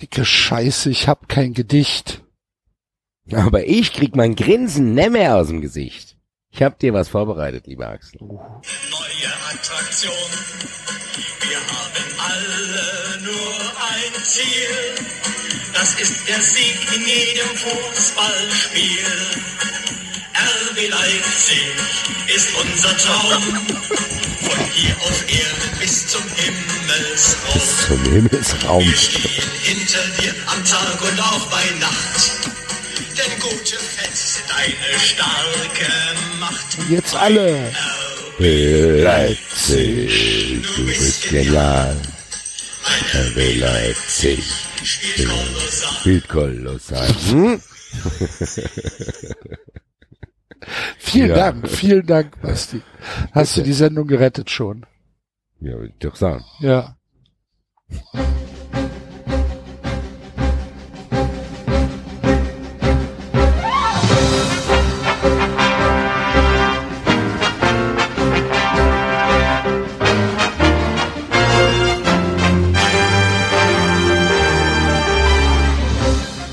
Dicke Scheiße, ich hab kein Gedicht. Aber ich krieg mein Grinsen nimmer aus dem Gesicht. Ich hab dir was vorbereitet, lieber Axel. Neue Attraktion. Wir haben alle nur ein Ziel. Das ist der Sieg in jedem Fußballspiel. RB Leipzig ist unser Traum. Von hier auf Erden bis zum Himmelsraum. Zum Himmelsraum. Wir stehen hinter dir am Tag und auch bei Nacht. Denn gute Fans sind eine starke Macht. Jetzt alle. Leipzig, du bist genial. RB Leipzig Spielt kolossal. spielt kolossal. Hm? Vielen Ja. Dank, vielen Dank, Basti. Hast du die Sendung gerettet schon? Ja, würde ich doch sagen. Ja.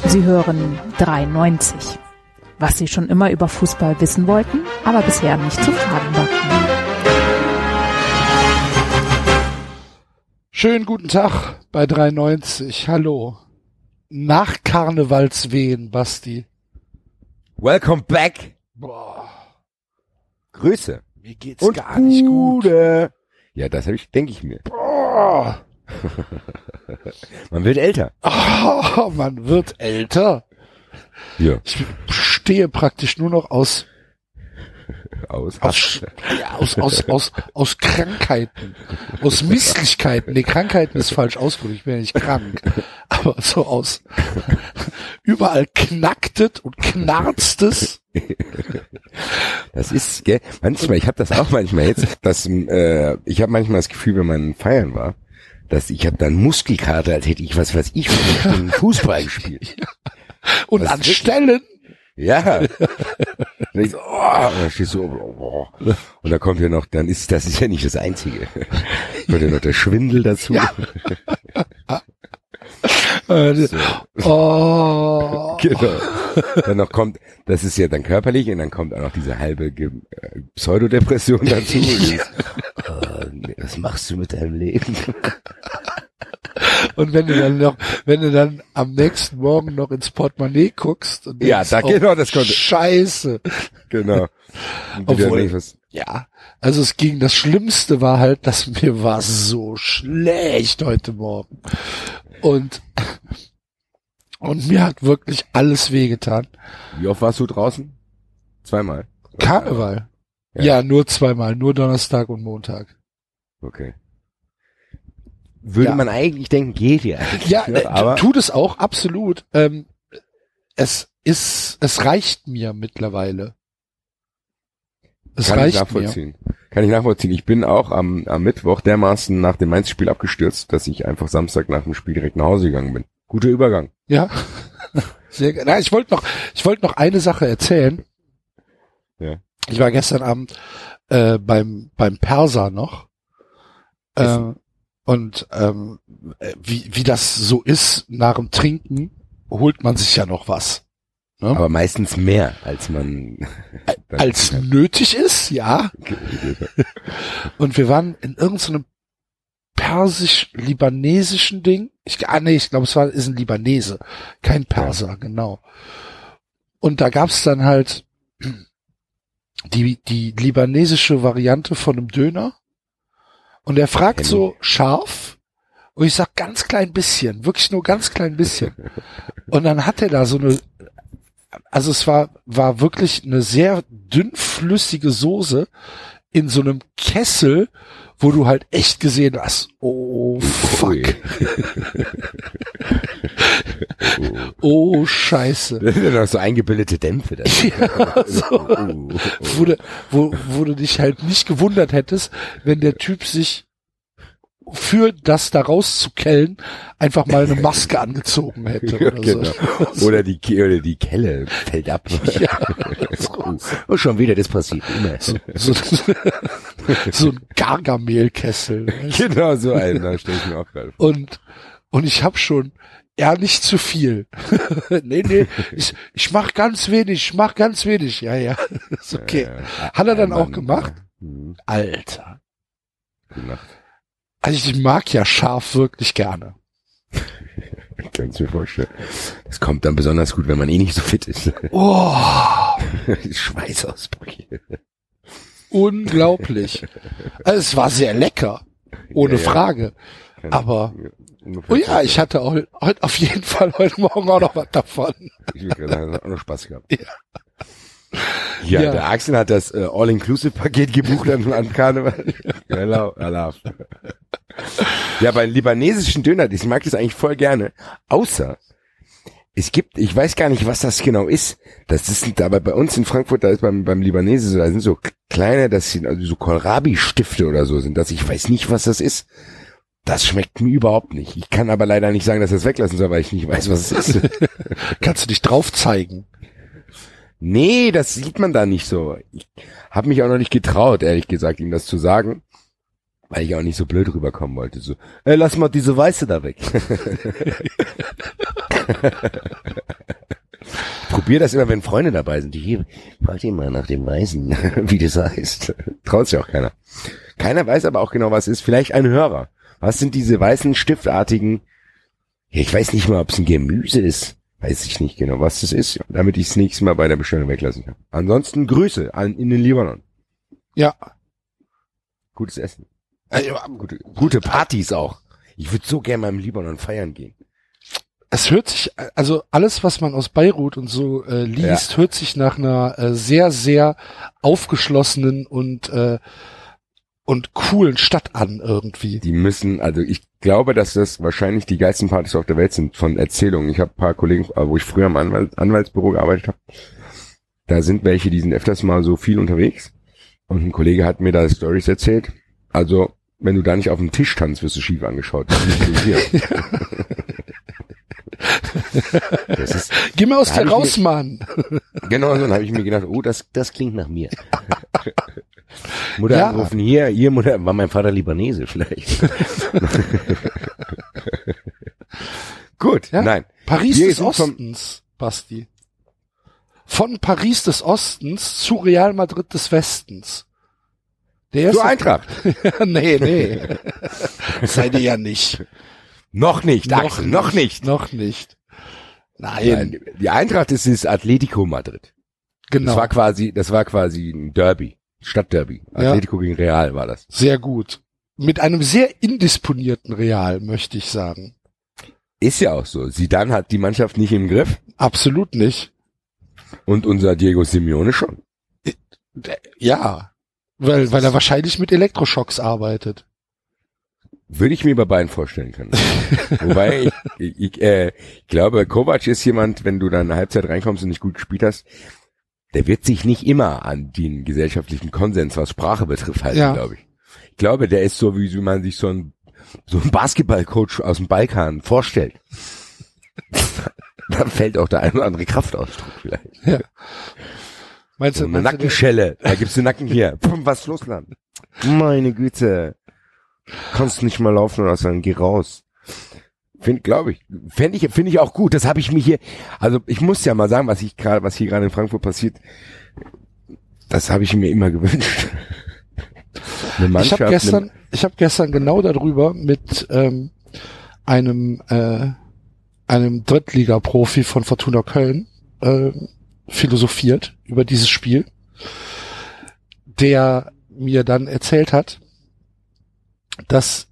Sie hören 93. Was Sie schon immer über Fußball wissen wollten, aber bisher nicht zu fragen wagten. Schönen guten Tag bei 390. Hallo. Nach Karnevalswehen, Basti. Welcome back. Boah, Grüße. mir geht's Und gar nicht gut. Gute. Ja, das habe ich, denke ich mir. Boah. Man wird älter. Oh, man wird älter. Ja. Ich stehe praktisch nur noch aus Aus. aus, ja, aus, aus, aus, aus Krankheiten, aus Misslichkeiten. Nee, Krankheiten ist falsch ausgedrückt, ich bin ja nicht krank. Aber so aus überall knacktet und knarztes. Das ist, gell, manchmal, ich habe das auch manchmal jetzt, dass, äh, ich habe manchmal das Gefühl, wenn man feiern war, dass ich habe dann Muskelkater, als hätte ich was, was ich für Fußball gespielt. Und Was an Stellen, Ja. Und, ich so, oh, und dann stehst du, oh, oh. und da kommt ja noch, dann ist, das ist ja nicht das Einzige. Kommt ja noch der Schwindel dazu. Ja. äh, oh, Genau. Dann noch kommt, das ist ja dann körperlich und dann kommt auch noch diese halbe Ge äh, Pseudodepression dazu. Äh, was machst du mit deinem Leben? und wenn du dann noch, wenn du dann am nächsten Morgen noch ins Portemonnaie guckst und Ja, denkst, da oh, genau, das konnte- Scheiße. Genau. Und Obwohl- Ja, also es ging, das Schlimmste war halt, dass mir war so schlecht heute Morgen. Und, und mir hat wirklich alles wehgetan. wie oft warst du draußen? Zweimal. Karneval. Ja. Ja. nur zweimal, nur Donnerstag und Montag. Okay. Würde Ja. man eigentlich denken, geht ja. eigentlich, Ja, äh, aber tut es auch, absolut. Ähm, es ist, es reicht mir mittlerweile. Es kann ich reicht mir. nachvollziehen. Kann ich nachvollziehen. Ich bin auch am, am Mittwoch dermaßen nach dem Mainz-Spiel abgestürzt, dass ich einfach Samstag nach dem Spiel direkt nach Hause gegangen bin. Guter Übergang. Ja. Sehr gerne. Na, ich wollte noch, ich wollte noch eine Sache erzählen. Ja. Ich war gestern Abend äh, beim beim Perser noch. Äh, und ähm, äh, wie wie das so ist nach dem Trinken holt man sich ja noch was. Ne? Aber meistens mehr, als man Als nötig ist, ja. Und wir waren in irgendeinem persisch-libanesischen Ding. Ich, ah, nee, ich glaube, es war, ist ein Libanese, kein Perser, genau. Und da gab's dann halt die, die libanesische Variante von einem Döner. Und er fragt Kenn so scharf. Und ich sag ganz klein bisschen, wirklich nur ganz klein bisschen. Und dann hat er da so eine, also es war, war wirklich eine sehr dünnflüssige Soße in so einem Kessel, wo du halt echt gesehen hast, oh fuck, Ui. oh scheiße. Das sind so eingebildete Dämpfe. Da. Ja, so. Oh, oh. Wo, du, wo, wo du dich halt nicht gewundert hättest, wenn der Typ sich für das da rauszukellen einfach mal eine Maske angezogen hätte oder genau. so. Oder die, oder die Kelle fällt ab. Ja, so, Oh, schon wieder, das passiert immer. so, so ein Gargamelkessel. Genau so einen, da stelle ich mir auch gerade vor. Und, und ich habe schon Ja, nicht zu viel. nee, nee, ich, ich mach ganz wenig, ich mach ganz wenig. Ja, ja, ist okay. Hat er dann auch gemacht? Hm, Alter. gute Nacht. Also ich mag ja scharf wirklich gerne. Kannst du mir vorstellen. Das kommt dann besonders gut, wenn man eh nicht so fit ist. Oh, Schweißausbrüche. unglaublich. Also es war sehr lecker. Ohne Ja, ja. Frage. Kann Aber, ich oh ja, ich hatte heu- heute auf jeden Fall heute Morgen auch noch was davon. Ich gerade sagen, das hat auch noch Spaß gehabt. Ja. Ja, Ja. der Axel hat das äh, All-Inclusive-Paket gebucht an, an Karneval. Hello, Alaf. Ja, bei libanesischen Döner, ich mag das eigentlich voll gerne. Außer, es gibt, ich weiß gar nicht, was das genau ist. Das ist, aber bei uns in Frankfurt, da ist beim, beim Libanese so, da sind so kleine, das sind also so Kohlrabi-Stifte oder so sind das. Ich weiß nicht, was das ist. Das schmeckt mir überhaupt nicht. Ich kann aber leider nicht sagen, dass das weglassen soll, weil ich nicht weiß, was es ist. Kannst du dich drauf zeigen? Nee, das sieht man da nicht so. Ich habe mich auch noch nicht getraut, ehrlich gesagt, ihm das zu sagen, weil ich auch nicht so blöd rüberkommen wollte. So, ey, lass mal diese Weiße da weg. Probier das immer, wenn Freunde dabei sind. Hier, frag ihn mal nach dem Weißen, wie das heißt. Traut sich auch keiner. Keiner weiß aber auch genau, was es ist. Vielleicht ein Hörer. Was sind diese weißen, stiftartigen, ja, ich weiß nicht mal, ob es ein Gemüse ist. Weiß ich nicht genau, was das ist, damit ich es nächstes Mal bei der Bestellung weglassen kann. Ansonsten Grüße an, in den Libanon. Ja. Gutes Essen. Äh, ja, Gute, gute Partys auch. Ich würde so gerne mal im Libanon feiern gehen. Es hört sich, also alles, was man aus Beirut und so äh, liest, hört sich nach einer äh, sehr, sehr aufgeschlossenen und äh, und coolen Stadt an irgendwie. Die müssen, also ich glaube, dass das wahrscheinlich die geilsten Partys auf der Welt sind von Erzählungen. Ich habe ein paar Kollegen, äh, wo ich früher im Anwalt, Anwaltsbüro gearbeitet habe. Da sind welche, die sind öfters mal so viel unterwegs. Und ein Kollege hat mir da Stories erzählt. Also, wenn du da nicht auf dem Tisch tanzt, wirst du schief angeschaut. Das ist Geh mal aus dir raus, Mann. genau so, dann habe ich mir gedacht, oh, das, das klingt nach mir. Mutter Ja. angerufen, hier, hier, Mutter, war mein Vater Libanese vielleicht. Gut, Ja? nein. Paris Wir des Ostens, Basti. Von Paris des Ostens zu Real Madrid des Westens. Der Zur Eintracht. nee, nee. Seid ihr ja nicht. Noch nicht, Axel, noch nicht. Noch nicht. Nein, Nein, die Eintracht ist das Atletico Madrid. genau. Das war quasi, das war quasi ein Derby, Stadtderby. Ja. Atletico gegen Real war das. Sehr gut. Mit einem sehr indisponierten Real, möchte ich sagen. Ist ja auch so. Zidane hat die Mannschaft nicht im Griff Absolut nicht. und unser Diego Simeone schon. D- Ja. Weil, weil er wahrscheinlich mit Elektroschocks arbeitet. Würde ich mir bei beiden vorstellen können. Wobei ich, ich, ich, äh, ich glaube, Kovac ist jemand, wenn du dann eine Halbzeit reinkommst und nicht gut gespielt hast, der wird sich nicht immer an den gesellschaftlichen Konsens, was Sprache betrifft, halten, Ja. glaube ich. Ich glaube, der ist so, wie man sich so ein, so ein Basketballcoach aus dem Balkan vorstellt. da fällt auch der ein oder andere Kraftausdruck vielleicht. Meinst So du, eine meinst du, Nackenschelle. Da gibt's den Nacken hier. Pum, was ist los, Land? Meine Güte. Kannst nicht mal laufen sagen, geh raus. Find, glaube ich. Fände ich, finde ich auch gut. Das habe ich mir hier, also ich muss ja mal sagen, was ich gerade, was hier gerade in Frankfurt passiert, das habe ich mir immer gewünscht. Ich habe gestern, ich habe gestern genau darüber mit ähm, einem äh, einem Drittliga-Profi von Fortuna Köln äh, philosophiert über dieses Spiel, der mir dann erzählt hat, dass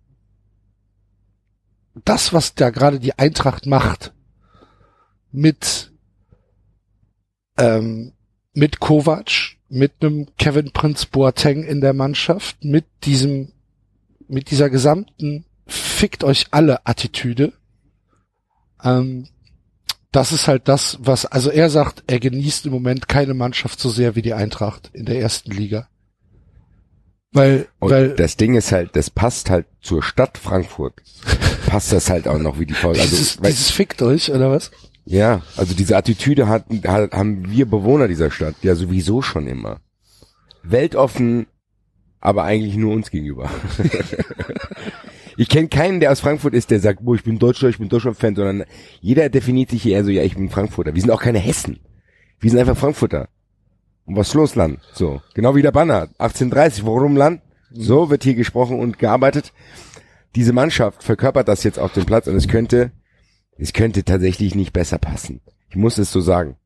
das, was da gerade die Eintracht macht, mit ähm, mit Kovac, mit einem Kevin Prince Boateng in der Mannschaft, mit diesem, mit dieser gesamten fickt euch alle Attitüde. Ähm, das ist halt das, was, also er sagt, er genießt im Moment keine Mannschaft so sehr wie die Eintracht in der ersten Liga. Weil, und weil das Ding ist halt, das passt halt zur Stadt Frankfurt. Passt das halt auch noch wie die Folge. Also, dieses, weil- dieses fickt euch, oder was? Ja, also diese Attitüde hatten, ha- haben wir Bewohner dieser Stadt ja sowieso schon immer. Weltoffen, aber eigentlich nur uns gegenüber. Ich kenne keinen, der aus Frankfurt ist, der sagt, boah, ich bin Deutscher, ich bin Deutschland-Fan, sondern jeder definiert sich eher so, ja, ich bin Frankfurter. Wir sind auch keine Hessen. Wir sind einfach Frankfurter. Und was ist los, Land? So. Genau wie der Banner. 1830, warum Land? So wird hier gesprochen und gearbeitet. Diese Mannschaft verkörpert das jetzt auf dem Platz und es könnte, es könnte tatsächlich nicht besser passen. Ich muss es so sagen.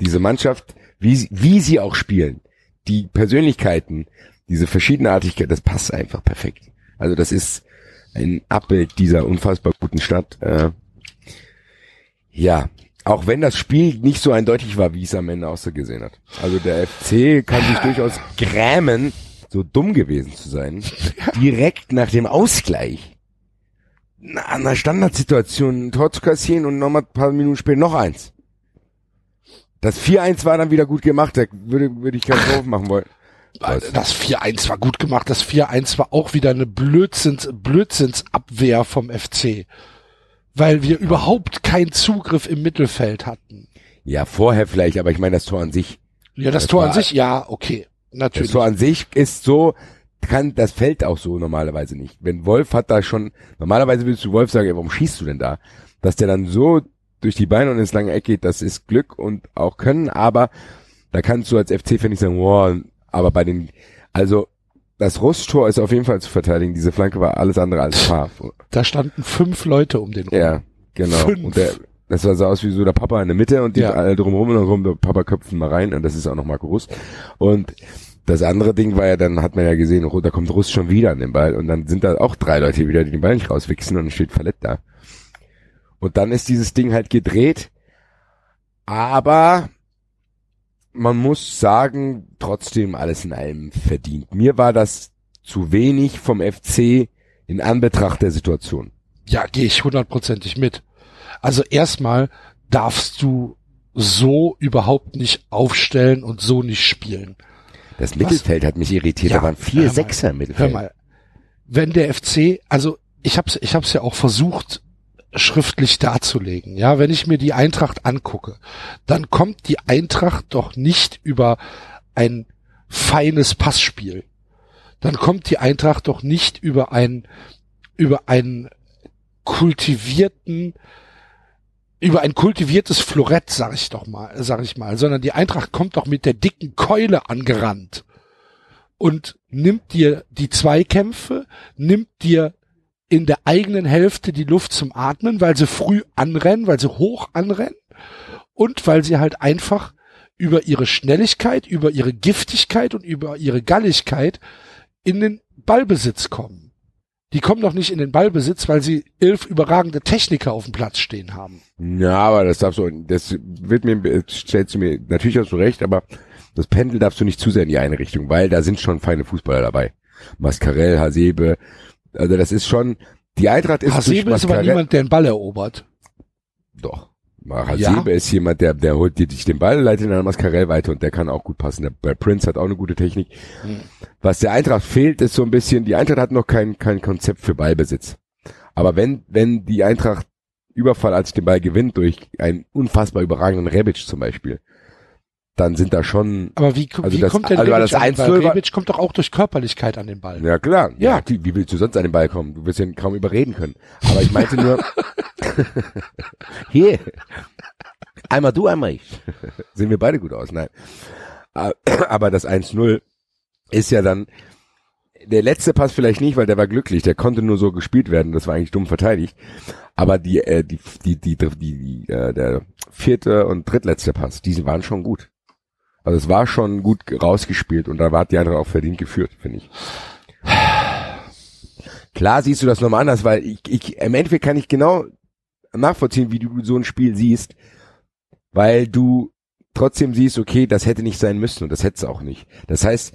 Diese Mannschaft, wie, sie- wie sie auch spielen, die Persönlichkeiten, diese Verschiedenartigkeit, das passt einfach perfekt. Also das ist ein Abbild dieser unfassbar guten Stadt. Äh, ja, auch wenn das Spiel nicht so eindeutig war, wie es am Ende ausgesehen hat. Also der FC kann sich durchaus grämen, so dumm gewesen zu sein, direkt nach dem Ausgleich an einer Standardsituation ein Tor zu kassieren und nochmal ein paar Minuten später noch eins. Das 4-1 war dann wieder gut gemacht, da würde, würde ich keinen Vorwurf machen wollen. Was? Das 4-1 war gut gemacht. Das 4-1 war auch wieder eine Blödsinns, Blödsinnsabwehr vom FC. Weil wir überhaupt keinen Zugriff im Mittelfeld hatten. Ja, vorher vielleicht, aber ich meine das Tor an sich. Ja, das, Das Tor an sich, ja, okay. Natürlich. Tor an sich ist so, kann, das fällt auch so normalerweise nicht. Wenn Wolf hat da schon, normalerweise würdest du Wolf sagen, ey, warum schießt du denn da? Dass der dann so durch die Beine und ins lange Eck geht, das ist Glück und auch Können, aber da kannst du als FC-Fan nicht sagen, wow, aber bei den, also, das Rusttor ist auf jeden Fall zu verteidigen. Diese Flanke war alles andere als scharf. da standen fünf Leute um den rum. Ja, genau. Fünf. Und der, das sah so aus wie so der Papa in der Mitte und die Ja. alle drumherum und dann rum, der Papa köpfen mal rein und das ist auch noch Marco Rust. Und das andere Ding war ja, dann hat man ja gesehen, da kommt Rust schon wieder an den Ball und dann sind da auch drei Leute wieder, die den Ball nicht rauswichsen und dann steht Fallett da. Und dann ist dieses Ding halt gedreht, aber man muss sagen, trotzdem alles in allem verdient. Mir war das zu wenig vom FC in Anbetracht der Situation. Ja, gehe ich hundertprozentig mit. Also erstmal darfst du so überhaupt nicht aufstellen und so nicht spielen. Das Mittelfeld hat mich irritiert. Ja, da waren vier hör Sechser im Hör Mittelfeld. mal, wenn der FC, also ich hab's, ich hab's ja auch versucht, schriftlich darzulegen. Ja, wenn ich mir die Eintracht angucke, dann kommt die Eintracht doch nicht über ein feines Passspiel. Dann kommt die Eintracht doch nicht über ein, über einen kultivierten, über ein kultiviertes Florett, sag ich doch mal, sag ich mal, sondern die Eintracht kommt doch mit der dicken Keule angerannt und nimmt dir die Zweikämpfe, nimmt dir in der eigenen Hälfte die Luft zum Atmen, weil sie früh anrennen, weil sie hoch anrennen und weil sie halt einfach über ihre Schnelligkeit, über ihre Giftigkeit und über ihre Galligkeit in den Ballbesitz kommen. Die kommen doch nicht in den Ballbesitz, weil sie elf überragende Techniker auf dem Platz stehen haben. Ja, aber das darfst du, das wird mir, stellst du mir, natürlich hast du recht, aber das Pendel darfst du nicht zu sehr in die eine Richtung, weil da sind schon feine Fußballer dabei. Mascarell, Hasebe, also das ist schon, die Eintracht ist Hasebe ist aber niemand, der den Ball erobert. Doch. Hasebe Ja? ist jemand, der, der holt dir dich den Ball, leitet ihn an Mascarell weiter und der kann auch gut passen. Der, der Prince hat auch eine gute Technik. Hm. Was der Eintracht fehlt, ist so ein bisschen, die Eintracht hat noch kein, kein Konzept für Ballbesitz. Aber wenn, wenn die Eintracht Überfall als den Ball gewinnt durch einen unfassbar überragenden Rebic zum Beispiel, dann sind da schon, Aber wie, Also wie das- kommt denn also Rebic das an den Ball? 1-0 war- Rebic kommt doch auch durch Körperlichkeit an den Ball. ja klar, ja, Ja. die- wie willst du sonst an den Ball kommen? Du wirst ja kaum überreden können. Aber ich meinte nur, hier, einmal du, einmal ich. Sehen wir beide gut aus, nein. Äh, Aber das 1-0 ist ja dann, der letzte Pass vielleicht nicht, weil der war glücklich, der konnte nur so gespielt werden, das war eigentlich dumm verteidigt. Aber die, äh, die, die, die, die, die äh, der vierte und drittletzte Pass, die waren schon gut. Also es war schon gut rausgespielt und da war die andere auch verdient geführt, finde ich. Klar siehst du das nochmal anders, weil ich, ich, im Endeffekt kann ich genau nachvollziehen, wie du so ein Spiel siehst, weil du trotzdem siehst, okay, das hätte nicht sein müssen und das hätte es auch nicht. Das heißt,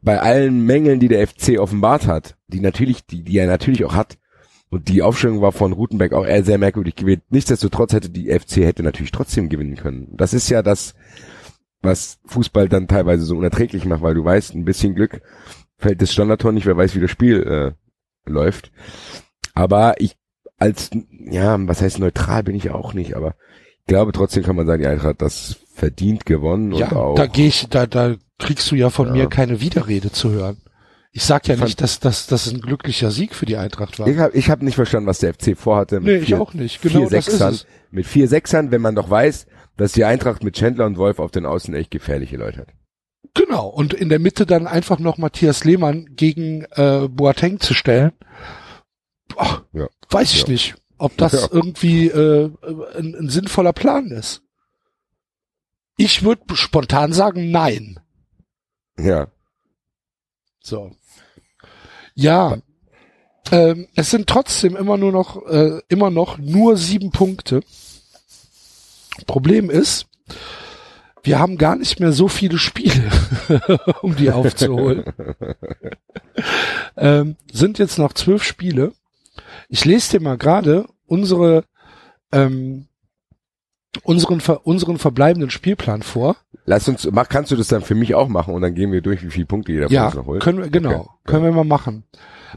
bei allen Mängeln, die der FC offenbart hat, die natürlich, die, die er natürlich auch hat, und die Aufstellung war von Rutenberg auch eher sehr merkwürdig gewählt. Nichtsdestotrotz hätte die FC hätte natürlich trotzdem gewinnen können. Das ist ja das, was Fußball dann teilweise so unerträglich macht, weil du weißt, ein bisschen Glück fällt das Standardtor nicht, wer weiß, wie das Spiel äh, läuft. Aber ich als, ja, was heißt neutral bin ich auch nicht, aber ich glaube trotzdem kann man sagen, die Eintracht hat das verdient gewonnen Ja, und auch. da gehe ich, da, da kriegst du ja von Ja. mir keine Widerrede zu hören. Ich sag ja Ich nicht, dass dass das ein glücklicher Sieg für die Eintracht war. Ich habe ich hab nicht verstanden, was der FC vorhatte. Nee, ich auch nicht. Genau vier das ist Sechsern, es. Mit vier Sechsern, wenn man doch weiß, dass die Eintracht mit Chandler und Wolf auf den Außen echt gefährliche Leute hat. Genau. Und in der Mitte dann einfach noch Matthias Lehmann gegen äh, Boateng zu stellen. Boah, Ja. weiß ich Ja. nicht, ob das Ja. irgendwie äh, ein, ein sinnvoller Plan ist. Ich würde spontan sagen, nein. Ja. So. Ja. Ähm, es sind trotzdem immer nur noch, äh, immer noch nur sieben Punkte. Problem ist, wir haben gar nicht mehr so viele Spiele, um die aufzuholen. ähm, sind jetzt noch zwölf Spiele. Ich lese dir mal gerade unsere, ähm, unseren, unseren verbleibenden Spielplan vor. Lass uns, mach, kannst du das dann für mich auch machen und dann gehen wir durch, wie viele Punkte jeder von Ja, uns noch holt? können wir, genau, Okay. können wir mal machen.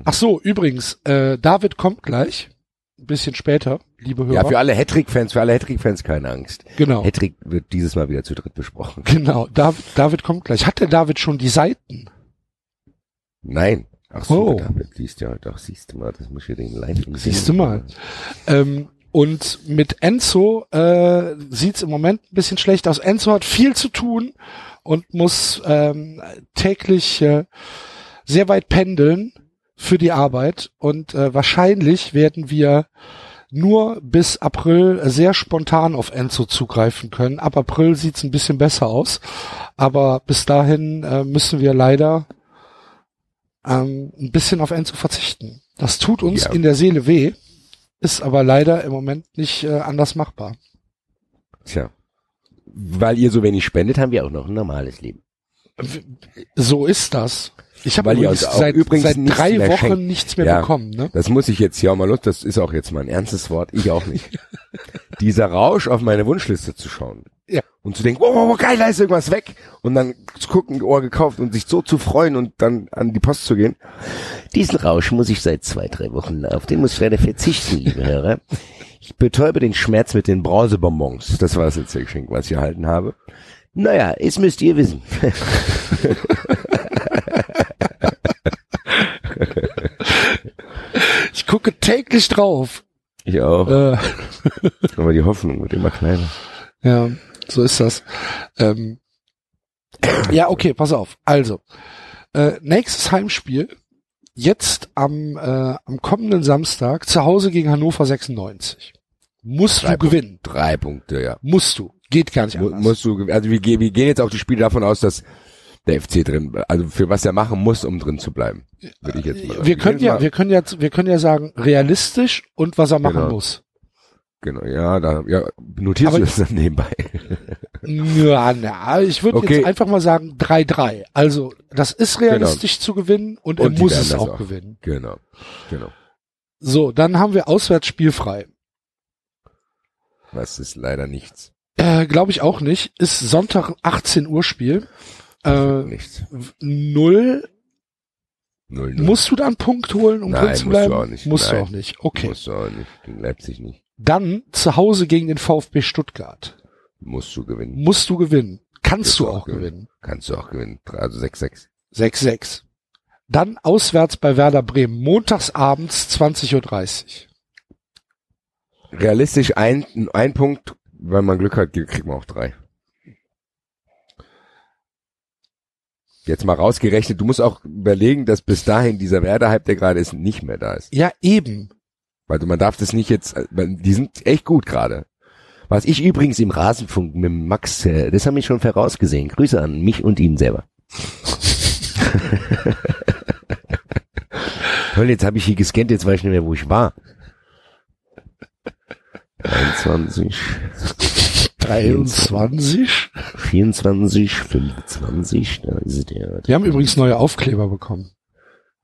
Ach so, übrigens, äh, David kommt gleich, ein bisschen später, liebe Hörer. Ja, für alle Hattrick-Fans, für alle Hattrick-Fans keine Angst. genau, Hattrick wird dieses Mal wieder zu dritt besprochen. genau, David, David kommt gleich. Hat der David schon die Seiten? Nein. Ach so, Oh. David liest ja auch, siehst du mal, das muss ich den live Siehst du mal. Ähm, und mit Enzo äh, sieht's im Moment ein bisschen schlecht aus. Enzo hat viel zu tun und muss ähm, täglich äh, sehr weit pendeln für die Arbeit. Und äh, wahrscheinlich werden wir nur bis April sehr spontan auf Enzo zugreifen können. Ab April sieht's ein bisschen besser aus. Aber bis dahin äh, müssen wir leider ähm, ein bisschen auf Enzo verzichten. Das tut uns Ja. in der Seele weh, ist aber leider im Moment nicht äh, anders machbar. Tja. Weil ihr so wenig spendet, haben wir auch noch ein normales Leben. So ist das. Ich habe übrigens auch seit, übrigens seit drei Wochen schenkt. nichts mehr Ja. bekommen. Ne? Das muss ich jetzt hier auch mal los, das ist auch jetzt mal ein ernstes Wort, ich auch nicht. Dieser Rausch auf meine Wunschliste zu schauen. Ja. Und zu denken, wow, wow, wow, geil, da ist irgendwas weg. Und dann zu gucken, Ohr gekauft und sich so zu freuen und dann an die Post zu gehen. Diesen Rausch muss ich seit zwei, drei Wochen, auf den muss ich leider verzichten, liebe Hörer. Ich betäube den Schmerz mit den Bronzebonbons. Das war das letzte Geschenk, was ich erhalten habe. Naja, es müsst ihr wissen. Ich gucke täglich drauf. Ich auch. Äh, Aber die Hoffnung wird immer kleiner. ja, so ist das. Ähm, ja, okay, pass auf. Also, äh, nächstes Heimspiel. Jetzt am, äh, am kommenden Samstag zu Hause gegen Hannover 96. Musst Drei du gewinnen. Drei Punkte, ja. Musst du. Geht gar nicht anders. musst du, also wir, wir gehen jetzt auch die Spiele davon aus, dass der FC drin, also für was er machen muss, um drin zu bleiben. Würde ich jetzt mal sagen. wir können ja, wir können ja, wir können ja sagen, realistisch und was er machen Genau. muss. Genau, ja, da, ja, notierst Aber- du das dann nebenbei. Ja, na, ich würde Okay. jetzt einfach mal sagen 3-3. Also, das ist realistisch zu gewinnen und, Und er muss es auch, auch. gewinnen. Genau, genau. So, dann haben wir auswärts spielfrei. Das ist leider nichts. Äh, Glaube ich auch nicht. Ist Sonntag 18 Uhr Spiel. Äh, nichts. null. Null, null. Musst du da einen Punkt holen, um Nein, drin zu musst du bleiben? auch nicht. Musst du Nein. auch nicht. Okay. Musst du auch nicht. Gegen Leipzig nicht. Dann zu Hause gegen den VfB Stuttgart. Musst du gewinnen. Musst du gewinnen. Kannst Wirst du auch gewinnen. Kannst du auch gewinnen. Also 6-6. 6-6. Dann auswärts bei Werder Bremen. Montags abends 20.30 Uhr. Realistisch ein, ein Punkt, weil man Glück hat, kriegt man auch drei. Jetzt mal rausgerechnet, du musst auch überlegen, dass bis dahin dieser Werder-Hype, der gerade ist, nicht mehr da ist. Ja, eben. Weil man darf das nicht jetzt, weil die sind echt gut gerade. Was ich übrigens im Rasenfunk mit Max, äh, das haben wir schon vorausgesehen. Grüße an mich und ihn selber. Toll, jetzt habe ich hier gescannt, jetzt weiß ich nicht mehr, wo ich war. 23, 23. 24, 25, da ist der. Wir haben übrigens neue Aufkleber bekommen.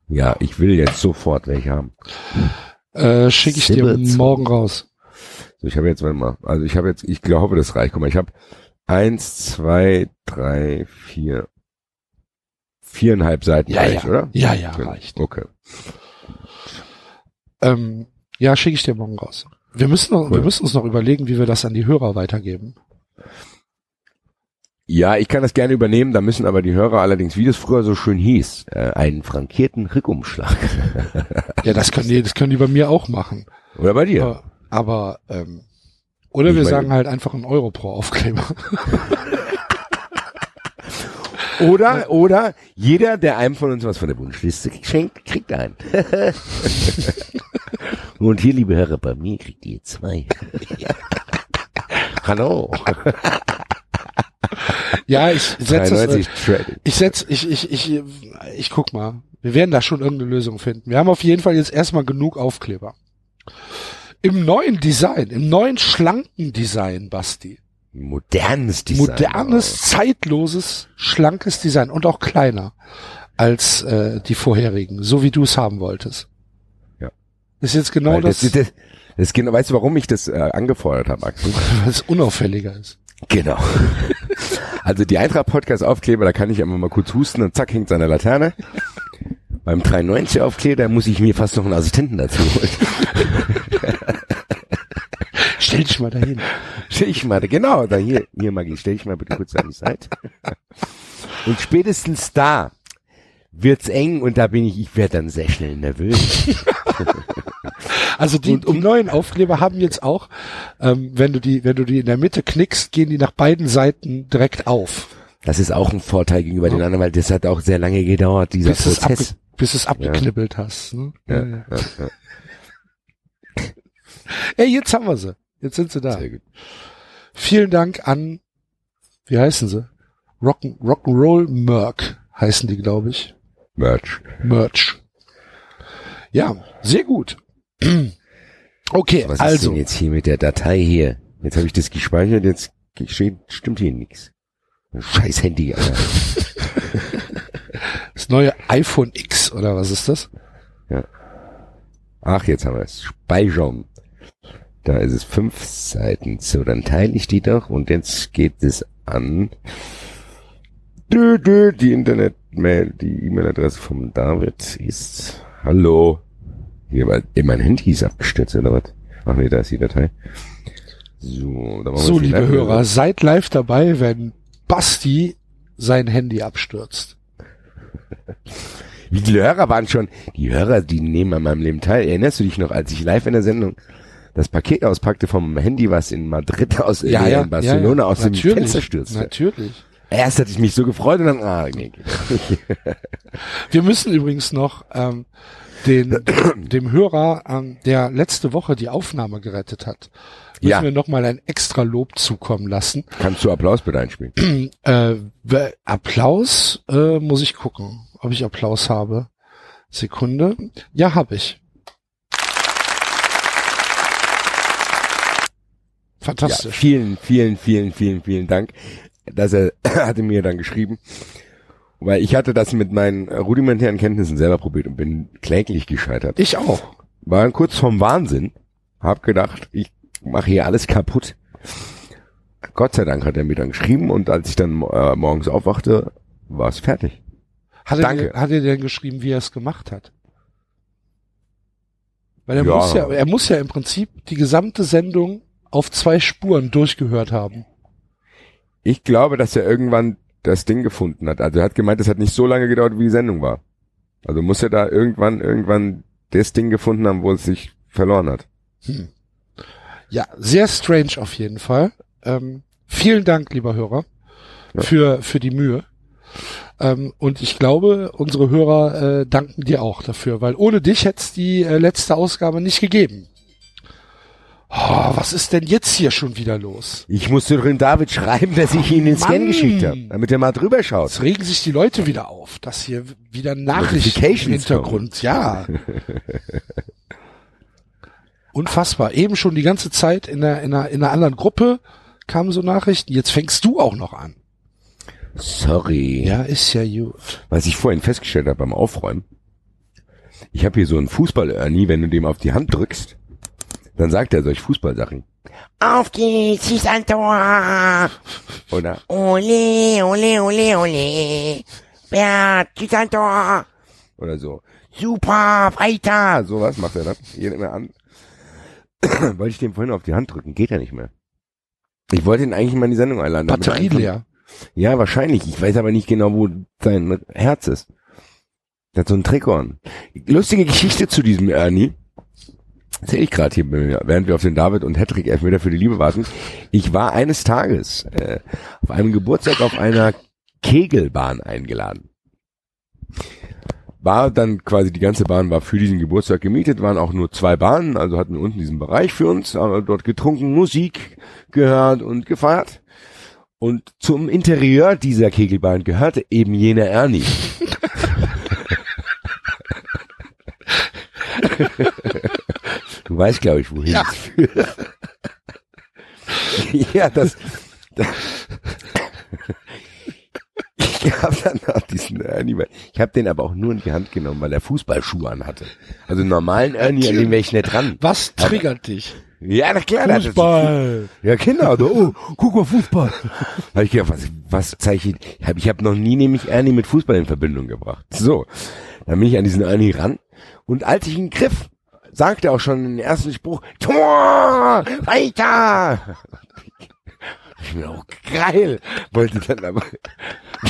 Ja, ich will jetzt sofort welche haben. Äh, Schicke ich dir 27. morgen raus. So, ich habe jetzt, warte mal, also ich habe jetzt, ich glaube, das reicht. Guck mal, ich habe eins, zwei, drei, vier, viereinhalb Seiten Ja, reicht, ja. oder? Ja, ja, reicht. Okay. Ähm, ja, schicke ich dir morgen raus. Wir müssen, noch, wir Cool. müssen uns noch überlegen, wie wir das an die Hörer weitergeben. Ja, ich kann das gerne übernehmen, da müssen aber die Hörer allerdings, wie das früher so schön hieß, Äh, einen frankierten Rückumschlag. Ja, das können die, das können die bei mir auch machen. oder bei dir. Aber, aber ähm, oder Ich wir sagen halt einfach einen Euro pro Aufkleber. Oder, oder jeder, der einem von uns was von der Wunschliste Schenkt, kriegt einen. Und hier, liebe Hörer, bei mir kriegt ihr zwei. Hallo. Ja, ich setze 93 Trading. ich setz, ich, ich, ich, ich guck mal. Wir werden da schon irgendeine Lösung finden. Wir haben auf jeden Fall jetzt erstmal genug Aufkleber. Im neuen Design, im neuen schlanken Design, Basti. Modernes Design. Modernes, zeitloses, schlankes Design und auch kleiner als äh, die vorherigen, so wie du es haben wolltest. Ja. Ist jetzt genau Weil das, das, das, das genau, weißt du, warum ich das äh, angefordert habe, Axel? weil es unauffälliger ist. Genau. Also die Eintracht Podcast Aufkleber, da kann ich einfach mal kurz husten und zack hängt seine Laterne. Beim 93 Aufkleber muss ich mir fast noch einen Assistenten dazu holen. Stell dich mal dahin. Stell ich mal, genau, da hier, hier Maggie, stell ich mal bitte kurz an die Seite. Und spätestens da wird's eng und da bin ich, ich werde dann sehr schnell nervös. Also die, die neuen Aufkleber haben jetzt auch, ähm, wenn du die, wenn du die in der Mitte knickst, gehen die nach beiden Seiten direkt auf. Das ist auch ein Vorteil gegenüber den anderen, weil das hat auch sehr lange gedauert, dieser bis, es Prozess. bis es abgeknibbelt hast. Ne? Ja, Ja, ja. ja, ja. Ey, jetzt haben wir sie. Jetzt sind sie da. Sehr gut. Vielen Dank an, wie heißen sie? Rock'n, Rock'n'Roll Merc heißen die, glaube ich. Merch. Merch. Ja, sehr gut. Okay, Was ist also, denn jetzt hier mit der Datei hier? Jetzt habe ich das gespeichert, jetzt steht, stimmt hier nichts. Scheiß Handy, Alter. das neue iPhone X, oder was ist das? Ach, jetzt haben wir es. Speichern. Da ist es fünf Seiten. So, dann teile ich die doch und jetzt geht es an. Die Internetmail, die E-Mail-Adresse vom David ist Hallo. Hier, weil eh, mein Handy ist abgestürzt, oder was? Ach nee, da ist die Datei. So, da So, die liebe Datei. Hörer, seid live dabei, wenn Basti sein Handy abstürzt. Wie viele Hörer waren schon? Die Hörer, die nehmen an meinem Leben teil. Erinnerst du dich noch, als ich live in der Sendung das Paket auspackte vom Handy, was in Madrid aus äh, in Barcelona aus dem natürlich, Fenster stürzte? Natürlich. Erst hatte ich mich so gefreut und dann, ah, nee. Wir müssen übrigens noch ähm, den, dem Hörer, ähm, der letzte Woche die Aufnahme gerettet hat, müssen Ja. wir nochmal ein extra Lob zukommen lassen. Kannst du Applaus bitte einspielen? Äh, Applaus äh, muss ich gucken, ob ich Applaus habe. Sekunde. Ja, habe ich. Ja, Fantastisch. vielen, vielen, vielen, vielen, vielen Dank. Dass er hatte mir dann geschrieben, weil ich hatte das mit meinen äh, rudimentären Kenntnissen selber probiert und bin kläglich gescheitert. Ich auch. war kurz vorm Wahnsinn. Hab gedacht, ich mache hier alles kaputt. Gott sei Dank hat er mir dann geschrieben und als ich dann äh, morgens aufwachte, war es fertig. Hat er, Danke. hat er denn geschrieben, wie er es gemacht hat? Weil er Ja. muss ja, er muss ja im Prinzip die gesamte Sendung auf zwei Spuren durchgehört haben. Ich glaube, dass er irgendwann das Ding gefunden hat. Also er hat gemeint, es hat nicht so lange gedauert, wie die Sendung war. Also muss er da irgendwann, irgendwann das Ding gefunden haben, wo es sich verloren hat. Ja, sehr strange auf jeden Fall. Ähm, vielen Dank, lieber Hörer, Ja. für, für die Mühe. Ähm, und ich glaube, unsere Hörer äh, danken dir auch dafür, weil ohne dich hätte es die äh, letzte Ausgabe nicht gegeben. Oh, was ist denn jetzt hier schon wieder los? Ich musste doch dem David schreiben, dass ich ihm den Scan geschickt habe, damit er mal drüber schaut. Jetzt regen sich die Leute wieder auf, dass hier wieder Nachrichten im Hintergrund, ja. Unfassbar. Eben schon die ganze Zeit in der, in einer, in einer anderen Gruppe kamen so Nachrichten. Jetzt fängst du auch noch an. Sorry. Ja, ist ja gut. Was ich vorhin festgestellt habe beim Aufräumen, ich habe hier so einen Fußball-Ernie, wenn du dem auf die Hand drückst, dann sagt er solch Fußballsachen. Auf geht's, schieß ein Tor. Oder Ole, ole, ole, ole. Bert, schieß ein Tor. oder so. Super, weiter! Sowas macht er dann. Hier immer an. Wollte ich dem vorhin auf die Hand drücken, geht ja nicht mehr. Ich wollte ihn eigentlich mal in die Sendung einladen. er Batterie leer. Ja, wahrscheinlich. Ich weiß aber nicht genau, wo sein Herz ist. Der hat so ein Trikot an. Lustige Geschichte zu diesem Ernie. Sehe ich gerade hier, während wir auf den David und Hedrick Elfmeter für die Liebe warten. Ich war eines Tages äh, auf einem Geburtstag auf einer Kegelbahn eingeladen. War dann quasi die ganze Bahn war für diesen Geburtstag gemietet, waren auch nur zwei Bahnen, also hatten wir unten diesen Bereich für uns, aber dort getrunken, Musik gehört und gefeiert. Und zum Interieur dieser Kegelbahn gehörte eben jener Ernie. du weißt, glaube ich, wohin Ja. es führt. ja, das, das ich habe dann noch diesen Ernie, weil- ich habe den aber auch nur in die Hand genommen, weil er Fußballschuhe anhatte. Also einen normalen Ernie, an dem wäre ich nicht dran. Was triggert dich? Ja, na klar. Fußball. ja, Kinder, da, oh, guck mal Fußball. Habe ich gedacht, was, was zeichnet, ich habe ich hab noch nie nämlich Ernie mit Fußball in Verbindung gebracht. So, dann bin ich an diesen Ernie ran und als ich ihn griff, sagte er auch schon den ersten Spruch, Tor, weiter. Ich bin auch geil, wollte dann aber,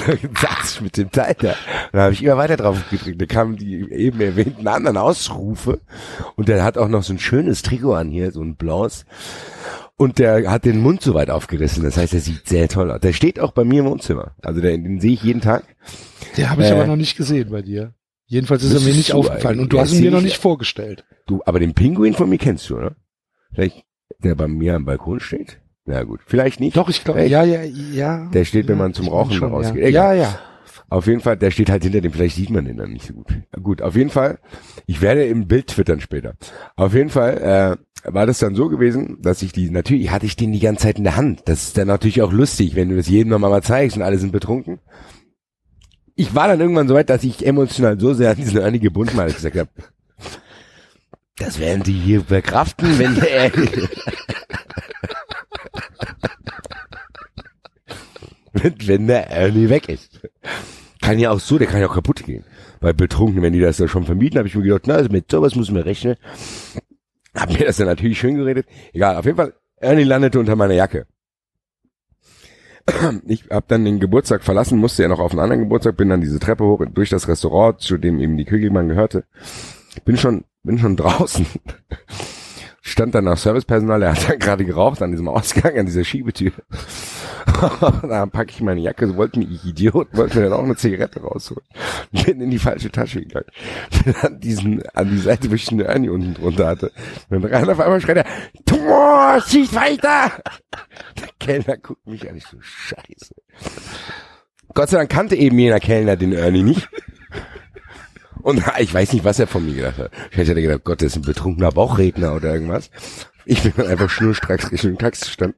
dann saß ich mit dem Teil da. Dann habe ich immer weiter drauf gedrückt. Da kamen die eben erwähnten anderen Ausrufe und der hat auch noch so ein schönes Trikot an hier, so ein blaues. Und der hat den Mund so weit aufgerissen. Das heißt, er sieht sehr toll aus. Der steht auch bei mir im Wohnzimmer. Also den, den sehe ich jeden Tag. Den habe ich Äh. aber noch nicht gesehen bei dir. Jedenfalls ist er mir nicht aufgefallen und du hast ihn mir noch nicht vorgestellt. Du, aber den Pinguin von mir kennst du, oder? Vielleicht, der bei mir am Balkon steht? Na gut, vielleicht nicht. Doch, ich glaube, ja, ja, ja. Der steht, wenn Ja, man zum Rauchen schon, rausgeht. Ja. Ja, ja. Auf jeden Fall, der steht halt hinter dem, vielleicht sieht man den dann nicht so gut. Gut, auf jeden Fall, ich werde im Bild twittern später. Auf jeden Fall äh, war das dann so gewesen, dass ich die, natürlich hatte ich den die ganze Zeit in der Hand. Das ist dann natürlich auch lustig, wenn du das jedem nochmal mal zeigst und alle sind betrunken. Ich war dann irgendwann so weit, dass ich emotional so sehr an diesen Ernie gebunden war, dass ich gesagt habe, das werden die hier verkraften, wenn der wenn, der Ernie weg ist. Kann ja auch so, der kann ja auch kaputt gehen. Bei Betrunkenen, wenn die das da schon vermieten, habe ich mir gedacht, na, also mit sowas müssen wir rechnen. Hab mir das dann natürlich schön geredet. Egal, auf jeden Fall, Ernie landete unter meiner Jacke. Ich habe dann den Geburtstag verlassen, musste ja noch auf einen anderen Geburtstag, bin dann diese Treppe hoch durch das Restaurant, zu dem eben die Kügelmann gehörte. Bin schon, bin schon draußen. Stand dann nach Servicepersonal, der hat dann gerade geraucht an diesem Ausgang, an dieser Schiebetür. da packe ich meine Jacke, so wollte mir ich Idiot, wollte mir dann auch eine Zigarette rausholen. Bin in die falsche Tasche gegangen. Bin an diesen, an die Seite, wo ich eine Ernie unten drunter hatte. Und dann auf einmal schreit er, Tor, schieß weiter! Der Kellner guckt mich an, ich so, scheiße. Gott sei Dank kannte eben jener Kellner den Ernie nicht. Und ich weiß nicht, was er von mir gedacht hat. Hat er gedacht, Gott, das ist ein betrunkener Bauchredner oder irgendwas. Ich bin einfach schnurstracks Richtung Taxi stand.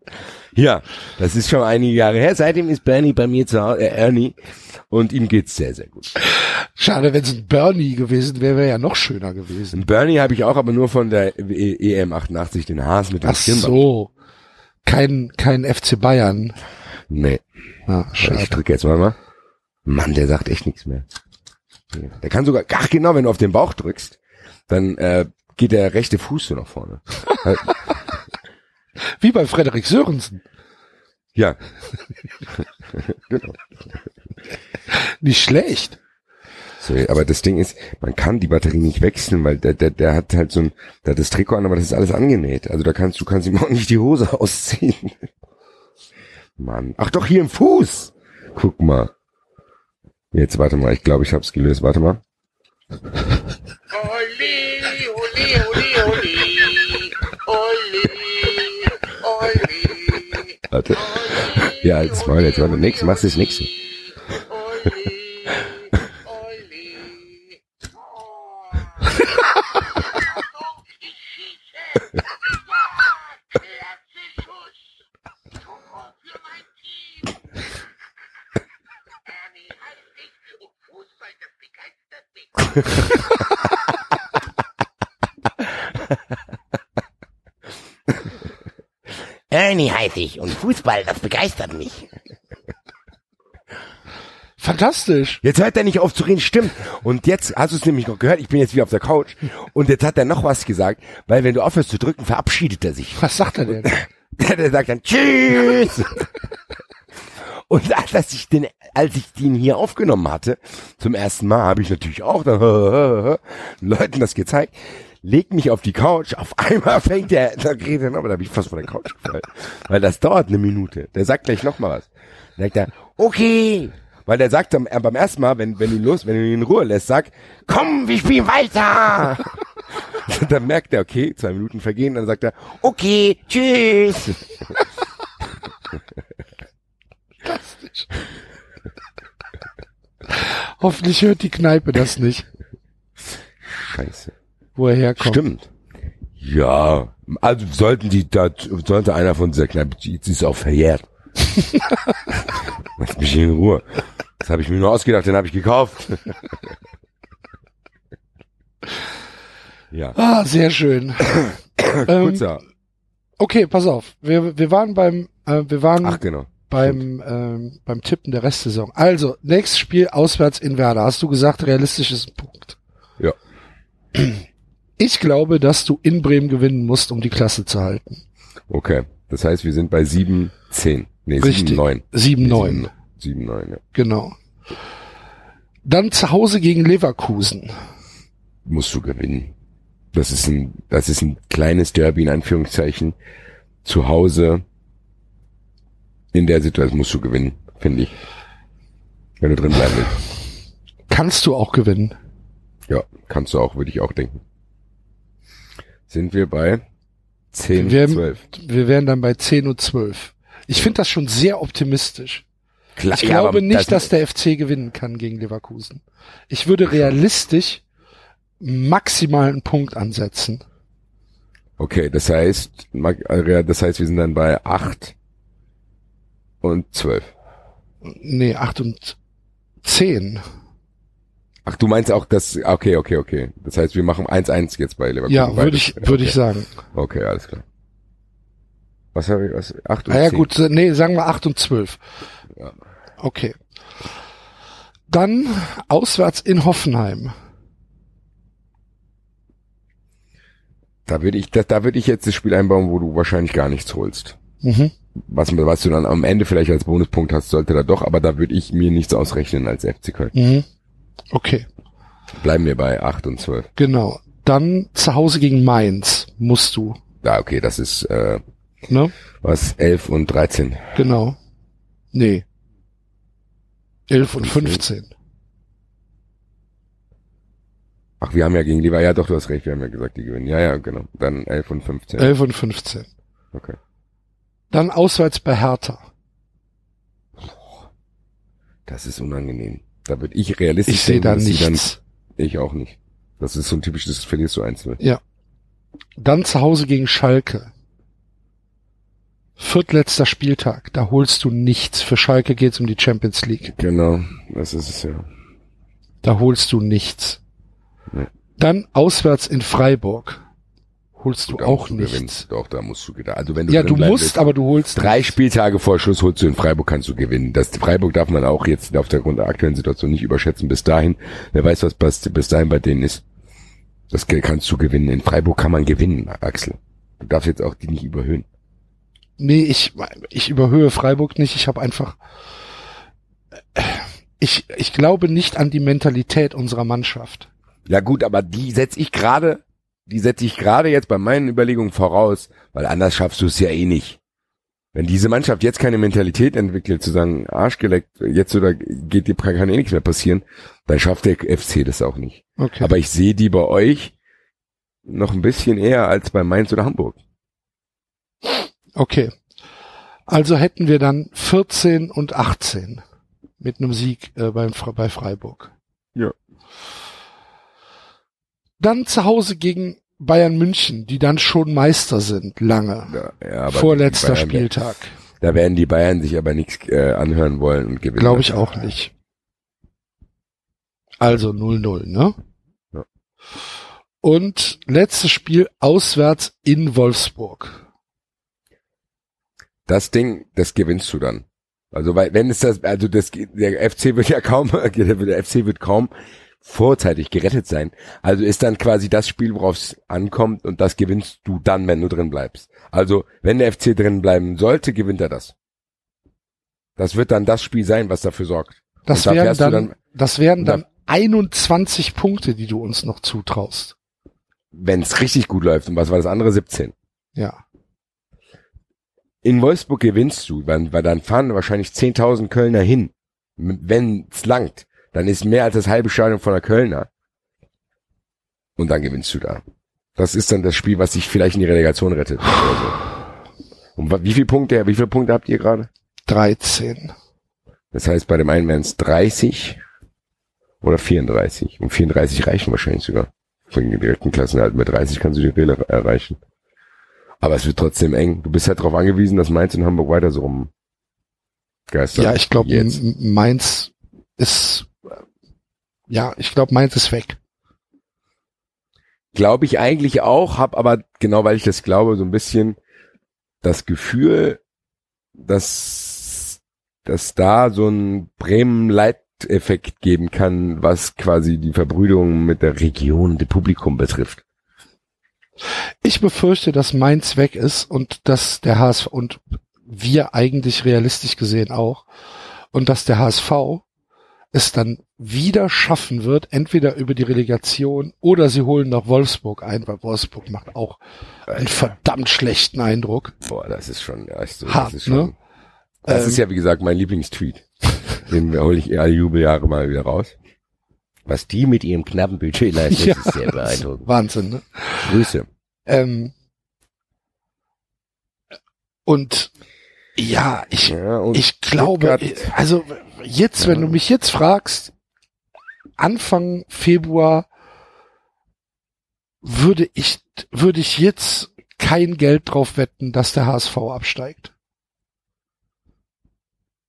Ja, das ist schon einige Jahre her. Seitdem ist Bernie bei mir zu Hause, äh, Ernie. Und ihm geht's sehr, sehr gut. Schade, wenn es ein Bernie gewesen wäre, wäre ja noch schöner gewesen. Einen Bernie habe ich auch, aber nur von der E- EM 88, den Haas mit dem Ach so. Kein, kein FC Bayern. Nee, Ah, ich schade. drücke jetzt mal mal. Mann, der sagt echt nichts mehr. Der kann sogar, ach genau, wenn du auf den Bauch drückst, dann äh, geht der rechte Fuß so nach vorne. Wie bei Frederik Sörensen. Ja. genau. Nicht schlecht. So, aber das Ding ist, man kann die Batterie nicht wechseln, weil der, der, der hat halt so ein, der hat das Trikot an, aber das ist alles angenäht. Also da kannst du kannst ihm auch nicht die Hose ausziehen. Mann. Ach doch, hier im Fuß. Guck mal. Jetzt warte mal, ich glaube, ich hab's gelöst. Warte mal. Oli, Oli, Oli. Oli, Oli. Warte. Ja, jetzt mal, jetzt warte. Nix, machst das nächste. Oli, Oli. Ernie heiße ich und Fußball, das begeistert mich. Fantastisch. Jetzt hört er nicht auf zu reden, stimmt. Und jetzt hast du es nämlich noch gehört, ich bin jetzt wieder auf der Couch. Und jetzt hat er noch was gesagt, weil wenn du aufhörst zu drücken, verabschiedet er sich. Was sagt er denn? Der sagt dann Tschüss. Und als ich den, als ich den hier aufgenommen hatte, zum ersten Mal, habe ich natürlich auch dann, Leuten das gezeigt. Leg mich auf die Couch, auf einmal fängt der, da redet er, aber da bin ich fast von der Couch gefallen. Weil das dauert eine Minute. Der sagt gleich noch mal was. Dann sagt er, okay. Weil der sagt am, äh, beim ersten Mal, wenn, wenn du ihn los, wenn du ihn in Ruhe lässt, sag, komm, wir spielen weiter. dann merkt er, okay, zwei Minuten vergehen, dann sagt er, Okay, tschüss. Hoffentlich hört die Kneipe das nicht, scheiße. Wo er herkommt. Stimmt. Ja, also sollten die, da sollte einer von dieser Kneipe, die, ist auch verjährt. Lass mich in Ruhe. Das habe ich mir nur ausgedacht, den habe ich gekauft. ja, Ah, sehr schön. ähm, kurzer. okay, pass auf. Wir, wir waren beim, äh, wir waren Ach genau. beim, ähm, beim Tippen der Restsaison. Also, nächstes Spiel auswärts in Werder. Hast du gesagt, realistisch ist ein Punkt. Ja. Ich glaube, dass du in Bremen gewinnen musst, um die Klasse zu halten. Okay. Das heißt, wir sind bei 7, 10. Nee, Richtig. 7, 9. 7-9. 7, 9, ja. Genau. Dann zu Hause gegen Leverkusen. Musst du gewinnen. Das ist ein, das ist ein kleines Derby in Anführungszeichen. Zu Hause. In der Situation musst du gewinnen, finde ich. Wenn du drin bleiben willst. Kannst du auch gewinnen. Ja, kannst du auch, würde ich auch denken. Sind wir bei 10, Wir, 12. wir wären dann bei 10 und 12. Ich finde das schon sehr optimistisch. Klar, Ich glaube nicht, dass der FC gewinnen kann gegen Leverkusen. Ich würde realistisch maximal einen Punkt ansetzen. Okay, das heißt, äh, das heißt, wir sind dann bei 8 und 12. Nee, 8 und 10. Ach, du meinst auch das, okay, okay, okay. Das heißt, wir machen 1-1 jetzt bei Leverkusen. Ja, würde ich, würde okay. ich sagen. Okay, alles klar. Was habe ich, was, 8 und Ah ja 10. gut, nee, sagen wir 8 und 12. Ja. Okay. Dann auswärts in Hoffenheim. Da würde ich, da, da würde ich jetzt das Spiel einbauen, wo du wahrscheinlich gar nichts holst. Mhm. Was, was du dann am Ende vielleicht als Bonuspunkt hast, sollte da doch, aber da würde ich mir nichts ausrechnen als FC Köln. Mhm. Okay, Bleiben wir bei 8 und 12. genau. Dann zu Hause gegen Mainz musst du. Ja, okay, das ist, äh, Ne? was, 11 und 13. Genau. Nee. 11 und 15. Ach, wir haben ja gegen Lever, ja doch, du hast recht, wir haben ja gesagt, die gewinnen. Ja, ja, genau. Dann 11 und 15. 11 und 15. Okay. Dann auswärts bei Hertha. Das ist unangenehm. Da würde ich realistisch Ich sehe da nichts. Dann, ich auch nicht. Das ist so ein typisches, verlierst du eins. ne? Ja. Dann zu Hause gegen Schalke. Viertletzter Spieltag. Da holst du nichts. Für Schalke geht's um die Champions League. Genau, das ist es ja. Da holst du nichts. Nee. Dann auswärts in Freiburg. Holst du Da auch musst du nichts. gewinnen. Doch, da musst du gewinnen. Also wenn du Ja, du musst, willst, aber du holst drei Spieltage vor Schluss holst du in Freiburg, kannst du gewinnen. Das Freiburg darf man auch jetzt auf der Grund der aktuellen Situation nicht überschätzen. Bis dahin, wer weiß, was bis, bis dahin bei denen ist. Das kannst du gewinnen. In Freiburg kann man gewinnen, Axel. Du darfst jetzt auch die nicht überhöhen. Nee, ich, ich überhöhe Freiburg nicht. Ich habe einfach, ich, ich glaube nicht an die Mentalität unserer Mannschaft. Ja gut, aber die setze ich gerade, die setze ich gerade jetzt bei meinen Überlegungen voraus, weil anders schaffst du es ja eh nicht. Wenn diese Mannschaft jetzt keine Mentalität entwickelt, zu sagen, Arschgeleckt, jetzt oder geht dir kann eh nichts mehr passieren, dann schafft der FC das auch nicht. Okay. Aber ich sehe die bei euch noch ein bisschen eher als bei Mainz oder Hamburg. Okay. Also hätten wir dann 14 und 18 mit einem Sieg äh, beim, bei Freiburg. Ja. Dann zu Hause gegen Bayern München, die dann schon Meister sind, lange. Ja, ja, Vorletzter Bayern, Spieltag. Da werden die Bayern sich aber nichts äh, anhören wollen und gewinnen. Glaube ich auch nicht. Also 0-0, ne? Ja. Und letztes Spiel auswärts in Wolfsburg. Das Ding, das gewinnst du dann. Also weil wenn es das, also das der FC wird ja kaum, der FC wird kaum vorzeitig gerettet sein. Also ist dann quasi das Spiel, worauf es ankommt und das gewinnst du dann, wenn du drin bleibst. Also wenn der FC drin bleiben sollte, gewinnt er das. Das wird dann das Spiel sein, was dafür sorgt. Das da wären du dann, das wären und da- dann 21 Punkte, die du uns noch zutraust. wenn es richtig gut läuft. Und was war das andere? 17. Ja. In Wolfsburg gewinnst du, weil, weil dann fahren wahrscheinlich 10.000 Kölner hin. Wenn es langt, dann ist mehr als das halbe Stadion von der Kölner. Und dann gewinnst du da. Das ist dann das Spiel, was dich vielleicht in die Relegation rettet. So. Und wie viele Punkte, wie viele Punkte habt ihr gerade? 13. Das heißt, bei dem einen wären es 30 oder 34. Und 34 reichen wahrscheinlich sogar. Von den direkten Klassenhalt. Mit 30 kannst du die Rille erreichen. Aber es wird trotzdem eng. Du bist halt darauf angewiesen, dass Mainz und Hamburg weiter so rum geistern. Ja, ich glaube. Mainz ist, ja, ich glaube, Mainz ist weg. Glaube ich eigentlich auch, hab aber genau weil ich das glaube, so ein bisschen das Gefühl, dass, dass da so ein Bremen-Leiteffekt geben kann, was quasi die Verbrüderung mit der Region, dem Publikum betrifft. Ich befürchte, dass Mainz weg ist und dass der HSV und wir eigentlich realistisch gesehen auch und dass der HSV es dann wieder schaffen wird, entweder über die Relegation oder sie holen noch Wolfsburg ein, weil Wolfsburg macht auch einen verdammt schlechten Eindruck. Boah, das ist schon, ja, ist so, Hart, das ist schon, ne? das Ähm, ist ja wie gesagt mein Lieblingstweet. Den hole ich alle Jubeljahre mal wieder raus. Was die mit ihrem knappen Budget leisten, Ja, ist sehr beeindruckend. Wahnsinn, ne? Grüße. Ähm, und ja, ich, Ja, ich glaube, Stuttgart- also jetzt, wenn du mich jetzt fragst, Anfang Februar würde ich, würde ich jetzt kein Geld drauf wetten, dass der HSV absteigt.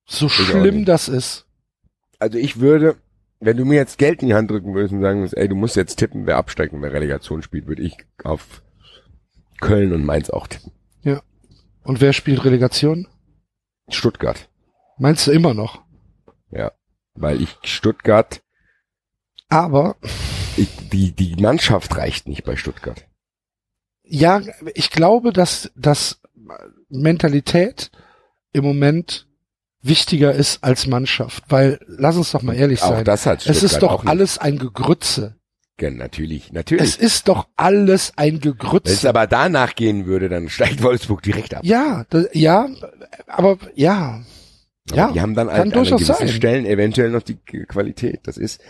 So auch schlimm das ist. also ich würde, wenn du mir jetzt Geld in die Hand drücken würdest und sagen würdest, ey, du musst jetzt tippen, wer absteigt und wer Relegation spielt, würde ich auf Köln und Mainz auch tippen. Und wer spielt Relegation? Stuttgart. Meinst du immer noch? Ja. Weil ich Stuttgart, Aber ich, die, die Mannschaft reicht nicht bei Stuttgart. ja, ich glaube, dass, dass Mentalität im Moment wichtiger ist als Mannschaft, weil, lass uns doch mal ehrlich Auch sein, das hat Stuttgart es ist auch doch alles ein Gegrütze. Natürlich, natürlich. Es ist doch alles ein Wenn es aber danach gehen würde, dann steigt Wolfsburg direkt ab. Ja, da, ja, aber ja, Aber ja, die haben dann kann halt an gewissen sein. Stellen eventuell noch die Qualität. Das ist,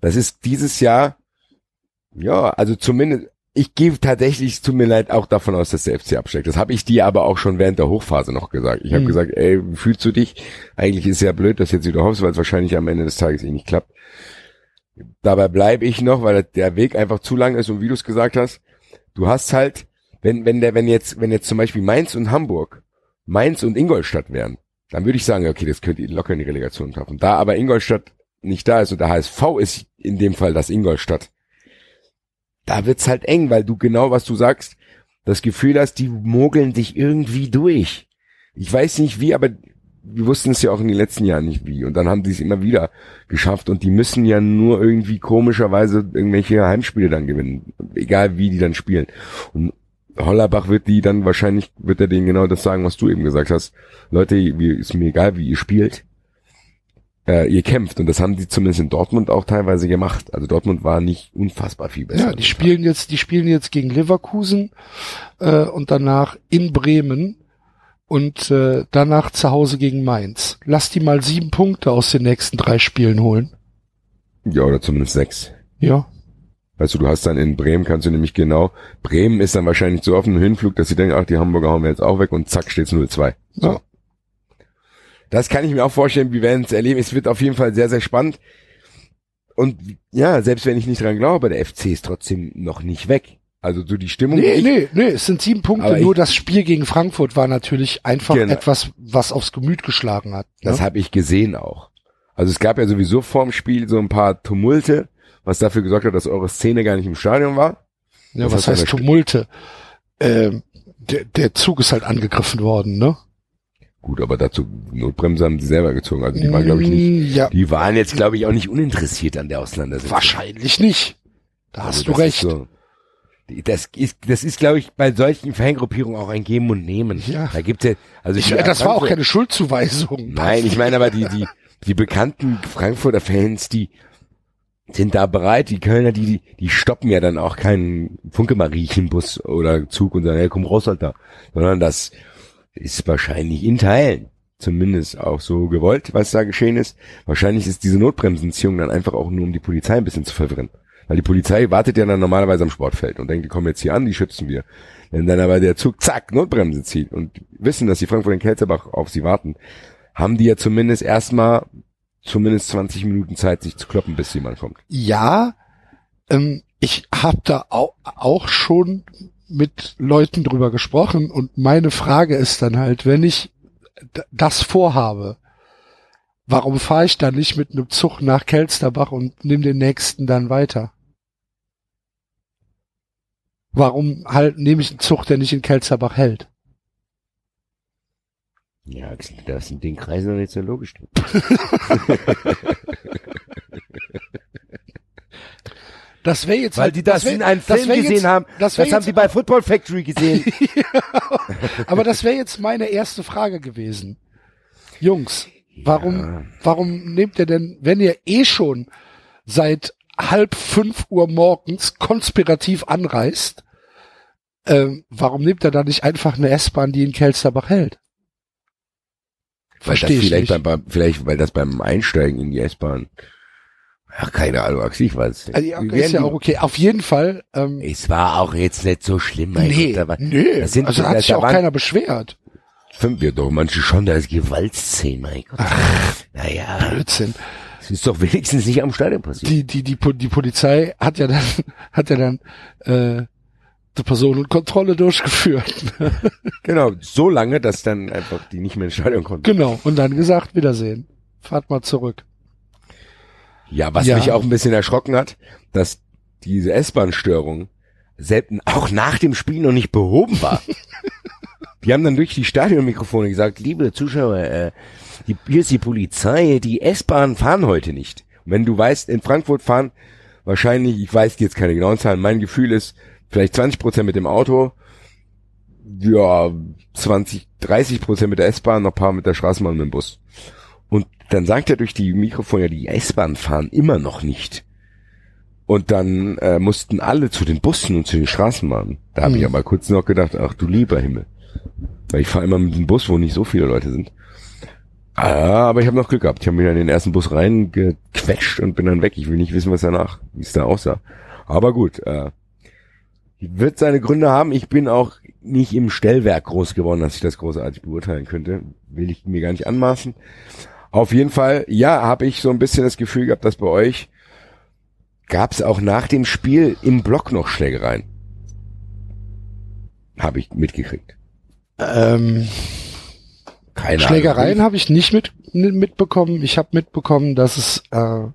das ist dieses Jahr, ja, also zumindest, ich gehe tatsächlich, es tut mir leid, auch davon aus, dass der FC absteigt. Das habe ich dir aber auch schon während der Hochphase noch gesagt. Ich habe Hm. gesagt, ey, fühlst du dich? Eigentlich ist ja blöd, dass jetzt wieder hoffst, weil es wahrscheinlich am Ende des Tages eh nicht klappt. Dabei bleibe ich noch, weil der Weg einfach zu lang ist und wie du es gesagt hast, du hast halt, wenn, wenn der, wenn jetzt, wenn jetzt zum Beispiel Mainz und Hamburg, Mainz und Ingolstadt wären, dann würde ich sagen, okay, das könnt ihr locker in die Relegation schaffen. Da aber Ingolstadt nicht da ist und der HSV ist in dem Fall das Ingolstadt, da wird's halt eng, weil du genau, was du sagst, das Gefühl hast, die mogeln sich irgendwie durch. Ich weiß nicht wie, aber wir wussten es ja auch in den letzten Jahren nicht wie. Und dann haben die es immer wieder geschafft und die müssen ja nur irgendwie komischerweise irgendwelche Heimspiele dann gewinnen. Egal wie die dann spielen. Und Hollerbach wird die dann wahrscheinlich, wird er denen genau das sagen, was du eben gesagt hast. Leute, ist mir egal, wie ihr spielt. Äh, ihr kämpft. Und das haben die zumindest in Dortmund auch teilweise gemacht. Also Dortmund war nicht unfassbar viel besser. ja, die spielen jetzt, die spielen jetzt gegen Leverkusen äh, und danach in Bremen und äh, danach zu Hause gegen Mainz. Lass die mal sieben Punkte aus den nächsten drei Spielen holen. Ja, oder zumindest sechs. Ja, Weißt du, du hast dann in Bremen, kannst du nämlich genau, Bremen ist dann wahrscheinlich so auf dem Hinflug, dass sie denken, ach, die Hamburger hauen wir jetzt auch weg und zack, steht's 0-2. So. Ja. Das kann ich mir auch vorstellen, wir werden es erleben. Es wird auf jeden Fall sehr, sehr spannend. Und ja, selbst wenn ich nicht dran glaube, der FC ist trotzdem noch nicht weg. Also so die Stimmung. Nee, nee, nee, es sind sieben Punkte. Nur das Spiel gegen Frankfurt war natürlich einfach Genau. etwas, was aufs Gemüt geschlagen hat. Ne? Das habe ich gesehen auch. Also es gab ja sowieso vorm Spiel so ein paar Tumulte, was dafür gesorgt hat, dass eure Szene gar nicht im Stadion war. ja, das was heißt Tumulte? Ähm, der, der Zug ist halt angegriffen worden, ne? Gut, aber dazu Notbremse haben sie selber gezogen. Also die waren, glaube ich, nicht. Mm, Ja, Die waren jetzt, glaube ich, auch nicht uninteressiert an der Auseinandersetzung. wahrscheinlich nicht. Da Also hast du recht. So, Das ist, das ist, glaube ich, bei solchen Fangruppierungen auch ein Geben und Nehmen. Ja. Da gibt's ja, also Ich, das war auch keine Schuldzuweisung. Nein, ich meine aber die, die, die bekannten Frankfurter Fans, die sind da bereit. Die Kölner, die, die, die stoppen ja dann auch keinen Funke-Mariechenbus oder Zug und sagen, hey, komm raus, Alter. Sondern das ist wahrscheinlich in Teilen zumindest auch so gewollt, was da geschehen ist. Wahrscheinlich ist diese Notbremsenziehung dann einfach auch nur, um die Polizei ein bisschen zu verwirren. Weil die Polizei wartet ja dann normalerweise am Sportfeld und denkt, die kommen jetzt hier an, die schützen wir. Wenn dann aber der Zug zack, Notbremse zieht und wissen, dass die Frankfurt in Kelzerbach auf sie warten, haben die ja zumindest erstmal zumindest 20 Minuten Zeit, sich zu kloppen, bis jemand kommt. Ja, ähm, ich habe da auch, auch schon mit Leuten drüber gesprochen und meine Frage ist dann halt, wenn ich das vorhabe, warum fahre ich dann nicht mit einem Zug nach Kelsterbach und nimm den nächsten dann weiter? Warum halt nehme ich einen Zug, der nicht in Kelsterbach hält? Ja, das sind den Kreisen noch nicht so logisch. Das wäre jetzt Weil halt, die das, wär- in einem das Film gesehen jetzt, haben. Das, Das, haben sie bei Football Factory gesehen. Aber das wäre jetzt meine erste Frage gewesen. Jungs, warum, warum nehmt ihr denn, wenn ihr eh schon seit halb fünf Uhr morgens konspirativ anreist, ähm, warum nehmt ihr da nicht einfach eine S-Bahn, die in Kelsterbach hält? Verstehe ich vielleicht, nicht. beim, vielleicht, weil das beim Einsteigen in die S-Bahn. Ach, keine Ahnung, ich weiß nicht. Also, ja, Wir ist ja auch okay. Auf jeden Fall, ähm, Es war auch jetzt nicht so schlimm, mein nee, Gott. Nee, das sind, also hat das, sich da auch keiner beschwert. Fünf, ja doch, manche schon, da ist Gewaltszenen, mein Gott. Naja, Blödsinn. Es ist doch wenigstens nicht am Stadion passiert. Die, die, die, die Polizei hat ja dann, hat ja dann, äh, die Personenkontrolle durchgeführt. Genau, so lange, dass dann einfach die nicht mehr ins Stadion konnten. Genau. Und dann gesagt, Wiedersehen. Fahrt mal zurück. Ja, was Ja. mich auch ein bisschen erschrocken hat, dass diese S-Bahn-Störung selbst auch nach dem Spiel noch nicht behoben war. die haben dann durch die Stadionmikrofone gesagt, Liebe Zuschauer, äh, die, hier ist die Polizei, die S-Bahn fahren heute nicht. Und wenn du weißt, in Frankfurt fahren wahrscheinlich, ich weiß jetzt keine genauen Zahlen, mein Gefühl ist, vielleicht 20 Prozent mit dem Auto, ja, 20, 30 Prozent mit der S-Bahn, noch ein paar mit der Straßenbahn und mit dem Bus. Und dann sagt er durch die Mikrofone, ja, die S-Bahn fahren immer noch nicht. Und dann äh, mussten alle zu den Bussen und zu den Straßenbahnen. Da habe ich Hm. aber kurz noch gedacht, ach du lieber Himmel. Weil ich fahre immer mit dem Bus, wo nicht so viele Leute sind. Ah, aber ich habe noch Glück gehabt. Ich habe mich in den ersten Bus reingequetscht und bin dann weg. Ich will nicht wissen, was danach, wie es da aussah. Aber gut, äh, wird seine Gründe haben. Ich bin auch nicht im Stellwerk groß geworden, dass ich das großartig beurteilen könnte. Will ich mir gar nicht anmaßen. Auf jeden Fall, ja, habe ich so ein bisschen das Gefühl gehabt, dass bei euch gab es auch nach dem Spiel im Block noch Schlägereien. Habe ich mitgekriegt. Ähm, Keine Schlägereien habe ich nicht mit, mitbekommen. Ich habe mitbekommen, dass es äh,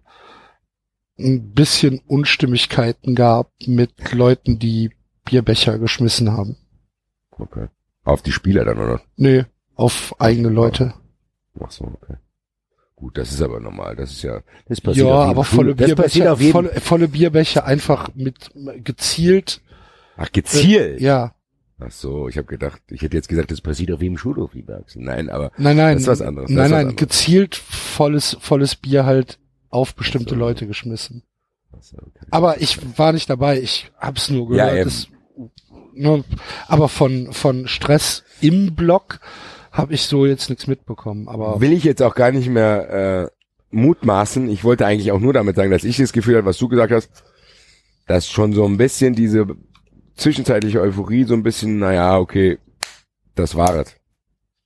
ein bisschen Unstimmigkeiten gab mit Leuten, die Bierbecher geschmissen haben. Okay. Auf die Spieler dann, oder? Nee, auf eigene Leute. Ach so, okay. Gut, das ist aber normal. Das ist ja, Das passiert Ja, auf jeden aber Fall. volle Bierbecher, volle, volle Bierbecher einfach mit gezielt. ach, gezielt. Ja, Ach so, ich habe gedacht, ich hätte jetzt gesagt, das passiert auf jedem Schulhof, lieber Axel. Nein, aber nein, nein. Das ist was anderes, das Nein, nein, anderes. gezielt volles, volles Bier halt auf bestimmte so. Leute geschmissen. So, okay. Aber ich war nicht dabei, ich hab's nur Ja, gehört. eben. das, ne, aber von, von Stress im Block habe ich so jetzt nichts mitbekommen. Aber will ich jetzt auch gar nicht mehr äh, mutmaßen. Ich wollte eigentlich auch nur damit sagen, dass ich das Gefühl habe, was du gesagt hast, dass schon so ein bisschen diese zwischenzeitliche Euphorie so ein bisschen, naja, okay, das war es.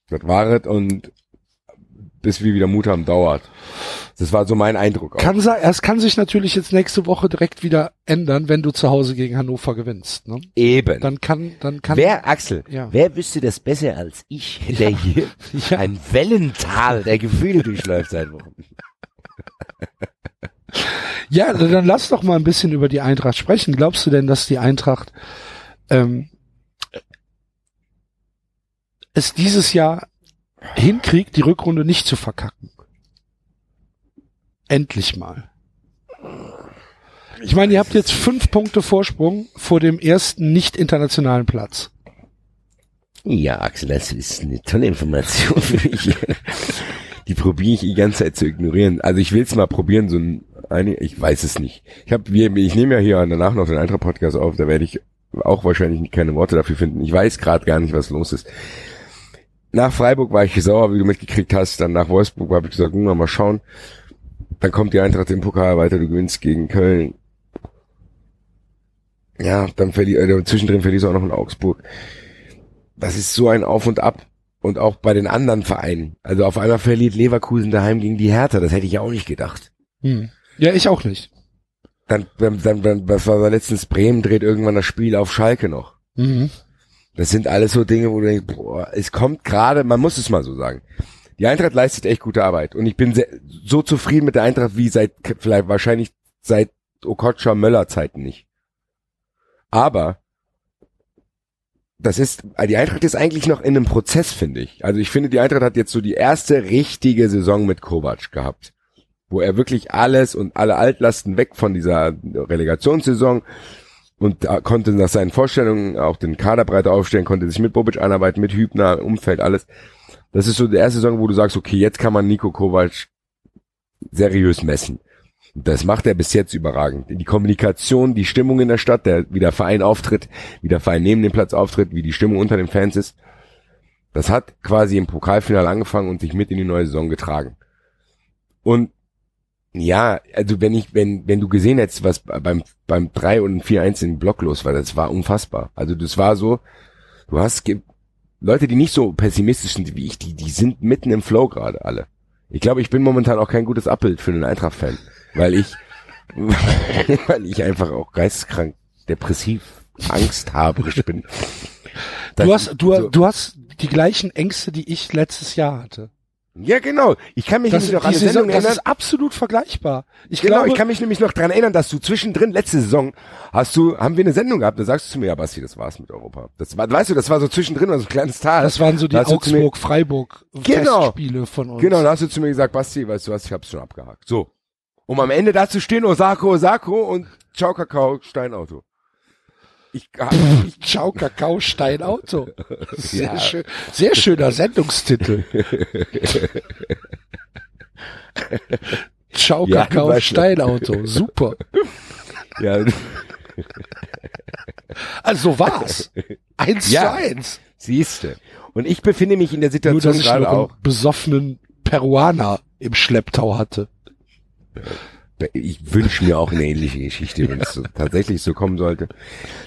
Das war es und bis wir wieder Mut haben, dauert. Das war so mein Eindruck. Auch. kann sein, es kann sich natürlich jetzt nächste Woche direkt wieder ändern, wenn du zu Hause gegen Hannover gewinnst. Ne? Eben. Dann kann, dann kann. Wer, Axel, Ja. wer wüsste das besser als ich, der hier Ja. ein Wellental der Gefühle durchläuft seit Wochen? Ja, dann lass doch mal ein bisschen über die Eintracht sprechen. Glaubst du denn, dass die Eintracht ähm, es dieses Jahr hinkriegt, die Rückrunde nicht zu verkacken? Endlich mal. Ich meine, ihr habt jetzt fünf Punkte Vorsprung vor dem ersten nicht internationalen Platz. Ja, Axel, das ist eine tolle Information für mich. Die probiere ich die ganze Zeit zu ignorieren. Also ich will es mal probieren, so ein, eine, ich weiß es nicht. Ich habe, ich nehme ja hier danach noch den Eintracht Podcast auf, da werde ich auch wahrscheinlich keine Worte dafür finden. Ich weiß gerade gar nicht, was los ist. Nach Freiburg war ich sauer, wie du mitgekriegt hast. Dann nach Wolfsburg habe ich gesagt, hm, mal schauen. Dann kommt die Eintracht im Pokal weiter, du gewinnst gegen Köln. Ja, dann verli äh, zwischendrin verlierst du auch noch in Augsburg. Das ist so ein Auf und Ab. Und auch bei den anderen Vereinen. Also auf einmal verliert Leverkusen daheim gegen die Hertha. Das hätte ich ja auch nicht gedacht. Hm. Ja, ich auch nicht. Dann, dann, dann, dann was war letztens Bremen dreht irgendwann das Spiel auf Schalke noch. Mhm. Das sind alles so Dinge, wo du denkst, boah, es kommt gerade, man muss es mal so sagen. Die Eintracht leistet echt gute Arbeit und ich bin sehr, so zufrieden mit der Eintracht wie seit vielleicht wahrscheinlich seit Okocha Möller Zeiten nicht. Aber das ist, die Eintracht ist eigentlich noch in einem Prozess, finde ich. Also ich finde, die Eintracht hat jetzt so die erste richtige Saison mit Kovac gehabt, wo er wirklich alles und alle Altlasten weg von dieser Relegationssaison und konnte nach seinen Vorstellungen auch den Kader breiter aufstellen, konnte sich mit Bobic einarbeiten, mit Hübner, Umfeld, alles. Das ist so die erste Saison, wo du sagst, okay, jetzt kann man Nico Kovac seriös messen. Das macht er bis jetzt überragend. Die Kommunikation, die Stimmung in der Stadt, der, wie der Verein auftritt, wie der Verein neben dem Platz auftritt, wie die Stimmung unter den Fans ist, das hat quasi im Pokalfinale angefangen und sich mit in die neue Saison getragen. Und ja, also wenn ich, wenn, wenn du gesehen hättest, was beim, beim 3 und 4-1 im Block los war, das war unfassbar. Also das war so, du hast Leute, die nicht so pessimistisch sind wie ich, die, die sind mitten im Flow gerade alle. Ich glaube, ich bin momentan auch kein gutes Abbild für einen Eintracht-Fan, weil ich, weil ich einfach auch geisteskrank, depressiv, angsthaberisch bin. Du hast, du, so, du hast die gleichen Ängste, die ich letztes Jahr hatte. Ja, genau. Ich kann mich Das, nämlich noch an die eine Saison, Sendung das erinnern. ist absolut vergleichbar. Ich genau, glaube, ich kann mich nämlich noch dran erinnern, dass du zwischendrin letzte Saison hast du, haben wir eine Sendung gehabt, da sagst du zu mir, ja Basti, das war's mit Europa. Das war, weißt du, das war so zwischendrin, also ein kleines Tal. das waren so die Augsburg-Freiburg-Testspiele Genau. von uns. Genau, da hast du zu mir gesagt, Basti, weißt du was, ich hab's schon abgehakt. So. Um am Ende da zu stehen, Osako, Osako und Ciao Kakao, Steinauto. Ich, ich Ciao Kakao Stein Auto. Sehr Ja. schön, sehr schöner Sendungstitel. Ciao Ja, Kakao. Stein Auto. Super. ja, Also so war's. Eins Ja. zu eins. siehste. Und ich befinde mich in der Nur, Situation dass ich gerade noch auch. einen besoffenen Peruaner im Schlepptau hatte. Ich wünsche mir auch eine ähnliche Geschichte, wenn es so, tatsächlich so kommen sollte.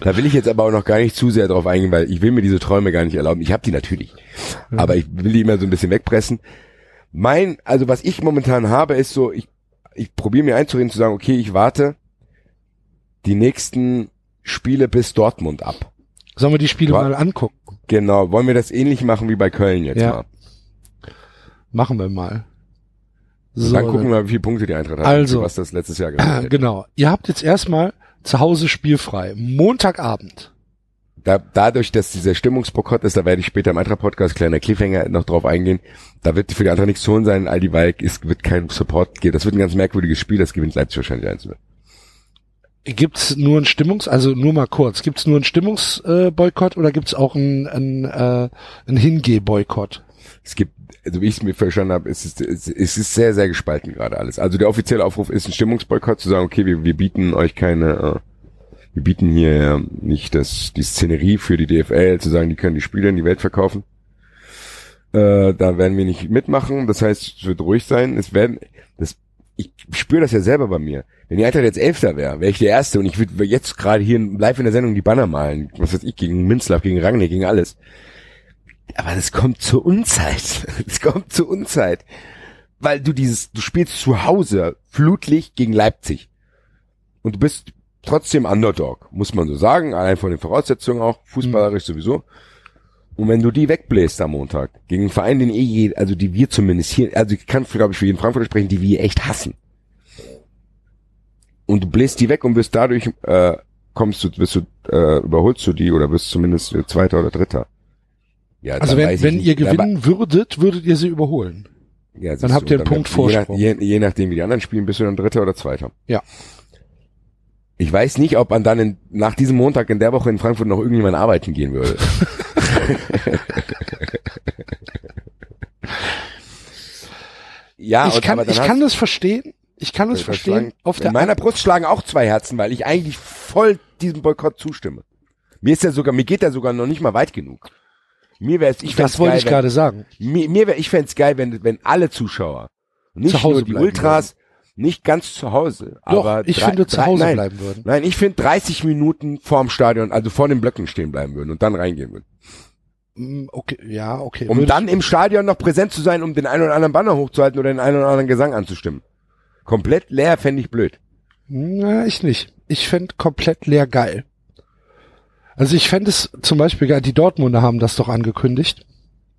Da will ich jetzt aber auch noch gar nicht zu sehr drauf eingehen, weil ich will mir diese Träume gar nicht erlauben. Ich habe die natürlich, aber ich will die immer so ein bisschen wegpressen. Mein, also was ich momentan habe, ist so, ich, ich probiere mir einzureden zu sagen, okay, ich warte die nächsten Spiele bis Dortmund ab. Sollen wir die Spiele Wa- mal angucken? Genau, wollen wir das ähnlich machen wie bei Köln jetzt Ja. mal. Machen wir mal. So, dann gucken wir mal, wie viele Punkte die Eintracht hat, Also. was das letztes Jahr gemacht hat. Genau. Ihr habt jetzt erstmal zu Hause spielfrei. Montagabend. da, dadurch, dass dieser Stimmungsboykott ist, da werde ich später im Eintracht-Podcast, kleiner Cliffhanger, noch drauf eingehen, da wird für die Eintracht nichts zu holen sein, all die Weig, es wird kein Support geben. Das wird ein ganz merkwürdiges Spiel, das gewinnt Leipzig wahrscheinlich 1 Gibt's nur ein Stimmungs, also nur mal kurz, gibt's nur ein Stimmungsboykott äh, oder gibt's auch ein, ein, äh, ein Hingeh-Boykott? Es gibt, also wie ich es mir verstanden habe, es ist, es ist sehr, sehr gespalten gerade alles. Also der offizielle Aufruf ist ein Stimmungsboykott, zu sagen, okay, wir, wir bieten euch keine, äh, wir bieten hier nicht das, die Szenerie für die DFL, zu sagen, die können die Spiele in die Welt verkaufen. Äh, da werden wir nicht mitmachen. Das heißt, es wird ruhig sein. Es werden, das, ich spüre das ja selber bei mir. Wenn die Eintracht jetzt Elfter wäre, wäre ich der Erste und ich würde jetzt gerade hier live in der Sendung die Banner malen. Was weiß ich, gegen Münzlaff, gegen Rangnick, gegen alles. Aber das kommt zur Unzeit. Das kommt zur Unzeit. Weil du dieses, du spielst zu Hause Flutlicht gegen Leipzig. Und du bist trotzdem Underdog, muss man so sagen, allein von den Voraussetzungen auch, fußballerisch sowieso. Und wenn du die wegbläst am Montag, gegen einen Verein, den eh, also die wir zumindest hier, also ich kann, glaube ich, für jeden Frankfurter sprechen, die wir echt hassen. Und du bläst die weg und wirst dadurch, äh, kommst du, wirst du, äh, überholst du die oder wirst zumindest Zweiter oder Dritter. Ja, Also wenn, wenn nicht. ihr Aber- gewinnen würdet, würdet ihr sie überholen. ja, Dann habt ihr einen Punkt je, Vorsprung. nach, je, je nachdem, wie die anderen spielen, bist du dann Dritter oder Zweiter. Ja. Ich weiß nicht, ob man dann in, nach diesem Montag in der Woche in Frankfurt noch irgendjemand arbeiten gehen würde. ja, ich und, kann, ich hast- kann das verstehen. Ich kann das verstehen. Auf in der meiner Brust schlagen auch zwei Herzen, weil ich eigentlich voll diesem Boykott zustimme. Mir ist ja sogar, mir geht er sogar noch nicht mal weit genug. Mir wäre es, ich das wollte geil, ich gerade wenn, sagen. mir, mir wär, ich fänd's geil, wenn, wenn alle Zuschauer, nicht Zu Hause nur die Ultras, nicht ganz zu Hause, Doch, aber ich drei- finde, zu Hause nein, bleiben würden. Nein, ich finde 30 Minuten vorm Stadion, also vor den Blöcken stehen bleiben würden und dann reingehen würden. Mm, Okay, ja, okay. Um dann im Stadion noch präsent zu sein, um den einen oder anderen Banner hochzuhalten oder den einen oder anderen Gesang anzustimmen. Komplett leer fände ich blöd. Na, ich nicht. Ich fänd komplett leer geil. Also ich fände es zum Beispiel geil, die Dortmunder haben das doch angekündigt.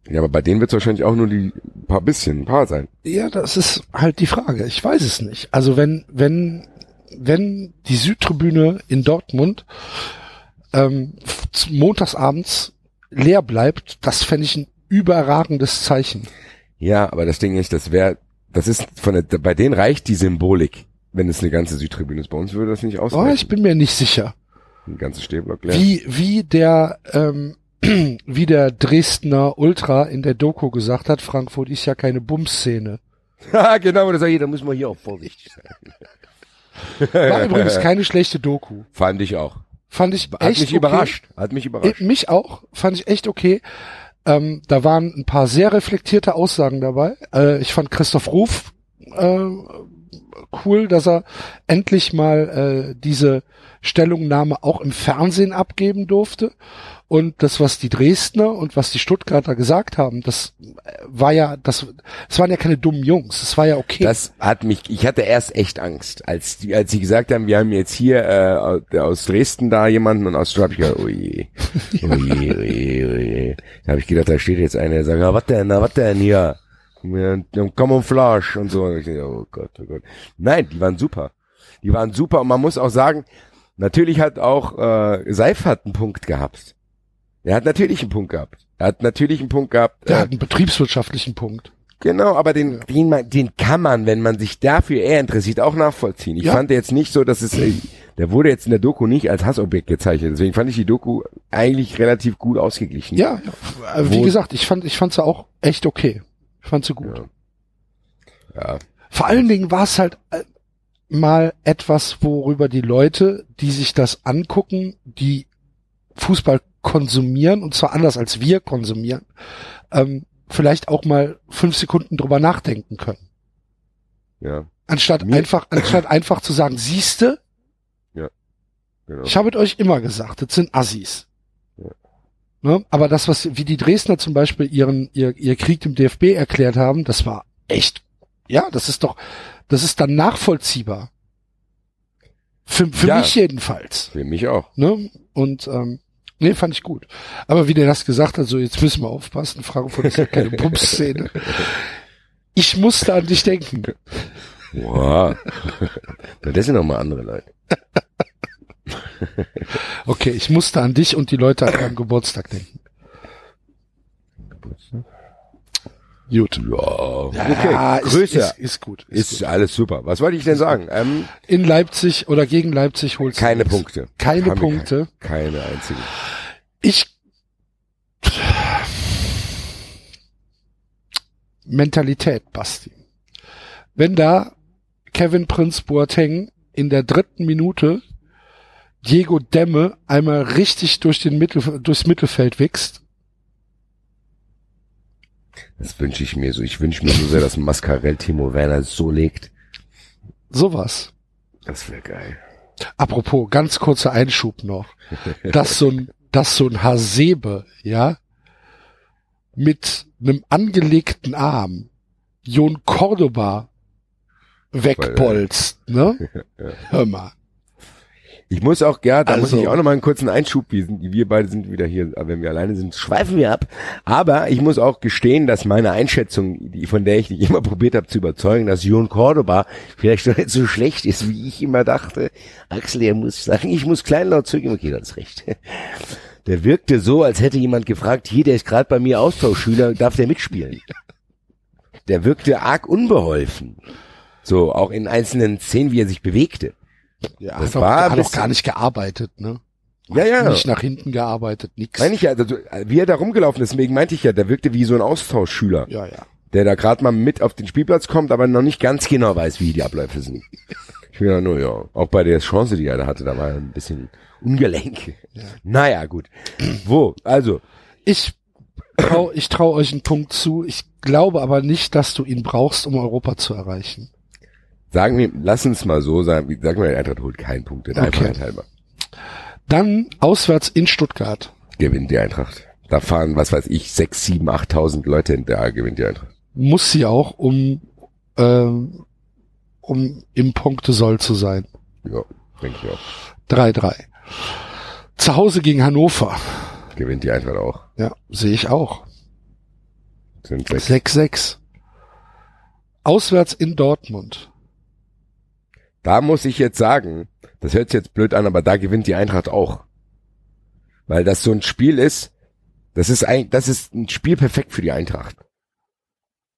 Ja, aber bei denen wird es wahrscheinlich auch nur die paar bisschen, ein paar sein. Ja, das ist halt die Frage. Ich weiß es nicht. Also wenn, wenn, wenn die Südtribüne in Dortmund ähm, montagsabends leer bleibt, das fände ich ein überragendes Zeichen. Ja, aber das Ding ist, das wäre, das ist von der, bei denen reicht die Symbolik, wenn es eine ganze Südtribüne ist. Bei uns würde das nicht Aber ausreichen. ich bin mir nicht sicher, Ein ganzes Stehblock leer. wie, wie der, ähm, wie der Dresdner Ultra in der Doku gesagt hat, Frankfurt ist ja keine Bumszene. Ja, genau, das sag ich, da müssen wir hier auch vorsichtig sein. War übrigens keine schlechte Doku. Fand ich auch. Fand ich Hat echt mich okay. überrascht. Hat mich überrascht. Äh, Mich auch, fand ich echt okay. Ähm, da waren ein paar sehr reflektierte Aussagen dabei. Äh, ich fand Christoph Ruf äh, cool, dass er endlich mal äh, diese Stellungnahme auch im Fernsehen abgeben durfte. Und das, was die Dresdner und was die Stuttgarter gesagt haben, das äh, war ja, das, das waren ja keine dummen Jungs. Das war ja okay. Das hat mich, ich hatte erst echt Angst, als die, als sie gesagt haben, wir haben jetzt hier äh, aus Dresden da jemanden und aus Stuttgart, ich oh je, oh je, oh je, oh je. Da habe ich gedacht, da steht jetzt einer, der sagt, na was denn, na was denn hier? Ja, Camouflage und so. Und ich oh Gott, oh Gott. Nein, die waren super. Die waren super und man muss auch sagen, natürlich hat auch äh, Seif hat einen Punkt gehabt. Er hat natürlich einen Punkt gehabt. Er hat natürlich einen Punkt gehabt. Der äh, hat einen betriebswirtschaftlichen Punkt. Genau, aber den, den, man, den kann man, wenn man sich dafür eher interessiert, auch nachvollziehen. Ich Ja. fand jetzt nicht so, dass es, äh, der wurde jetzt in der Doku nicht als Hassobjekt gezeichnet. Deswegen fand ich die Doku eigentlich relativ gut ausgeglichen. Ja, ja. Äh, wie Wo- gesagt, ich fand, ich fand sie auch echt okay. Ich fand sie gut. Ja. Vor allen Dingen war es halt äh, mal etwas, worüber die Leute, die sich das angucken, die Fußball konsumieren, und zwar anders als wir konsumieren, ähm, vielleicht auch mal fünf Sekunden drüber nachdenken können. Ja. Anstatt Mir- einfach, anstatt einfach zu sagen, siehste, Genau. ich habe es euch immer gesagt, das sind Assis. Ne? Aber das, was, wie die Dresdner zum Beispiel ihren, ihr, ihr Krieg im DFB erklärt haben, das war echt, ja, das ist doch, das ist dann nachvollziehbar. Für, für Ja. mich jedenfalls. Für mich auch. Ne? Und ähm, nee, fand ich gut. Aber wie der das gesagt hat, so jetzt müssen wir aufpassen, Frankfurt ist ja keine Pumpszene. Ich musste an dich denken. Wow. Na, das sind nochmal andere Leute. Okay, ich musste an dich und die Leute an deinem Geburtstag denken. Gut. Ja, okay. Ja, ist, ist, ist gut. Ist Ist alles super. Was wollte ich denn sagen? Ähm, in Leipzig oder gegen Leipzig holst du keine nichts. Punkte. Keine Haben Punkte. Keine, keine einzige. Ich Mentalität, Basti. Wenn da Kevin Prinz Boateng in der dritten Minute Diego Demme einmal richtig durch den Mittel, durchs Mittelfeld wächst, Das wünsche ich mir so. Ich wünsche mir so sehr, dass Mascarell Timo Werner so legt. sowas. Das wäre geil. Apropos, ganz kurzer Einschub noch. Dass so ein, dass so ein Hasebe, ja, mit einem angelegten Arm Jon Cordoba wegbolzt, ne? Hör mal. Ich muss auch, ja, da muss Also- ich auch noch mal einen kurzen Einschub, wir, sind, wir beide sind wieder hier, aber wenn wir alleine sind, schweifen wir ab. Aber ich muss auch gestehen, dass meine Einschätzung, die, von der ich dich immer probiert habe zu überzeugen, dass Jon Cordoba vielleicht doch nicht so schlecht ist, wie ich immer dachte. Axel, er muss sagen, ich muss kleinlaut zugeben, okay, das ist recht. Der wirkte so, als hätte jemand gefragt, hier, der ist gerade bei mir Austauschschüler, darf der mitspielen? Der wirkte arg unbeholfen. So, auch in einzelnen Szenen, wie er sich bewegte. Ja, Das war hat bisschen- gar nicht gearbeitet, ne? Ja, ja. Nicht nach hinten gearbeitet, nix. Meine ich ja, also, wie er da rumgelaufen ist, deswegen meinte ich ja, der wirkte wie so ein Austauschschüler, ja, ja. der da gerade mal mit auf den Spielplatz kommt, aber noch nicht ganz genau weiß, wie die Abläufe sind. Ich bin ja nur, ja, auch bei der Chance, die er da hatte, da war er ein bisschen ungelenk. Naja, gut. Wo? Also, Ich trau, ich trau euch einen Punkt zu. Ich glaube aber nicht, dass du ihn brauchst, um Europa zu erreichen. Sagen wir, lass uns mal so sagen, wie- sagen wir, Eintracht holt keinen Punkt, der Okay. Einfachheit halber. Dann auswärts in Stuttgart. Gewinnt die Eintracht. Da fahren, was weiß ich, sechs, sieben, achttausend Leute hin, da gewinnt die Eintracht. Muss sie auch, um, ähm, um im Punktesoll zu sein. Ja, denke ich auch. 3-3. Zu Hause gegen Hannover. Gewinnt die Eintracht auch. Ja, sehe ich auch. Sind sechs. 6-6. Auswärts in Dortmund. Da muss ich jetzt sagen, das hört sich jetzt blöd an, aber da gewinnt die Eintracht auch. Weil das so ein Spiel ist, das ist ein, das ist ein Spiel perfekt für die Eintracht.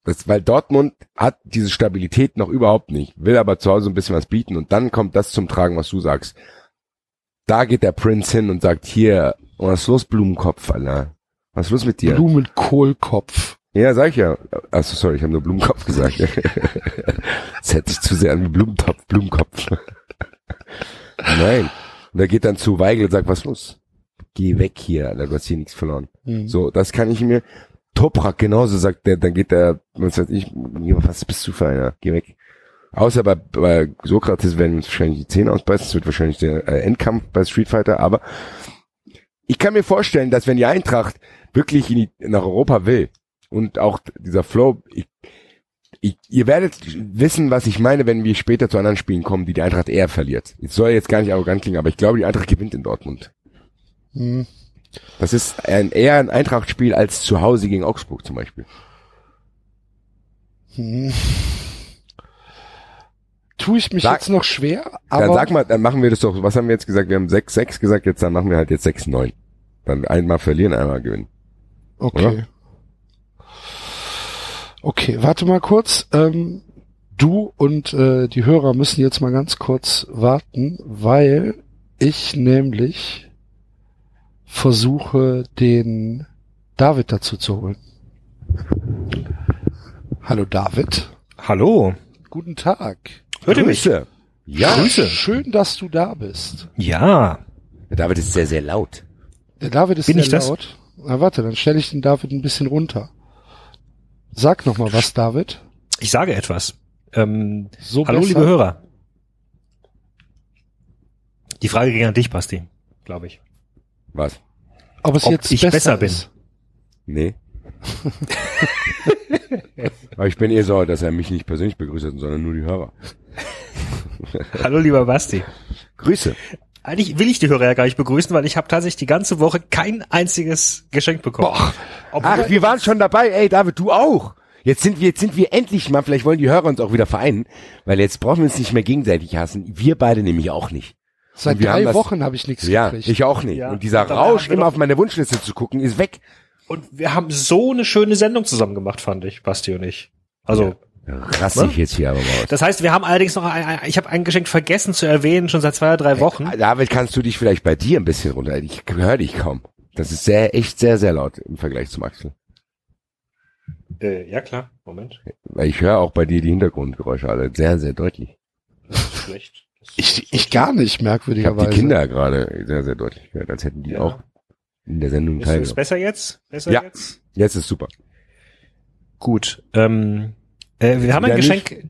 Das, weil Dortmund hat diese Stabilität noch überhaupt nicht, will aber zu Hause ein bisschen was bieten und dann kommt das zum Tragen, was du sagst. Da geht der Prince hin und sagt, hier, was ist los, Blumenkopf, Alter? Was ist los mit dir? Blumenkohlkopf. Ja, sag ich ja. Achso, sorry, ich habe nur Blumenkopf gesagt. das hört sich zu sehr an wie Blumentopf, Blumenkopf. Nein. Und er geht dann zu Weigel und sagt, was los? Geh weg hier, Alter, du hast hier nichts verloren. Mhm. So, das kann ich mir. Toprak genauso sagt der, dann geht der, was weiß ich, was bist du für einer? Geh weg. Außer bei, bei Sokrates werden uns wahrscheinlich die Zähne ausbeißen, es wird wahrscheinlich der äh, Endkampf bei Street Fighter, aber ich kann mir vorstellen, dass wenn die Eintracht wirklich in die, nach Europa will und auch dieser Flow, ich, ich, ihr werdet wissen, was ich meine, wenn wir später zu anderen Spielen kommen, die die Eintracht eher verliert. Ich soll jetzt gar nicht arrogant klingen, aber ich glaube, die Eintracht gewinnt in Dortmund. Mhm. Das ist ein, eher ein Eintracht-Spiel als zu Hause gegen Augsburg zum Beispiel. Hm. Tue ich mich Sag- jetzt noch schwer, aber Dann sag mal, dann machen wir das doch, was haben wir jetzt gesagt? Wir haben 6-6 gesagt, jetzt dann machen wir halt jetzt 6-9. Dann einmal verlieren, einmal gewinnen. okay. oder? Okay, warte mal kurz. Ähm, du und äh, die Hörer müssen jetzt mal ganz kurz warten, weil ich nämlich versuche, den David dazu zu holen. Hallo David. Hallo. Guten Tag. Hört ihr mich? Grüße. Ja, Grüße. Schön, dass du da bist. Ja. der David ist sehr, sehr laut. Der David ist Bin sehr ich das? laut. Na warte, dann stelle ich den David ein bisschen runter. Sag noch mal was, David. Ich sage etwas. Ähm, So hallo, besser? liebe Hörer. Die Frage ging an dich, Basti, glaube ich. Was? Ob es Ob jetzt ich besser, besser bin. ist. Nee. Aber ich bin eher sauer, dass er mich nicht persönlich begrüßt hat, sondern nur die Hörer. Hallo, lieber Basti. Grüße. Eigentlich will ich die Hörer ja gar nicht begrüßen, weil ich habe tatsächlich die ganze Woche kein einziges Geschenk bekommen. Ach, wir waren schon dabei. Ey, David, du auch. Jetzt sind wir, jetzt sind wir endlich mal, vielleicht wollen die Hörer uns auch wieder vereinen, weil jetzt brauchen wir uns nicht mehr gegenseitig hassen. Wir beide nämlich auch nicht. Seit drei das- Wochen habe ich nichts Ja, gekriegt. ich auch nicht. Ja. Und dieser Und Rausch, immer auf meine Wunschliste zu gucken, ist weg. Und wir haben so eine schöne Sendung zusammen gemacht, fand ich, Basti und ich. Also, Ne? ich jetzt hier aber mal aus. das heißt, wir haben allerdings noch ein, ich habe ein Geschenk vergessen zu erwähnen, schon seit zwei oder drei Wochen. David, kannst du dich vielleicht bei dir ein bisschen runter? Ich höre dich kaum. Das ist sehr, echt sehr, sehr laut im Vergleich zum Axel. Äh, ja, klar. Moment. Weil ich höre auch bei dir die Hintergrundgeräusche alle sehr, sehr deutlich. Das ist schlecht. Das ist Ich, ich gar nicht, Ich habe merkwürdigerweise. die Kinder gerade sehr, sehr deutlich gehört, als hätten die Ja. auch in der Sendung Ist es teilgenommen. besser jetzt? Besser Ja. jetzt? Jetzt ist super. Gut. Ähm, äh, wir haben ein Geschenk.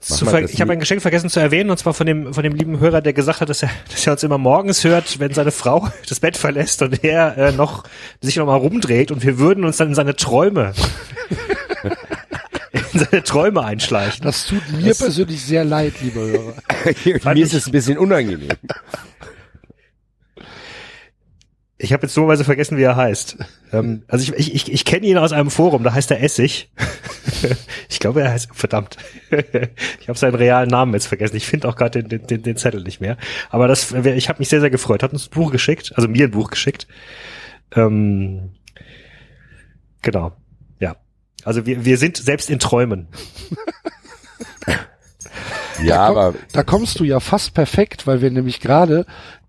Zu mal ver das ich habe ein Geschenk vergessen zu erwähnen, und zwar von dem, von dem lieben Hörer, der gesagt hat, dass er, dass er uns immer morgens hört, wenn seine Frau das Bett verlässt und er äh, noch sich noch mal rumdreht und wir würden uns dann in seine Träume in seine Träume einschleichen. Das tut mir persönlich sehr leid, liebe Hörer. Mir ist es ein bisschen unangenehm. Ich habe jetzt dummerweise vergessen, wie er heißt. Ähm, also ich, ich, ich, ich kenne ihn aus einem Forum, da heißt er Essig. ich glaube, er heißt, verdammt. ich habe seinen realen Namen jetzt vergessen. Ich finde auch gerade den, den, den, den Zettel nicht mehr. Aber das, ich habe mich sehr, sehr gefreut. Hat uns ein Buch geschickt, also mir ein Buch geschickt. Ähm, genau, ja. Also wir, wir sind selbst in Träumen. Ja, da, komm, aber da kommst du ja fast perfekt, weil wir nämlich gerade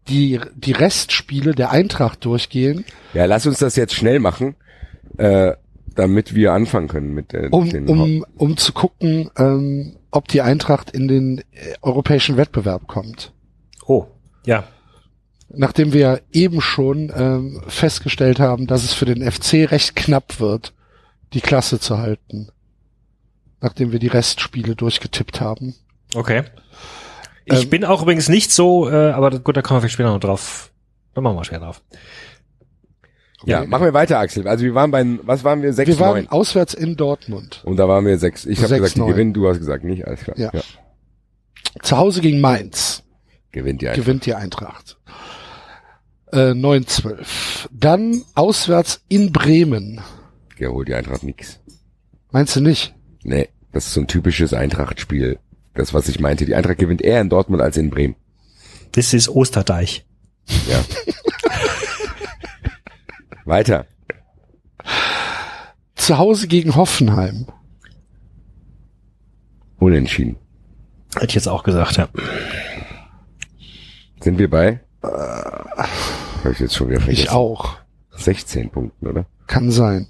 die, die Restspiele der Eintracht durchgehen, ja, lass uns das jetzt schnell machen, äh, damit wir anfangen können mit äh, um, den um, um zu gucken, ähm, ob die Eintracht in den äh, europäischen Wettbewerb kommt. Oh, ja. Nachdem wir eben schon ähm, festgestellt haben, dass es für den FC recht knapp wird, die Klasse zu halten. Nachdem wir die Restspiele durchgetippt haben. Okay. Ich Ähm, bin auch übrigens nicht so, äh, aber gut, da kommen wir vielleicht später noch drauf. Da machen wir später drauf. Ja, machen wir weiter, Axel. Also wir waren bei, was waren wir? Sechs, wir waren neun. auswärts in Dortmund. Und da waren wir sechs. Ich habe gesagt, die gewinnen, du hast gesagt nicht, alles klar. Ja. Zu Hause gegen Mainz. Gewinnt die Eintracht. gewinnt die Eintracht. Äh, 9-12. Dann auswärts in Bremen. Geholt die Eintracht nix. Meinst du nicht? Nee, das ist so ein typisches Eintracht-Spiel. Das, was ich meinte. Die Eintracht gewinnt eher in Dortmund als in Bremen. Das ist Osterdeich. Ja. Weiter. Zu Hause gegen Hoffenheim. Unentschieden. Hätte ich jetzt auch gesagt, ja. Sind wir bei? Habe ich jetzt schon wieder vergessen. Ich auch. 16 Punkten, oder? Kann sein.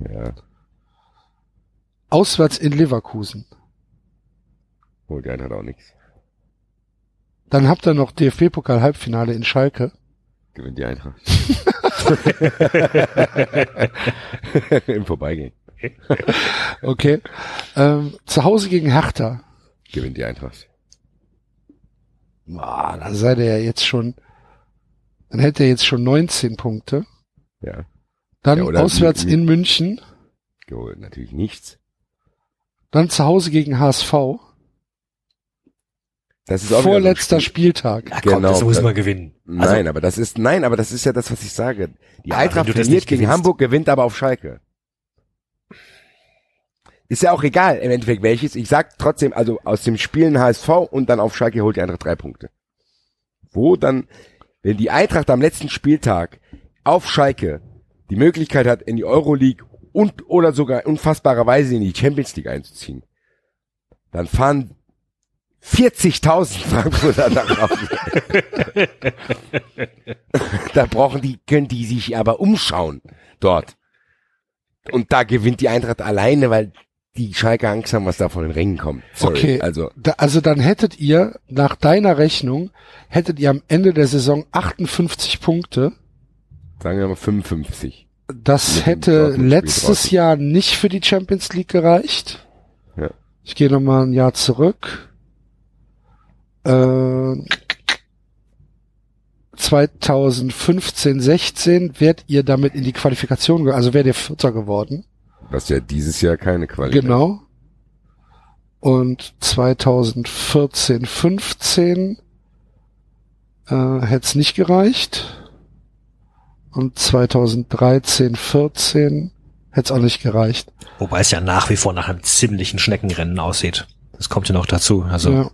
Ja. Auswärts in Leverkusen. Holt die Eintracht auch nichts. Dann habt ihr noch DFB-Pokal-Halbfinale in Schalke. Gewinnt die Eintracht. Im Vorbeigehen. Okay. Ähm, zu Hause gegen Hertha. Gewinnt die Eintracht. Boah, da seid ihr ja jetzt schon, dann hätte er jetzt schon 19 Punkte. Ja. Dann Ja, auswärts in München. Geholt natürlich nichts. Dann zu Hause gegen HSV. Das ist auch Vorletzter Spiel. Spieltag. Ja, komm, Genau. das muss man gewinnen. Nein, aber das ist, nein, aber das ist ja das, was ich sage. Die Eintracht verliert gegen gewinnst- Hamburg, gewinnt aber auf Schalke. Ist ja auch egal, im Endeffekt welches. Ich sag trotzdem, also aus dem Spielen HSV und dann auf Schalke holt die Eintracht drei Punkte. Wo dann, wenn die Eintracht am letzten Spieltag auf Schalke die Möglichkeit hat, in die Euroleague und oder sogar unfassbarerweise in die Champions League einzuziehen, dann fahren 40.000 Frankfurter nach Hause. da brauchen die, können die sich aber umschauen dort. Und da gewinnt die Eintracht alleine, weil die Schalke Angst haben, was da von den Rängen kommt. Sorry, Okay. Also, Da, also dann hättet ihr, nach deiner Rechnung, hättet ihr am Ende der Saison 58 Punkte. sagen wir mal 55. Das hätte letztes draußen. Jahr nicht für die Champions League gereicht. Ja. Ich gehe nochmal ein Jahr zurück. Äh, 2015, 16 wärt ihr damit in die Qualifikation, also wärt ihr Vierter geworden. Was ja dieses Jahr keine Qualität. Genau. Und 2014, 15 äh, hätte es nicht gereicht. Und 2013, 14 hätte es auch nicht gereicht. Wobei es ja nach wie vor nach einem ziemlichen Schneckenrennen aussieht. Das kommt ja noch dazu. Also ja,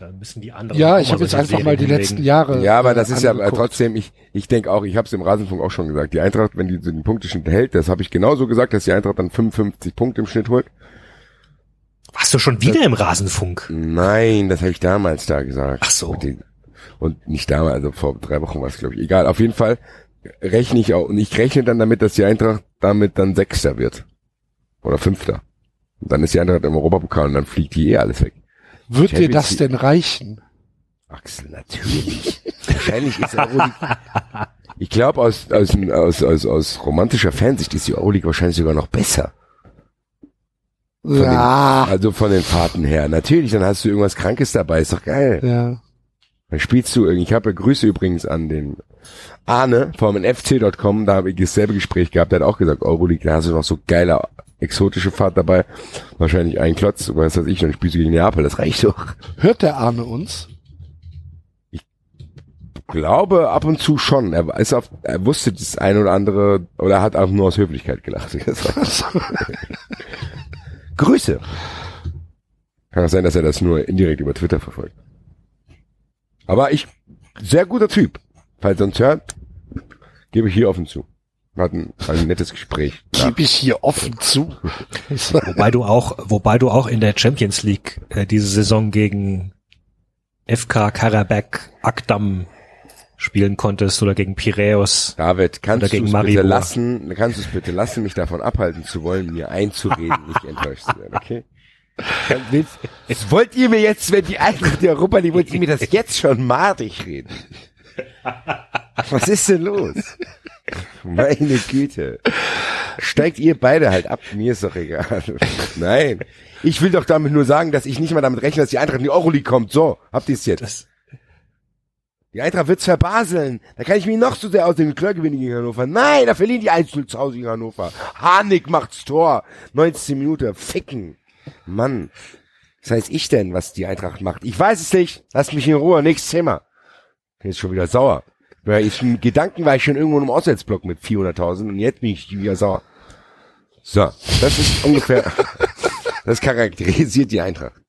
da müssen die anderen. ja auch ich habe jetzt einfach mal die Serien letzten hinlegen. Jahre. Ja, aber äh, das ist ja äh, trotzdem, ich, ich denke auch, ich habe es im Rasenfunk auch schon gesagt, die Eintracht, wenn die so den Punkteschnitt hält, das habe ich genauso gesagt, dass die Eintracht dann 55 Punkte im Schnitt holt. Warst du schon wieder im Rasenfunk? Nein, das habe ich damals da gesagt. Ach so. Und, die, und nicht damals, also vor drei Wochen war es, glaube ich. Egal, auf jeden Fall rechne ich auch, und ich rechne dann damit, dass die Eintracht damit dann Sechster wird. Oder Fünfter. Und dann ist die Eintracht im Europapokal und dann fliegt die eh alles weg. Wird dir Champions das League- denn reichen? Axel, natürlich. Wahrscheinlich ist Euroleague. Ich glaube, aus, aus, aus, aus, aus romantischer Fansicht ist die Euroleague wahrscheinlich sogar noch besser. Von Ja, Den, also von den Fahrten her. Natürlich, dann hast du irgendwas Krankes dabei, ist doch geil. ja. Dann spielst du irgendwie. Ich habe Grüße übrigens an den Arne vom nfc.com, da habe ich dasselbe Gespräch gehabt, der hat auch gesagt, Euroleague, da hast du noch so geile exotische Fahrt dabei. Wahrscheinlich ein Klotz, was weiß ich, dann spielst du gegen Neapel, das reicht doch. Hört der Arne uns? glaube ab und zu schon. Er ist auf, er wusste das eine oder andere, oder er hat auch nur aus Höflichkeit gelacht. Grüße. Kann auch sein, dass er das nur indirekt über Twitter verfolgt. Aber ich, sehr guter Typ. Falls er uns hört, gebe ich hier offen zu. Hatten ein nettes Gespräch. Ja. Gebe ich hier offen zu. Wobei du auch, wobei du auch in der Champions League äh, diese Saison gegen FK Karabakh Akdam spielen konntest oder gegen Piräus. David, kannst Oder du gegen es bitte lassen, kannst du es bitte lassen, mich davon abhalten zu wollen, mir einzureden, nicht enttäuscht zu werden, okay? Willst- Das wollt ihr mir jetzt, wenn die Eintracht der Europa, die wollt ihr mir das jetzt schon madig reden? Was ist denn los? Meine Güte. Steigt ihr beide halt ab, mir ist doch egal. Nein. Ich will doch damit nur sagen, dass ich nicht mal damit rechne, dass die Eintracht in die Euroleague kommt. So, habt ihr es jetzt. Das, Die Eintracht wird's verbaseln. Da kann ich mich noch so sehr aus dem Klar gewinnen gegen Hannover. Nein, da verlieren die 1 zu Hause gegen Hannover. Harnik macht's Tor. 19 Minuten. Ficken. Mann. Was heißt ich denn, was die Eintracht macht? Ich weiß es nicht. Lasst mich in Ruhe. Nächstes Thema. Bin jetzt schon wieder sauer. Weil ich, in Gedanken war ich schon irgendwo im Auswärtsblock mit 400.000 und jetzt bin ich wieder sauer. So. Das ist ungefähr, das charakterisiert die Eintracht.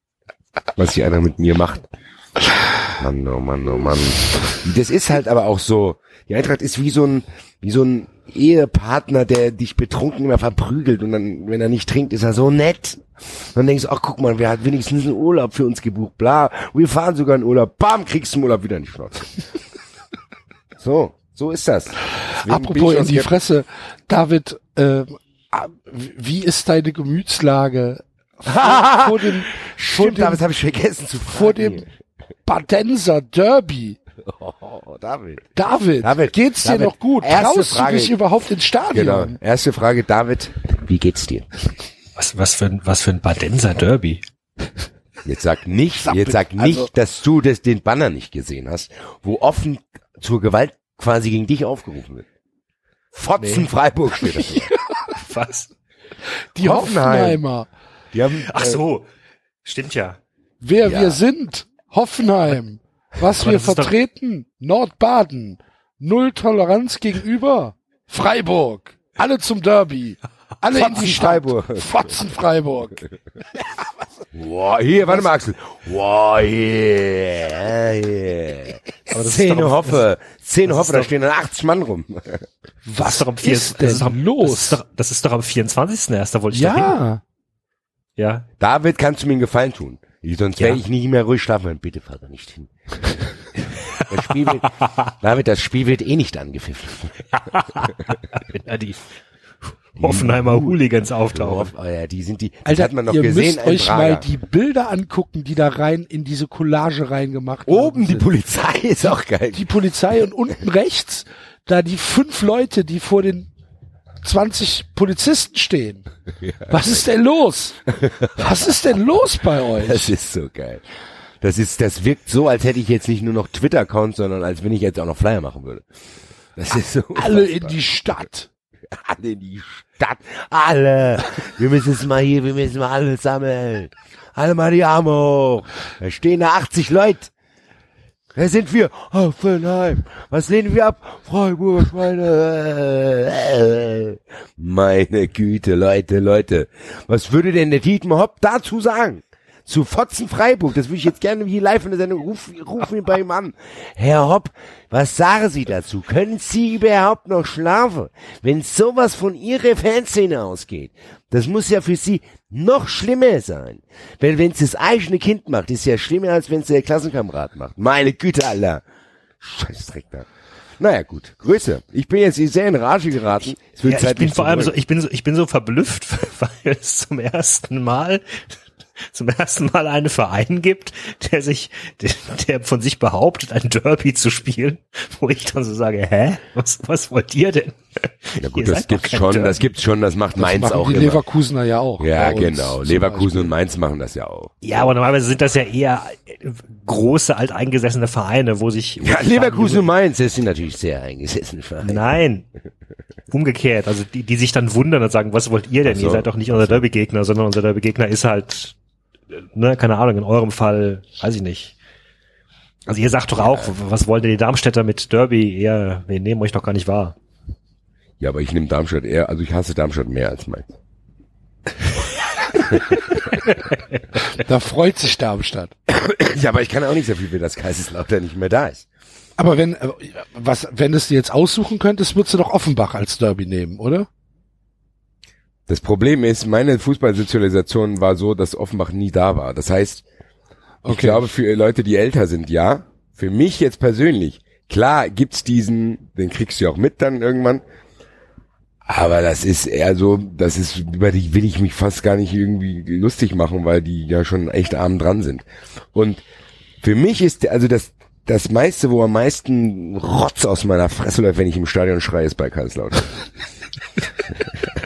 Was die Eintracht mit mir macht. Mann, oh Mann, oh Mann. Das ist halt aber auch so. Die Eintracht ist wie so ein, wie so ein Ehepartner, der dich betrunken immer verprügelt und dann, wenn er nicht trinkt, ist er so nett. Dann denkst du, ach guck mal, wer hat wenigstens einen Urlaub für uns gebucht, bla. Wir fahren sogar in Urlaub. Bam, kriegst du im Urlaub wieder in die Schnauze. So, so ist das. Deswegen Apropos in die. Fresse, David, ah, wie ist deine Gemütslage vor, vor dem, vor Stimmt, dem, David, habe ich vergessen zu fragen. vor dem Badenser Derby? Oh, David. David, David, geht's dir David, noch gut? erste Traust Frage. du dich überhaupt ins Stadion? Genau. Erste Frage, David. Wie geht's dir? was, was für ein, was für ein Badenser Derby. Jetzt sag nicht, jetzt sag nicht, also- dass du das, den Banner nicht gesehen hast, wo offen zur Gewalt quasi gegen dich aufgerufen wird. Fotzen Nee. Freiburg steht das. Was? Die Hoffenheim. Hoffenheimer. Die haben, Ach äh, so. Stimmt ja. Wer Ja. wir sind. Hoffenheim. Was Aber wir vertreten. Nordbaden. Null Toleranz gegenüber. Freiburg. Alle zum Derby. Alle in Fotzen die Stadt. Freiburg. Fotzen Freiburg. Wow, hier, warte mal, Axel. Wow, yeah, yeah. Aber das Zehn doch- Hoffe, zehn das Hoffe, da doch- stehen dann 80 Mann rum. Was ist doch am vier- ist das denn ist doch- los? Das ist doch, das ist doch am 24. erst, da wollte ich ja. Ja. David, kannst du mir einen Gefallen tun? Sonst werde Ja. ich nicht mehr ruhig schlafen. Bitte fahr da nicht hin. Das Spiel wird, David, das Spiel wird eh nicht angepfiffen. Wenn da die Hoffenheimer Hooligans auftauchen. Oh, ja, die sind die, Alter, hat man noch ihr gesehen, müsst euch Prager. mal die Bilder angucken, die da rein in diese Collage reingemacht Oben worden die. Polizei ist auch geil. die Polizei und unten rechts da die fünf Leute, die vor den 20 Polizisten stehen. Was ist denn los? Was ist denn los bei euch? Das ist so geil. Das ist, das wirkt so, als hätte ich jetzt nicht nur noch Twitter-Account, sondern als wenn ich jetzt auch noch Flyer machen würde. Das ist so. Alle in die Stadt. alle in die Stadt. Alle. Wir müssen es mal hier, wir müssen mal alle sammeln. Alle mal die Arme hoch. Da stehen da 80 Leute. Wer sind wir? Hoffenheim. Was lehnen wir ab? Freiburg, meine. Meine Güte, Leute, Leute. Was würde denn der Dietmar Hopp dazu sagen? Zu Fotzen Freiburg. Das würde ich jetzt gerne hier live in der Sendung rufen, rufen ihn bei ihm an. Herr Hopp, was sagen Sie dazu? Können Sie überhaupt noch schlafen, wenn sowas von Ihrer Fanszene ausgeht? Das muss ja für Sie noch schlimmer sein. Weil wenn es das eigene Kind macht, ist ja schlimmer, als wenn es der Klassenkamerad macht. Meine Güte, Alter. Scheißdreck da. Naja, gut. Grüße. Ich bin jetzt sehr in Rage geraten. Wird Ja, ich bin vor allem so, ich bin so, ich bin so verblüfft, weil es zum ersten Mal, zum ersten Mal einen Verein gibt, der sich, der, der von sich behauptet, ein Derby zu spielen, wo ich dann so sage, hä? Was, was wollt ihr denn? Ja Ihr gut, das seid doch gibt's schon, Derby. das gibt's schon, das macht Mainz Machen auch die immer. Leverkusener ja auch. ja, genau. Leverkusen und Mainz machen das ja auch. Ja, aber normalerweise sind das ja eher äh, große, alteingesessene Vereine, wo sich, wo Ja, Leverkusen und Mainz, das sind natürlich sehr eingesessene Vereine. Nein. Umgekehrt, also die, die sich dann wundern und sagen, was wollt ihr denn? Ach so. Ihr seid doch nicht unser Derby-Gegner, sondern unser Derby-Gegner ist halt, ne, keine Ahnung, in eurem Fall, weiß ich nicht. Also ihr sagt doch auch, was wollen denn die Darmstädter mit Derby? Eher, wir nehmen euch doch gar nicht wahr. Ja, aber ich nehme Darmstadt eher, also ich hasse Darmstadt mehr als Mainz. Da freut sich Darmstadt. Ja, aber ich kann auch nicht so viel, wie das Kaiserslautern nicht mehr da ist. Aber wenn, äh, was, wenn du es dir jetzt aussuchen könntest, würdest du doch Offenbach als Derby nehmen, oder? Das Problem ist, meine Fußballsozialisation war so, dass Offenbach nie da war. Das heißt, ich Okay. glaube, für Leute, die älter sind, ja. Für mich jetzt persönlich, klar gibt's diesen, den kriegst du auch mit dann irgendwann. Aber das ist eher so, das ist, über die will ich mich fast gar nicht irgendwie lustig machen, weil die ja schon echt arm dran sind. Und für mich ist, also das, das meiste, wo am meisten Rotz aus meiner Fresse läuft, wenn ich im Stadion schreie, ist bei Karlslautern.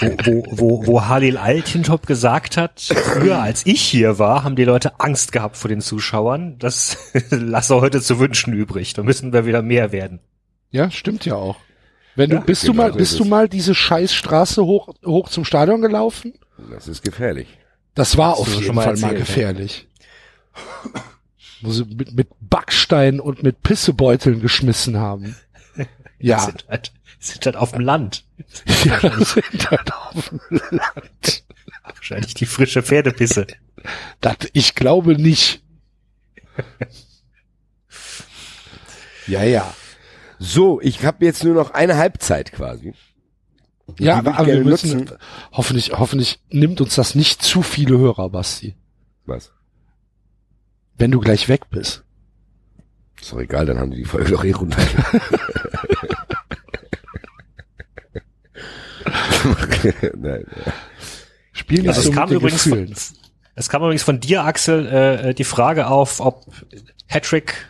wo, wo, wo Halil Altintop gesagt hat, früher als ich hier war, haben die Leute Angst gehabt vor den Zuschauern. Das lasse heute zu wünschen übrig. Da müssen wir wieder mehr werden. Ja, stimmt ja auch. Wenn du, Ja, bist du genau mal, so bist ist du mal diese scheiß Straße hoch, hoch zum Stadion gelaufen? Das ist gefährlich. Das war Hast auf du jeden schon mal Fall mal erzählt, ja. gefährlich. Wo sie mit, mit Backsteinen und mit Pissebeuteln geschmissen haben. Ja, Sind halt, sind halt auf dem Land. ja sind halt auf dem Land. Wahrscheinlich die frische Pferdepisse. Das, ich glaube nicht. Ja, ja. So, ich habe jetzt nur noch eine Halbzeit quasi. Ja, aber, aber wir müssen, nutzen. hoffentlich, hoffentlich nimmt uns das nicht zu viele Hörer, Basti. Was? Wenn du gleich weg bist. Ist doch egal, dann haben die die Folge doch eh runter. Nein, Spiel nicht Also so es kam übrigens Gefühlen. von, es kam übrigens von dir, Axel, äh, die Frage auf, ob Hattrick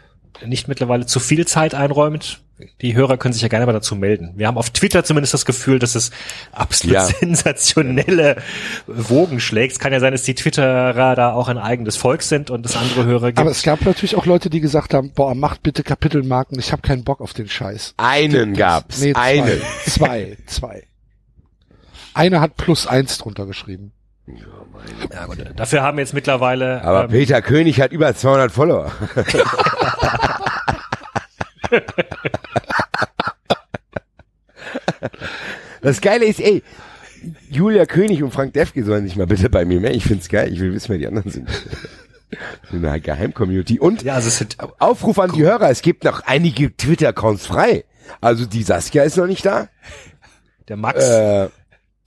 nicht mittlerweile zu viel Zeit einräumt. Die Hörer können sich ja gerne mal dazu melden. Wir haben auf Twitter zumindest das Gefühl, dass es absolut Ja. sensationelle Wogen schlägt. Es kann ja sein, dass die Twitterer da auch ein eigenes Volk sind und es andere Hörer gibt. Aber es gab natürlich auch Leute, die gesagt haben, boah, macht bitte Kapitelmarken, ich habe keinen Bock auf den Scheiß. Einen gab's. Nee, zwei. einen. Zwei, zwei. Einer hat plus eins drunter geschrieben. ja, gut, dafür haben jetzt mittlerweile Aber ähm, Peter König hat über 200 Follower. Das Geile ist, ey, Julia König und Frank Defke sollen sich mal bitte bei mir melden. Ich find's geil. Ich will wissen, wer die anderen sind. So eine Geheimcommunity. Und ja, also es sind Aufruf an die Hörer, es gibt noch einige Twitter-Accounts frei. Also die Saskia ist noch nicht da. der Max, Äh,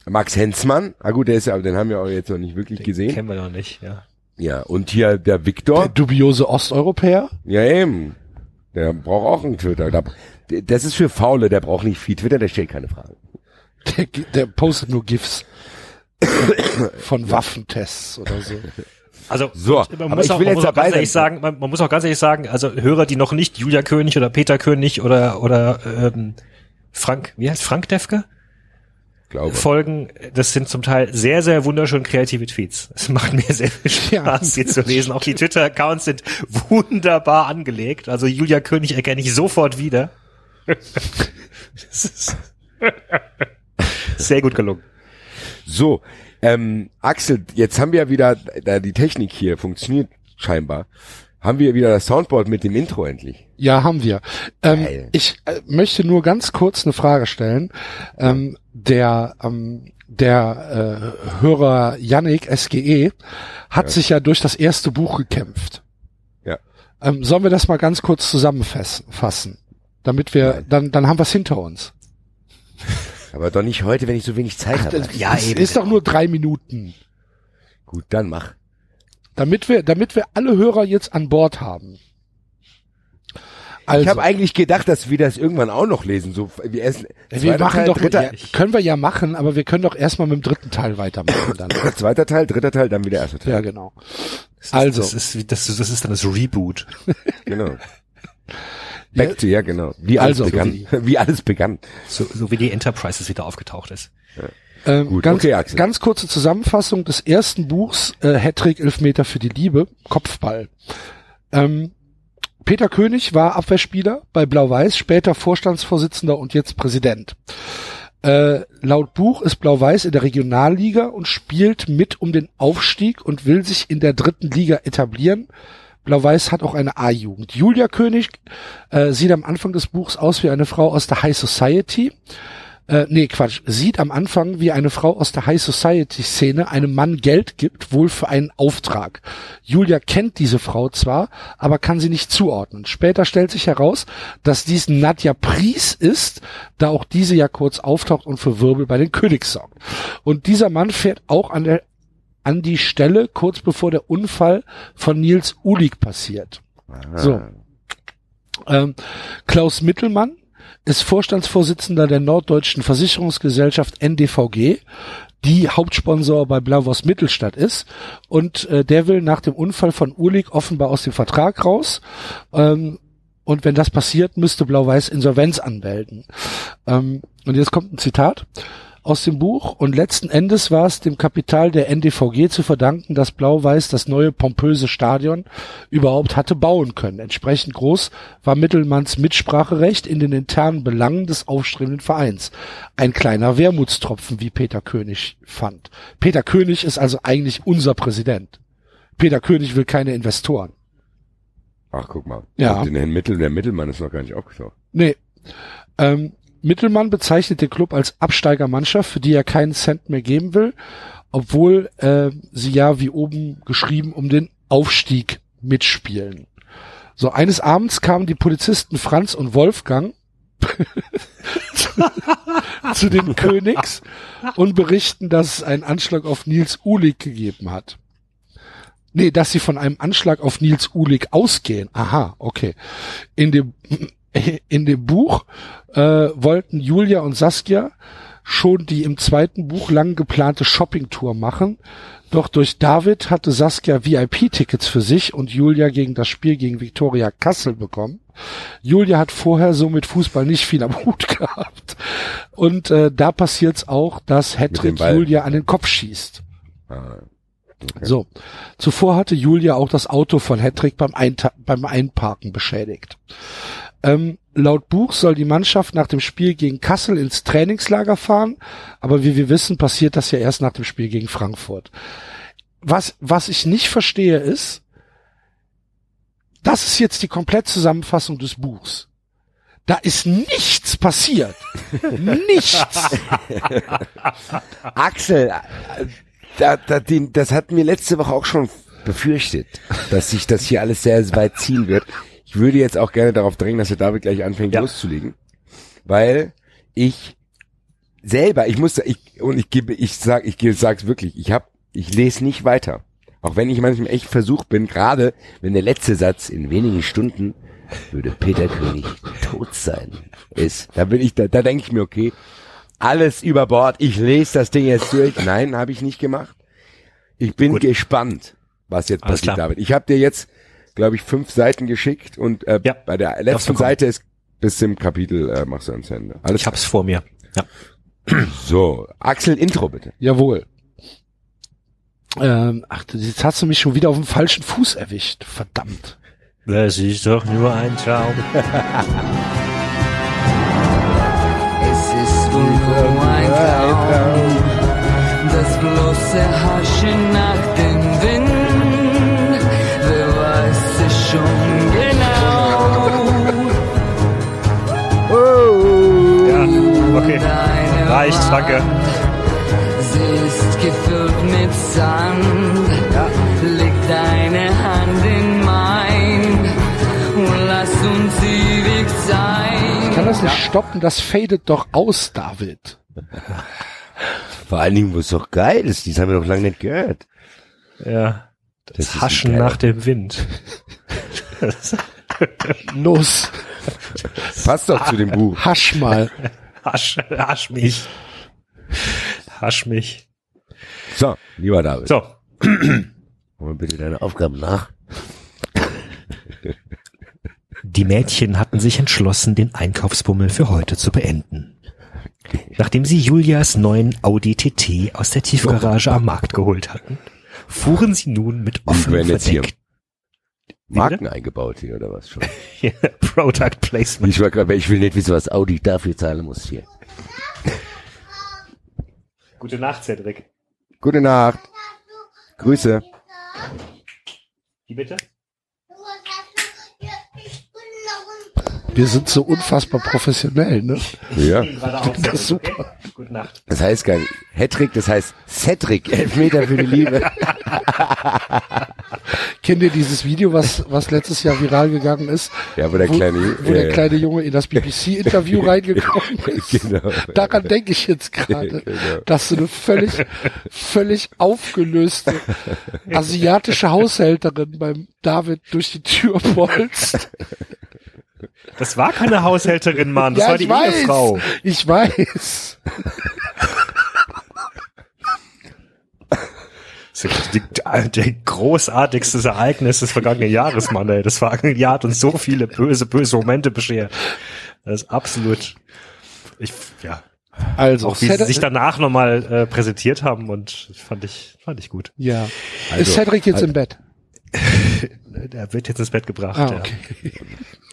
Max Hensmann, ah gut, der ist ja, den haben wir auch jetzt noch nicht wirklich den gesehen. kennen wir noch nicht, ja. Ja, und hier der Der Viktor. dubiose Osteuropäer. Ja, eben. Der braucht auch einen Twitter. Da- Das ist für Faule, der braucht nicht viel Twitter, der stellt keine Fragen. Der, der postet nur GIFs von Waffentests oder so. Also So, man aber muss, ich auch, will man jetzt muss auch ganz ehrlich sagen, man, man muss auch ganz ehrlich sagen, also Hörer, die noch nicht Julia König oder Peter König oder oder ähm, Frank, wie heißt Frank Defke Glaube. folgen, das sind zum Teil sehr sehr wunderschön kreative Tweets. Es macht mir sehr viel Ja. Spaß, sie zu lesen. Auch die Twitter Accounts sind wunderbar angelegt. Also Julia König erkenne ich sofort wieder. sehr gut gelungen. So, ähm, Axel, jetzt haben wir ja wieder, da die Technik hier funktioniert scheinbar, haben wir wieder das Soundboard mit dem Intro endlich. Ja, haben wir. Ähm, ich äh, möchte nur ganz kurz eine Frage stellen. Ähm, der ähm, der äh, Hörer Yannick SGE hat sich ja durch das erste Buch gekämpft. Ja. Ähm, sollen wir das mal ganz kurz zusammenfassen? Damit wir, dann, dann haben wir es hinter uns. Aber doch nicht heute, wenn ich so wenig Zeit habe. Das Ja, ist, eben. ist doch nur drei Minuten. Gut, dann mach. Damit wir, damit wir alle Hörer jetzt an Bord haben. Also, Ich habe eigentlich gedacht, dass wir das irgendwann auch noch lesen. So, wir essen. wir machen Teil, doch, dritter, ja, können wir ja machen, aber wir können doch erstmal mit dem dritten Teil weitermachen dann. zweiter Teil, dritter Teil, dann wieder erster Teil. ja, genau. Das ist, Also. das ist, das, das ist dann das Reboot. Genau. Back to, ja, genau. Wie alles Also, begann. wie- Wie alles begann. So, so wie die Enterprises wieder aufgetaucht ist. Ähm, Gut, ganz, okay, Axel. ganz kurze Zusammenfassung des ersten Buchs, äh, Hattrick Elfmeter für die Liebe, Kopfball. Ähm, Peter König war Abwehrspieler bei Blau-Weiß, später Vorstandsvorsitzender und jetzt Präsident. Äh, laut Buch ist Blau-Weiß in der Regionalliga und spielt mit um den Aufstieg und will sich in der dritten Liga etablieren. Blau-Weiß hat auch eine A-Jugend. Julia König äh, sieht am Anfang des Buchs aus wie eine Frau aus der High Society. Äh, nee, Quatsch, sieht am Anfang, wie eine Frau aus der High Society Szene einem Mann Geld gibt, wohl für einen Auftrag. Julia kennt diese Frau zwar, aber kann sie nicht zuordnen. Später stellt sich heraus, dass dies Nadja Pries ist, da auch diese ja kurz auftaucht und für Wirbel bei den Königs sorgt. Und dieser Mann fährt auch an der an die Stelle, kurz bevor der Unfall von Nils Ulig passiert. So. Ähm, Klaus Mittelmann ist Vorstandsvorsitzender der Norddeutschen Versicherungsgesellschaft NDVG, die Hauptsponsor bei Blavos Mittelstadt ist. Und äh, der will nach dem Unfall von Ulig offenbar aus dem Vertrag raus. Ähm, und wenn das passiert, müsste Blau-Weiß Insolvenz anmelden. Ähm, und jetzt kommt ein Zitat aus dem Buch. Und letzten Endes war es dem Kapital der NDVG zu verdanken, dass Blau-Weiß das neue pompöse Stadion überhaupt hatte bauen können. Entsprechend groß war Mittelmanns Mitspracherecht in den internen Belangen des aufstrebenden Vereins. Ein kleiner Wermutstropfen, wie Peter König fand. Peter König ist also eigentlich unser Präsident. Peter König will keine Investoren. Ach, guck mal. Ja. Den Mittel, der Mittelmann ist noch gar nicht aufgetaucht. Nee. Ähm, Mittelmann bezeichnet den Club als Absteigermannschaft, für die er keinen Cent mehr geben will, obwohl äh, sie ja, wie oben geschrieben, um den Aufstieg mitspielen. So, eines Abends kamen die Polizisten Franz und Wolfgang zu, zu den Königs und berichten, dass es einen Anschlag auf Nils Uhlig gegeben hat. Nee, dass sie von einem Anschlag auf Nils Uhlig ausgehen. Aha, okay. In dem, in dem Buch äh, wollten Julia und Saskia schon die im zweiten Buch lang geplante Shoppingtour machen. Doch durch David hatte Saskia VIP-Tickets für sich und Julia gegen das Spiel gegen Viktoria Kassel bekommen. Julia hat vorher so mit Fußball nicht viel am Hut gehabt. Und äh, da passiert's auch, dass Hedrick. Julia an den Kopf schießt. Ah, So. Zuvor hatte Julia auch das Auto von Hedrick beim, Einta beim Einparken beschädigt. Ähm, laut Buch soll die Mannschaft nach dem Spiel gegen Kassel ins Trainingslager fahren, aber wie wir wissen, passiert das ja erst nach dem Spiel gegen Frankfurt. Was, was ich nicht verstehe ist, das ist jetzt die Komplettzusammenfassung des Buchs. Da ist nichts passiert. nichts. Axel, da, da, den, das hatten wir letzte Woche auch schon befürchtet, dass sich das hier alles sehr weit ziehen wird. Ich würde jetzt auch gerne darauf drängen, dass der David gleich anfängt Ja. loszulegen, weil ich selber, ich muss, ich und ich gebe, ich sag, ich gebe- sag's wirklich, ich hab, ich lese nicht weiter, auch wenn ich manchmal echt versucht bin, gerade wenn der letzte Satz in wenigen Stunden würde Peter König tot sein ist, da bin ich, da, da denke ich mir, okay, alles über Bord, ich lese das Ding jetzt durch. Nein, habe ich nicht gemacht. Ich bin Gut. gespannt, was jetzt Alles passiert, klar. David. Ich habe dir jetzt, glaube ich, fünf Seiten geschickt und äh, Ja, bei der letzten. Seite ist bis zum Kapitel äh, machst du ans Ende. Alles Ich hab's vor mir. Ja. so. Axel, Intro bitte. Jawohl. Ähm, ach, du- jetzt hast du mich schon wieder auf dem falschen Fuß erwischt. Verdammt. Das ist doch nur ein Traum. Es ist wohl nur ein Traum, das bloße Haschen nach okay. Reicht, danke. Sie ist gefüllt mit Sand. Leg deine Hand in mein und lass uns ewig sein. Ich kann das nicht stoppen, das fadet doch aus, David. Vor allen Dingen, wo es doch geil ist, das haben wir doch lange nicht gehört. Ja. Das, Das Haschen nach dem Wind. Los, Passt doch zu dem Buch. hasch mal. Hasch, hasch mich. Hasch mich. So, lieber David. So. Hol mir bitte deine Aufgaben nach. Die Mädchen hatten sich entschlossen, den Einkaufsbummel für heute zu beenden. Nachdem sie Julias neuen Audi TT aus der Tiefgarage am Markt geholt hatten, fuhren sie nun mit offenem hier Verdeck. Marken eingebaut hier oder was schon? Product Placement. Ich war gerade, ich will nicht wissen, was Audi dafür zahlen muss hier. Gute Nacht, Cedric. Gute Nacht. Grüße. Wie bitte? Wir sind so unfassbar professionell, ne? Ja. Das ist super. Gute Nacht. Das heißt gar nicht Hattrick, das heißt Cedric, Elfmeter für die Liebe. Kennt ihr dieses Video, was, was letztes Jahr viral gegangen ist? Ja, wo der kleine- wo der kleine Junge in das BBC-Interview reingekommen ist. Genau. Daran denke ich jetzt gerade, Genau. dass so eine völlig, völlig aufgelöste asiatische Haushälterin beim David durch die Tür bolzt. Das war keine Haushälterin, Mann. Das war die ich weiß, Ehefrau. ich weiß. Das ist die, der großartigste Ereignis des vergangenen Jahres, Mann, ey. Das vergangene Jahr hat uns so viele böse, böse Momente beschert. Das ist absolut, ich, ja, Also, auch wie sie Cedric- sich danach nochmal äh, präsentiert haben und fand ich, fand ich gut. ja. Also, ist Cedric jetzt im Bett? Er wird jetzt ins Bett gebracht. Ah, ja. okay.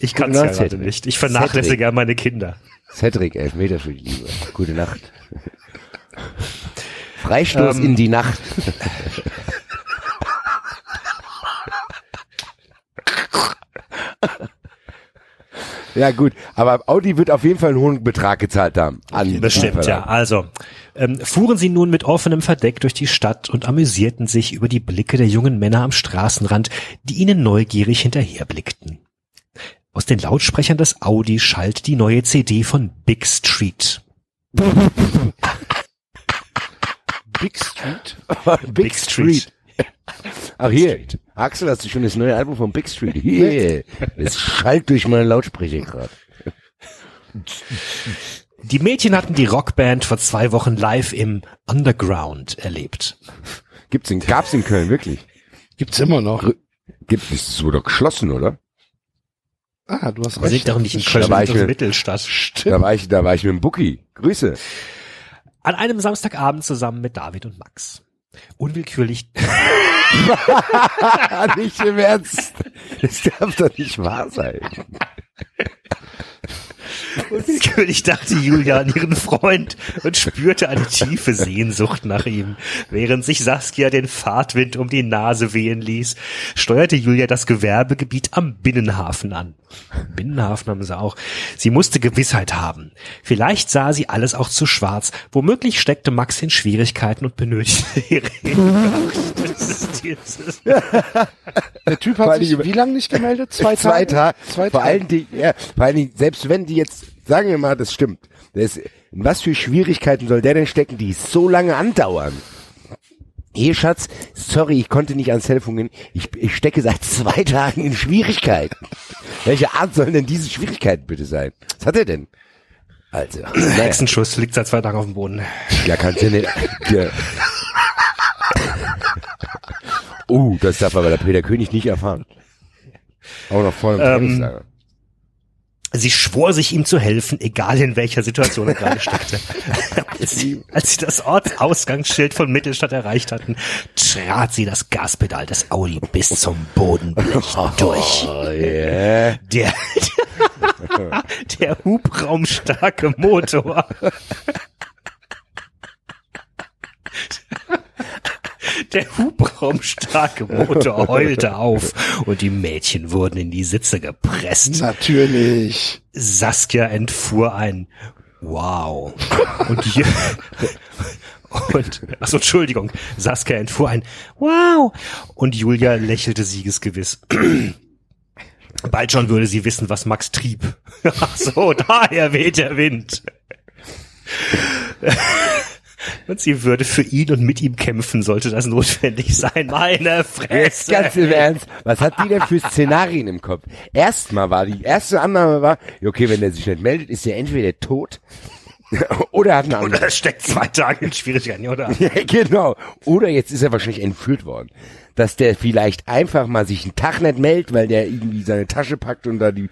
Ich kann es ja gerade nicht. Ich vernachlässige ja meine Kinder. Cedric, Elfmeter für die Liebe. Gute Nacht. Freistoß Ähm. in die Nacht. Ja gut, aber Audi wird auf jeden Fall einen hohen Betrag gezahlt haben. An Bestimmt, ja. Also, ähm, fuhren sie nun mit offenem Verdeck durch die Stadt und amüsierten sich über die Blicke der jungen Männer am Straßenrand, die ihnen neugierig hinterherblickten. Aus den Lautsprechern des Audi schallt die neue CD von Big Street. Big Street? Big, Street. Ach hier, Axel, hast du schon das neue Album von Big Street? Hier, es schallt durch meine Lautsprecher gerade. Die Mädchen hatten die Rockband vor zwei Wochen live im Underground erlebt. Gibt's in, gab's in Köln wirklich? Gibt's immer noch. Gibt es, wurde geschlossen, oder? Ah, du hast recht. doch nicht in Köln, Da war ich mit- Mittelstadt. Stimmt. Da war ich, da war ich mit dem Bookie. Grüße. An einem Samstagabend zusammen mit David und Max. Unwillkürlich nicht im Ernst. Das darf doch nicht wahr sein. Unwillkürlich dachte Julia an ihren Freund und spürte eine tiefe Sehnsucht nach ihm. Während sich Saskia den Fahrtwind um die Nase wehen ließ, steuerte Julia das Gewerbegebiet am Binnenhafen an. Binnenhafen haben sie auch. Sie musste Gewissheit haben. Vielleicht sah sie alles auch zu schwarz. Womöglich steckte Max in Schwierigkeiten und benötigte ihre Der Typ hat sich wie lange nicht gemeldet? Zwei Tage? Zwei Tage. Zwei Vor Tage. allen Dingen, ja, vor allen Dingen, selbst wenn die jetzt, sagen wir mal, das stimmt. Das, in was für Schwierigkeiten soll der denn stecken, die so lange andauern? Hier, Schatz, sorry, ich konnte nicht ans Telefon gehen. Ich, ich stecke seit zwei Tagen in Schwierigkeiten. Welche Art sollen denn diese Schwierigkeiten bitte sein? Was hat er denn? Also, naja, Hexenschuss liegt seit zwei Tagen auf dem Boden. ja, kannst du nicht. Ja. Uh, das darf aber der Peter König nicht erfahren. Auch noch vor dem Ähm. Sie schwor sich ihm zu helfen, egal in welcher Situation er gerade steckte. als, sie, als sie das Ortsausgangsschild von Mittelstadt erreicht hatten, trat sie das Gaspedal des Audi bis zum Bodenblech durch. Oh, yeah. Der, der hubraumstarke Motor. Der hubraumstarke Motor heulte auf und die Mädchen wurden in die Sitze gepresst. Natürlich. Saskia entfuhr ein Wow. Und, Ju- und achso, Entschuldigung, Saskia entfuhr ein Wow. Und Julia lächelte siegesgewiss. Bald schon würde sie wissen, was Max trieb. Ach so, daher weht der Wind. Und sie würde für ihn und mit ihm kämpfen, sollte das notwendig sein. Meine Jetzt Fresse. ganz im Ernst, was hat die denn für Szenarien im Kopf? Erstmal war die erste Annahme war, ja, okay, wenn er sich nicht meldet, ist er entweder tot oder hat eine Oder andere. er steckt zwei Tage in Schwierigkeiten, oder? Ja, genau. Oder jetzt ist er wahrscheinlich entführt worden. Dass der vielleicht einfach mal sich einen Tag nicht meldet, weil der irgendwie seine Tasche packt und da die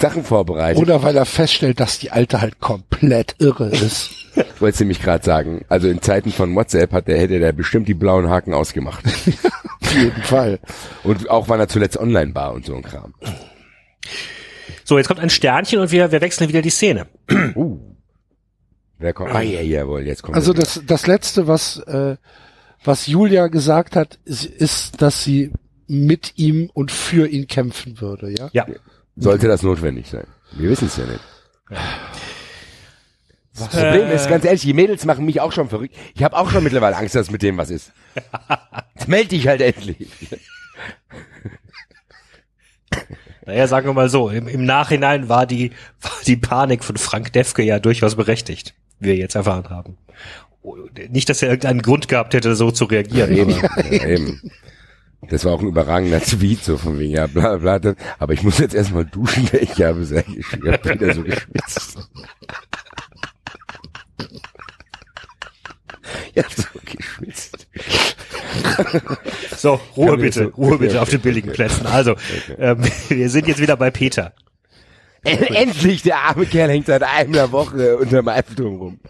Sachen vorbereitet. Oder weil er feststellt, dass die Alte halt komplett irre ist. Ich wollte nämlich gerade sagen, also in Zeiten von WhatsApp hat der, hätte der bestimmt die blauen Haken ausgemacht. Auf jeden Fall. Und auch wann er zuletzt online war und so ein Kram. So, jetzt kommt ein Sternchen und wir, wir wechseln wieder die Szene. Wer kommt? Ah, ja, jawohl, jetzt kommt Also das, das letzte, was, äh, was Julia gesagt hat, ist, ist, dass sie mit ihm und für ihn kämpfen würde, ja? Ja. Sollte das notwendig sein. Wir wissen es ja nicht. Das Problem ist, ganz ehrlich, die Mädels machen mich auch schon verrückt. Ich habe auch schon mittlerweile Angst, dass mit dem was ist. Jetzt melde dich halt endlich. Naja, sagen wir mal so, im, im Nachhinein war die, war die Panik von Frank Defke ja durchaus berechtigt, wie wir jetzt erfahren haben. Nicht, dass er irgendeinen Grund gehabt hätte, so zu reagieren. Eben, aber- ja, eben. Das war auch ein überragender Tweet, so von wegen, ja, bla, bla, bla. Aber ich muss jetzt erstmal duschen, weil ich habe sehr gesch- ich hab wieder so geschwitzt. Ich hab so geschwitzt. So, Ruhe bitte, Ruhe bitte auf den billigen. Plätzen. Also, ähm, wir sind jetzt wieder bei Peter. Endlich, der arme Kerl hängt seit einer Woche unterm Eiffelturm rum.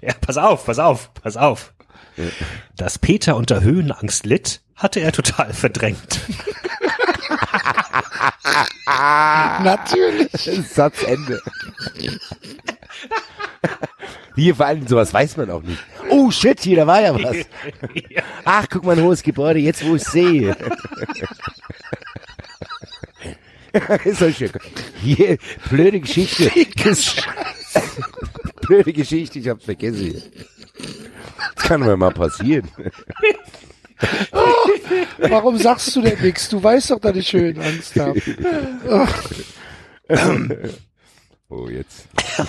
Ja, pass auf, pass auf, pass auf. Dass Peter unter Höhenangst litt, hatte er total verdrängt. Natürlich. Satzende. Hier vor allem sowas weiß man auch nicht. Oh shit, hier, da war ja was. Ach, guck mal, ein hohes Gebäude, jetzt wo ich sehe. schön. Hier, blöde Geschichte. blöde Geschichte, ich hab's vergessen. Das kann mir mal passieren. Warum sagst du denn nichts? Du weißt doch, dass ich Höhenangst habe. Oh, jetzt.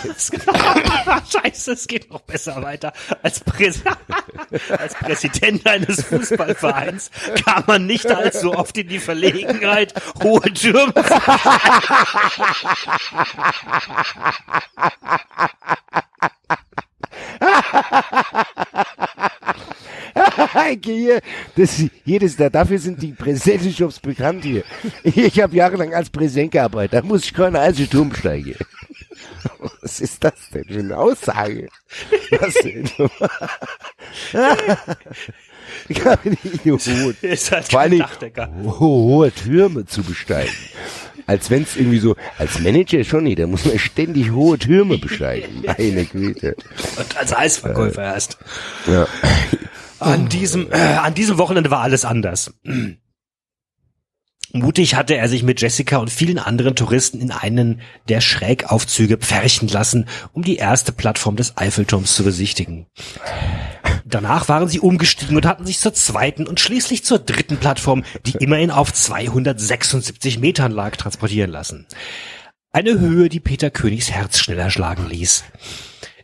Scheiße, es geht noch besser weiter. Als, Präs als Präsident eines Fußballvereins kam man nicht allzu oft in die Verlegenheit, hohe Türme hier, das, jedes, da, dafür sind die Präsidentenjobs bekannt hier. Ich habe jahrelang als Präsident gearbeitet, da muss ich keine einzige Turm besteigen. Was ist das denn für eine Aussage? Was denn? Ich habe nicht nur hohe, Ist halt vor allem hohe Türme zu besteigen. Als wenn es irgendwie so, als Manager schon nicht, da muss man ständig hohe Türme besteigen. Meine Güte. Und als Eisverkäufer erst. Ja. An diesem, äh, an diesem Wochenende war alles anders. Mutig hatte er sich mit Jessica und vielen anderen Touristen in einen der Schrägaufzüge pferchen lassen, um die erste Plattform des Eiffelturms zu besichtigen. Danach waren sie umgestiegen und hatten sich zur zweiten und schließlich zur dritten Plattform, die immerhin auf 276 Metern lag, transportieren lassen. Eine Höhe, die Peter Königs Herz schneller schlagen ließ.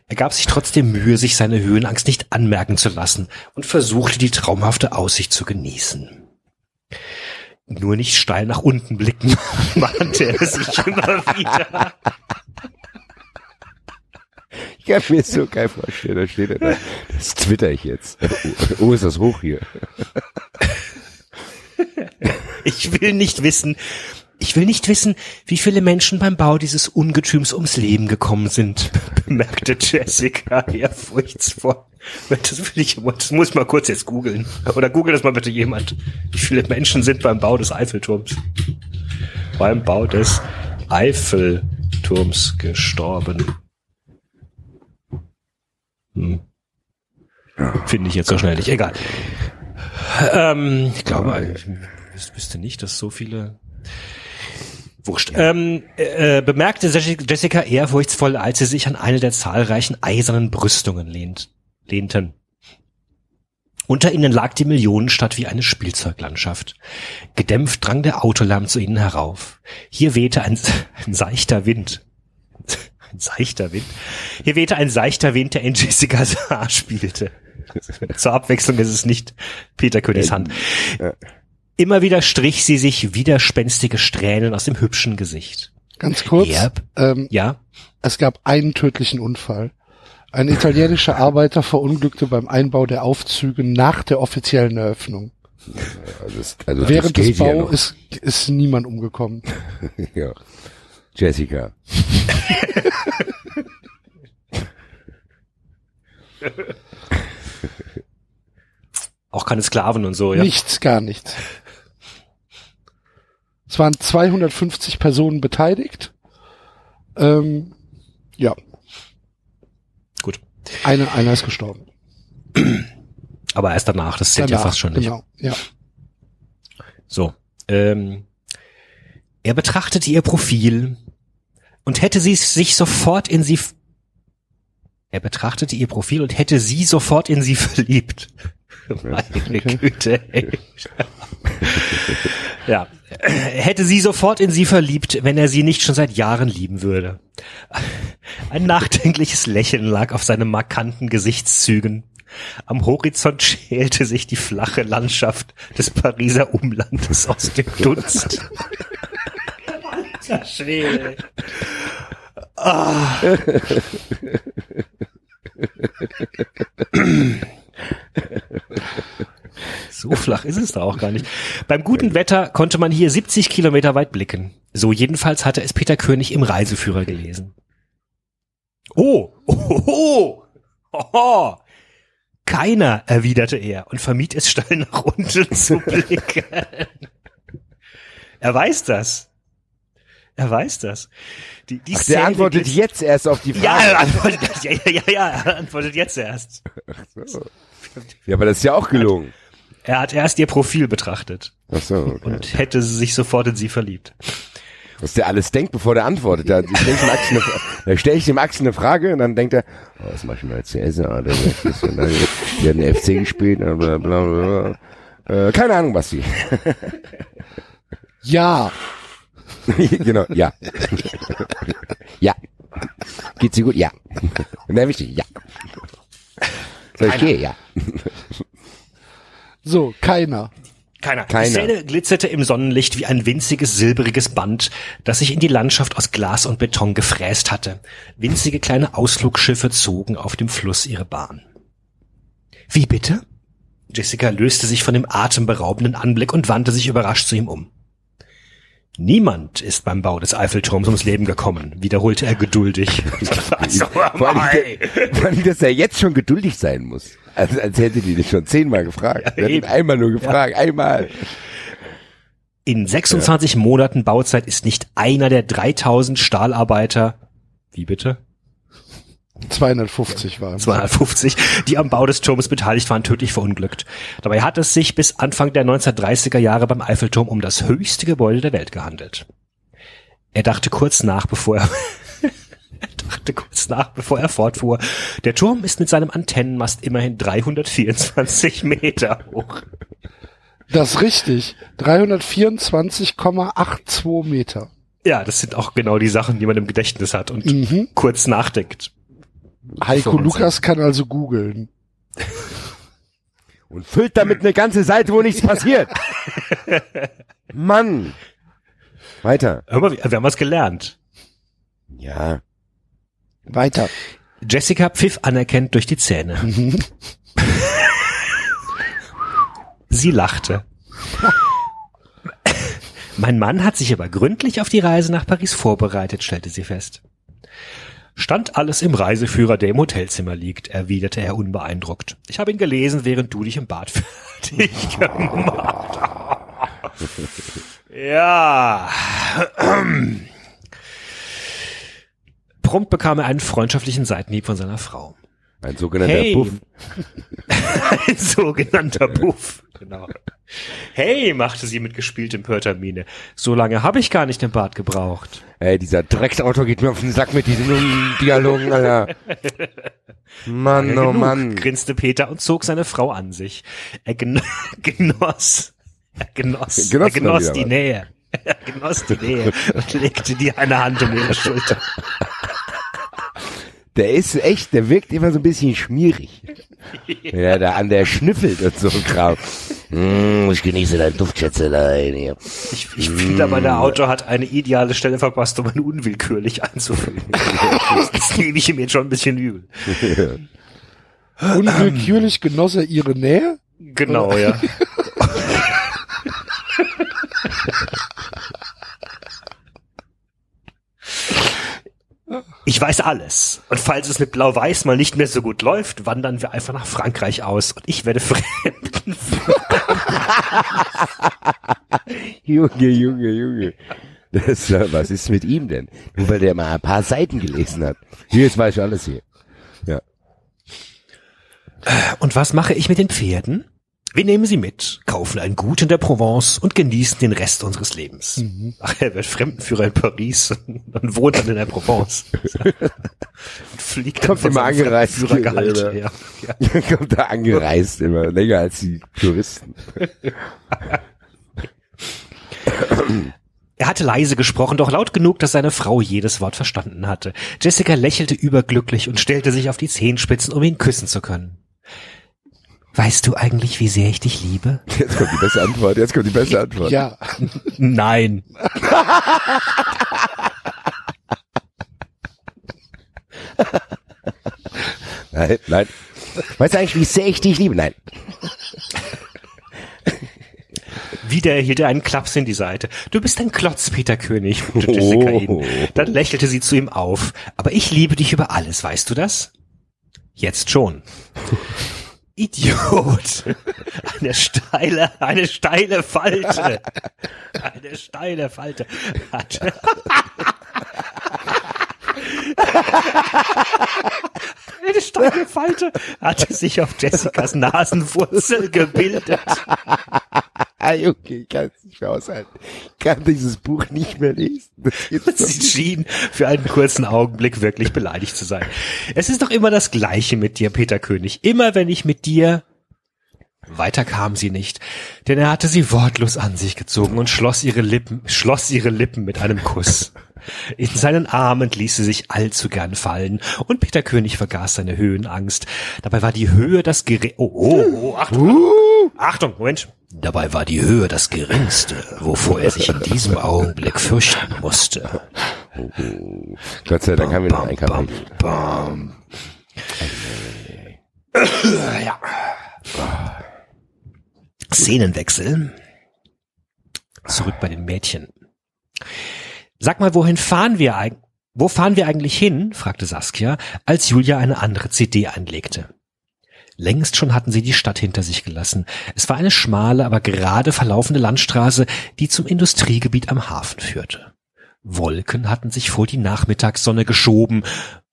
Er gab sich trotzdem Mühe, sich seine Höhenangst nicht anmerken zu lassen und versuchte die traumhafte Aussicht zu genießen. Nur nicht steil nach unten blicken, mahnte er sich immer wieder. Ich kann mir so geil vorstellen, da steht er da. Das twitter ich jetzt. Oh, oh, ist das hoch hier. Ich will nicht wissen, ich will nicht wissen, wie viele Menschen beim Bau dieses Ungetüms ums Leben gekommen sind, bemerkte Jessica ehrfurchtsvoll. Das, will ich, das muss ich mal kurz jetzt googeln. Oder google das mal bitte jemand. Wie viele Menschen sind beim Bau des Eiffelturms? Beim Bau des Eiffelturms gestorben. Hm. Finde ich jetzt so schnell nicht. Egal. Ähm, ich glaube, ich wüs- wüsste nicht, dass so viele Wurscht. Ähm, äh, bemerkte Jessica ehrfurchtsvoll, als sie sich an eine der zahlreichen eisernen Brüstungen lehnt, lehnten. Unter ihnen lag die Millionenstadt wie eine Spielzeuglandschaft. Gedämpft drang der Autolärm zu ihnen herauf. Hier wehte ein, ein seichter Wind. Ein seichter Wind. Hier wehte ein seichter Wind, der in Jessicas Haar spielte. Zur Abwechslung ist es nicht Peter Königs Hand. Immer wieder strich sie sich widerspenstige Strähnen aus dem hübschen Gesicht. Ganz kurz. Yep. Ähm, Ja, Es gab einen tödlichen Unfall. Ein italienischer Arbeiter verunglückte beim Einbau der Aufzüge nach der offiziellen Eröffnung. Also, das, also Während des ja Bau noch. ist, ist niemand umgekommen. ja. Jessica. auch keine Sklaven und so, ja. Nichts, gar nichts. Es waren 250 Personen beteiligt. Ähm, ja. Einer, einer ist gestorben. Aber erst danach, das zählt ja Danach, fast schon nicht. Genau, ja. So. Ähm, er betrachtete ihr Profil, und hätte sie sich sofort in sie er betrachtete ihr Profil und hätte sie sofort in sie verliebt. Meine Güte. Ey. ja, hätte sie sofort in sie verliebt, wenn er sie nicht schon seit Jahren lieben würde. Ein nachdenkliches Lächeln lag auf seinen markanten Gesichtszügen. Am Horizont schälte sich die flache Landschaft des Pariser Umlandes aus dem Dunst. Alter Schwede. Ah. So flach ist es da auch gar nicht. Beim guten Wetter konnte man hier 70 Kilometer weit blicken. So jedenfalls hatte es Peter König im Reiseführer gelesen. Oh, oh, oh, oh, oh. Keiner, erwiderte er und vermied es steil nach unten zu blicken. er weiß das. Er weiß das. Die, die Ach, der antwortet jetzt erst auf die Ja, Frage. er antwortet, ja, ja, ja, ja, er antwortet jetzt erst. Ja, aber das ist ja auch gelungen. Er hat erst ihr Profil betrachtet Ach so, okay. und hätte sich sofort in sie verliebt. Was der alles denkt, bevor der antwortet. Da, ich denk dem Axel eine, da stelle ich dem Axel eine Frage und dann denkt er, oh, was mach ich denn als CS? Ah, der, ist ja da, der hat einen FC gespielt, bla, bla, bla, bla. Äh, keine Ahnung, Basti. Ja, genau, ja. ja. Geht's dir gut? Ja. Sehr wichtig, ja. Soll ich gehen? Ja. So, keiner. Keiner. Keiner. Die Szene glitzerte im Sonnenlicht wie ein winziges silbriges Band, das sich in die Landschaft aus Glas und Beton gefräst hatte. Winzige kleine Ausflugschiffe zogen auf dem Fluss ihre Bahn. Wie bitte? Jessica löste sich von dem atemberaubenden Anblick und wandte sich überrascht zu ihm um. Niemand ist beim Bau des Eiffelturms ums Leben gekommen, wiederholte er geduldig. Also, Vor allem, vor allem, dass er jetzt schon geduldig sein muss. Also, als hätte die das schon zehnmal gefragt. Ja, er eben. einmal nur gefragt, einmal. In 26 Monaten Bauzeit ist nicht einer der 3000 Stahlarbeiter, wie bitte? 250 waren 250, die am Bau des Turmes beteiligt waren, tödlich verunglückt. Dabei hat es sich bis Anfang der 1930er Jahre beim Eiffelturm um das höchste Gebäude der Welt gehandelt. Er dachte kurz nach, bevor er, er dachte kurz nach, bevor er fortfuhr. Der Turm ist mit seinem Antennenmast immerhin 324 Meter hoch. Das ist richtig. 324,82 Meter. Ja, das sind auch genau die Sachen, die man im Gedächtnis hat und Mhm. kurz nachdenkt. Heiko. Lukas kann also googeln. Und füllt damit eine ganze Seite, wo nichts passiert. Mann. Weiter. Hör mal, wir haben was gelernt. Ja. Weiter. Jessica pfiff anerkennt durch die Zähne. Sie lachte. Mein Mann hat sich aber gründlich auf die Reise nach Paris vorbereitet, stellte sie fest. Stand alles im Reiseführer, der im Hotelzimmer liegt, erwiderte er unbeeindruckt. Ich habe ihn gelesen, während du dich im Bad fertig gemacht hast. Ja. Prompt bekam er einen freundschaftlichen Seitenhieb von seiner Frau. Ein sogenannter Hey. Puff. Ein sogenannter Puff. Genau. Hey, machte sie mit gespieltem Pörtermine. So lange habe ich gar nicht im Bad gebraucht. Ey, dieser Drecksauto geht mir auf den Sack mit diesen Dialogen, Alter. Mann, oh Mann. grinste Peter und zog seine Frau an sich. Er gen genoss, er genoss, Genoss er genoss die was. Nähe. Er genoss die Nähe und legte dir eine Hand um ihre Schulter. Der ist echt, der wirkt immer so ein bisschen schmierig. Ja, da an der schnüffelt und so ein Kram. Mm, ich genieße deinen Duftschätzelein hier. Ich, ich finde aber, der Autor hat eine ideale Stelle verpasst, um ihn unwillkürlich einzufügen. das nehme ich ihm jetzt schon ein bisschen übel. Unwillkürlich genoss er ihre Nähe. Genau, ja. Ich weiß alles. Und falls es mit Blau-Weiß mal nicht mehr so gut läuft, wandern wir einfach nach Frankreich aus und ich werde fremden. Junge, Junge, Junge. Das, was ist mit ihm denn? Nur weil der mal ein paar Seiten gelesen hat. Hier, jetzt weiß ich alles hier. Ja. Und was mache ich mit den Pferden? Wir nehmen sie mit, kaufen ein Gut in der Provence und genießen den Rest unseres Lebens. Mhm. Ach, er wird Fremdenführer in Paris und wohnt dann in der Provence. und fliegt Kommt immer angereist, oder? Ja, ja. Kommt da angereist immer, länger als die Touristen. Er hatte leise gesprochen, doch laut genug, dass seine Frau jedes Wort verstanden hatte. Jessica lächelte überglücklich und stellte sich auf die Zehenspitzen, um ihn küssen zu können. Weißt du eigentlich, wie sehr ich dich liebe? Jetzt kommt die beste Antwort, jetzt kommt die beste Antwort. Ja. Nein. Nein, nein. Weißt du eigentlich, wie sehr ich dich liebe? Nein. Wieder erhielt er einen Klaps in die Seite. Du bist ein Klotz, Peter König, fügte Jessica Oh. ihn. Dann lächelte sie zu ihm auf. Aber ich liebe dich über alles, weißt du das? Jetzt schon. Idiot. Eine steile, eine steile Falte. Eine steile Falte. Eine steile Falte hatte sich auf Jessicas Nasenwurzel gebildet. Ah, okay, ich kann es nicht mehr aushalten. Ich kann dieses Buch nicht mehr lesen. Sie schien für einen kurzen Augenblick wirklich beleidigt zu sein. Es ist doch immer das Gleiche mit dir, Peter König. Immer wenn ich mit dir... Weiter kam sie nicht, denn er hatte sie wortlos an sich gezogen und schloss ihre Lippen, schloss ihre Lippen mit einem Kuss. In seinen Armen ließ sie sich allzu gern fallen und Peter König vergaß seine Höhenangst. Dabei war die Höhe das gering... Oh, oh, oh, Achtung, Achtung, Moment. Dabei war die Höhe das geringste, wovor er sich in diesem Augenblick fürchten musste. Gott sei Dank haben wir noch ein Bam, Kapitel. bam. Ja. Szenenwechsel. Zurück bei den Mädchen. Sag mal, wohin fahren wir eigentlich? Wo fahren wir eigentlich hin? fragte Saskia, als Julia eine andere CD einlegte. Längst schon hatten sie die Stadt hinter sich gelassen. Es war eine schmale, aber gerade verlaufende Landstraße, die zum Industriegebiet am Hafen führte. Wolken hatten sich vor die Nachmittagssonne geschoben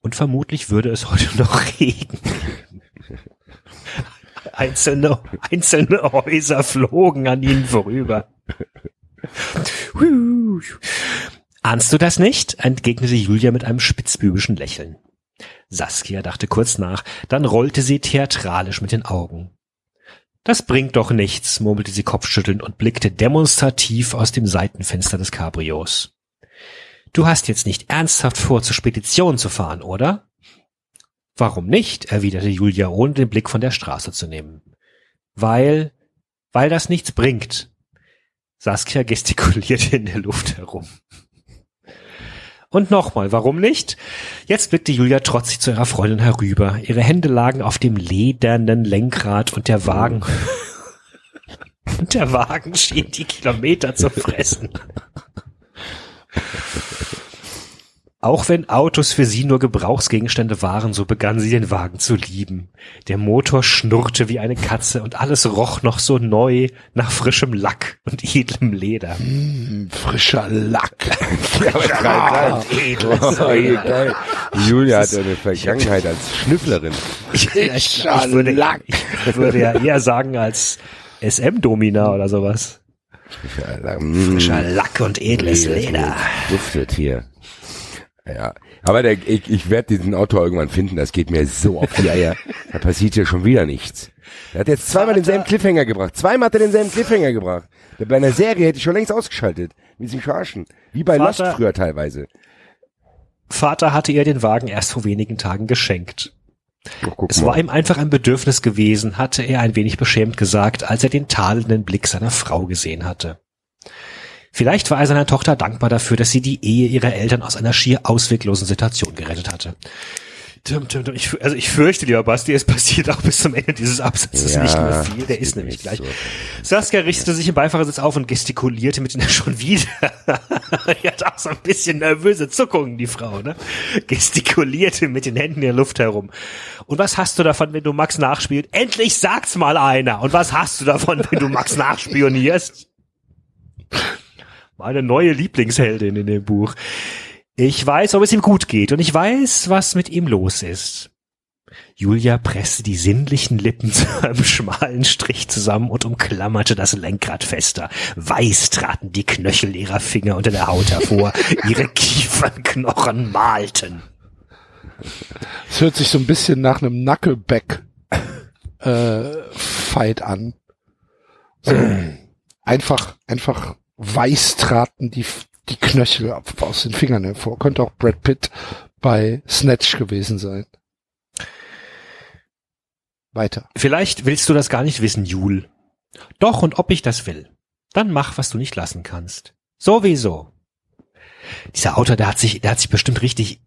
und vermutlich würde es heute noch regnen. Einzelne, einzelne Häuser flogen an ihnen vorüber. Ahnst du das nicht? entgegnete Julia mit einem spitzbübischen Lächeln. Saskia dachte kurz nach, dann rollte sie theatralisch mit den Augen. Das bringt doch nichts, murmelte sie kopfschüttelnd und blickte demonstrativ aus dem Seitenfenster des Cabrios. Du hast jetzt nicht ernsthaft vor, zur Spedition zu fahren, oder? Warum nicht? erwiderte Julia, ohne den Blick von der Straße zu nehmen. Weil, weil das nichts bringt. Saskia gestikulierte in der Luft herum. Und nochmal, warum nicht? Jetzt blickte Julia trotzig zu ihrer Freundin herüber. Ihre Hände lagen auf dem ledernen Lenkrad und der Wagen. und der Wagen schien die Kilometer zu fressen. Auch wenn Autos für sie nur Gebrauchsgegenstände waren, so begann sie den Wagen zu lieben. Der Motor schnurrte wie eine Katze und alles roch noch so neu nach frischem Lack und edlem Leder. Frischer Lack. Ja, Edles Oh, geil. Julia hat eine Vergangenheit als Schnüfflerin. Ich, ich, ich, würde, Lack. ich würde ja eher sagen als SM-Domina oder sowas. Mm, Frischer Lack und edles Leder. Duftet hier. Ja, aber der, ich, ich werde diesen Autor irgendwann finden, das geht mir so auf die Eier. Da passiert hier schon wieder nichts. Er hat jetzt zweimal denselben Cliffhanger gebracht. Zweimal hat er denselben Cliffhanger gebracht. Bei einer Serie hätte ich schon längst ausgeschaltet. Mit diesem Verarschen. Wie bei Vater- Lost früher teilweise. Vater hatte ihr den Wagen erst vor wenigen Tagen geschenkt. Guck Es war ihm einfach ein Bedürfnis gewesen, hatte er ein wenig beschämt gesagt, als er den tadelnden Blick seiner Frau gesehen hatte. Vielleicht war er seiner Tochter dankbar dafür, dass sie die Ehe ihrer Eltern aus einer schier ausweglosen Situation gerettet hatte. Ich, also ich fürchte, lieber Basti, es passiert auch bis zum Ende dieses Absatzes Ja, nicht mehr viel. Der ist nämlich gleich. so. Saskia richtete sich im Beifahrersitz auf und gestikulierte mit den schon wieder. er hat auch so ein bisschen nervöse Zuckungen, die Frau, ne? Gestikulierte mit den Händen in der Luft herum. Und was hast du davon, wenn du Max nachspielst? Endlich sagt's mal einer. Und was hast du davon, wenn du Max nachspionierst? Meine neue Lieblingsheldin in dem Buch. Ich weiß, ob es ihm gut geht und ich weiß, was mit ihm los ist. Julia presste die sinnlichen Lippen zu einem schmalen Strich zusammen und umklammerte das Lenkrad fester. Weiß traten die Knöchel ihrer Finger unter der Haut hervor. Ihre Kiefernknochen malten. Es hört sich so ein bisschen nach einem Knuckleback äh, Fight an. So, einfach, einfach weiß traten die, die Knöchel aus den Fingern hervor. Könnte auch Brad Pitt bei Snatch gewesen sein. Weiter. Vielleicht willst du das gar nicht wissen, Jul. Doch, und ob ich das will. Dann mach, was du nicht lassen kannst. Sowieso. Dieser Autor, der hat sich, der hat sich bestimmt richtig,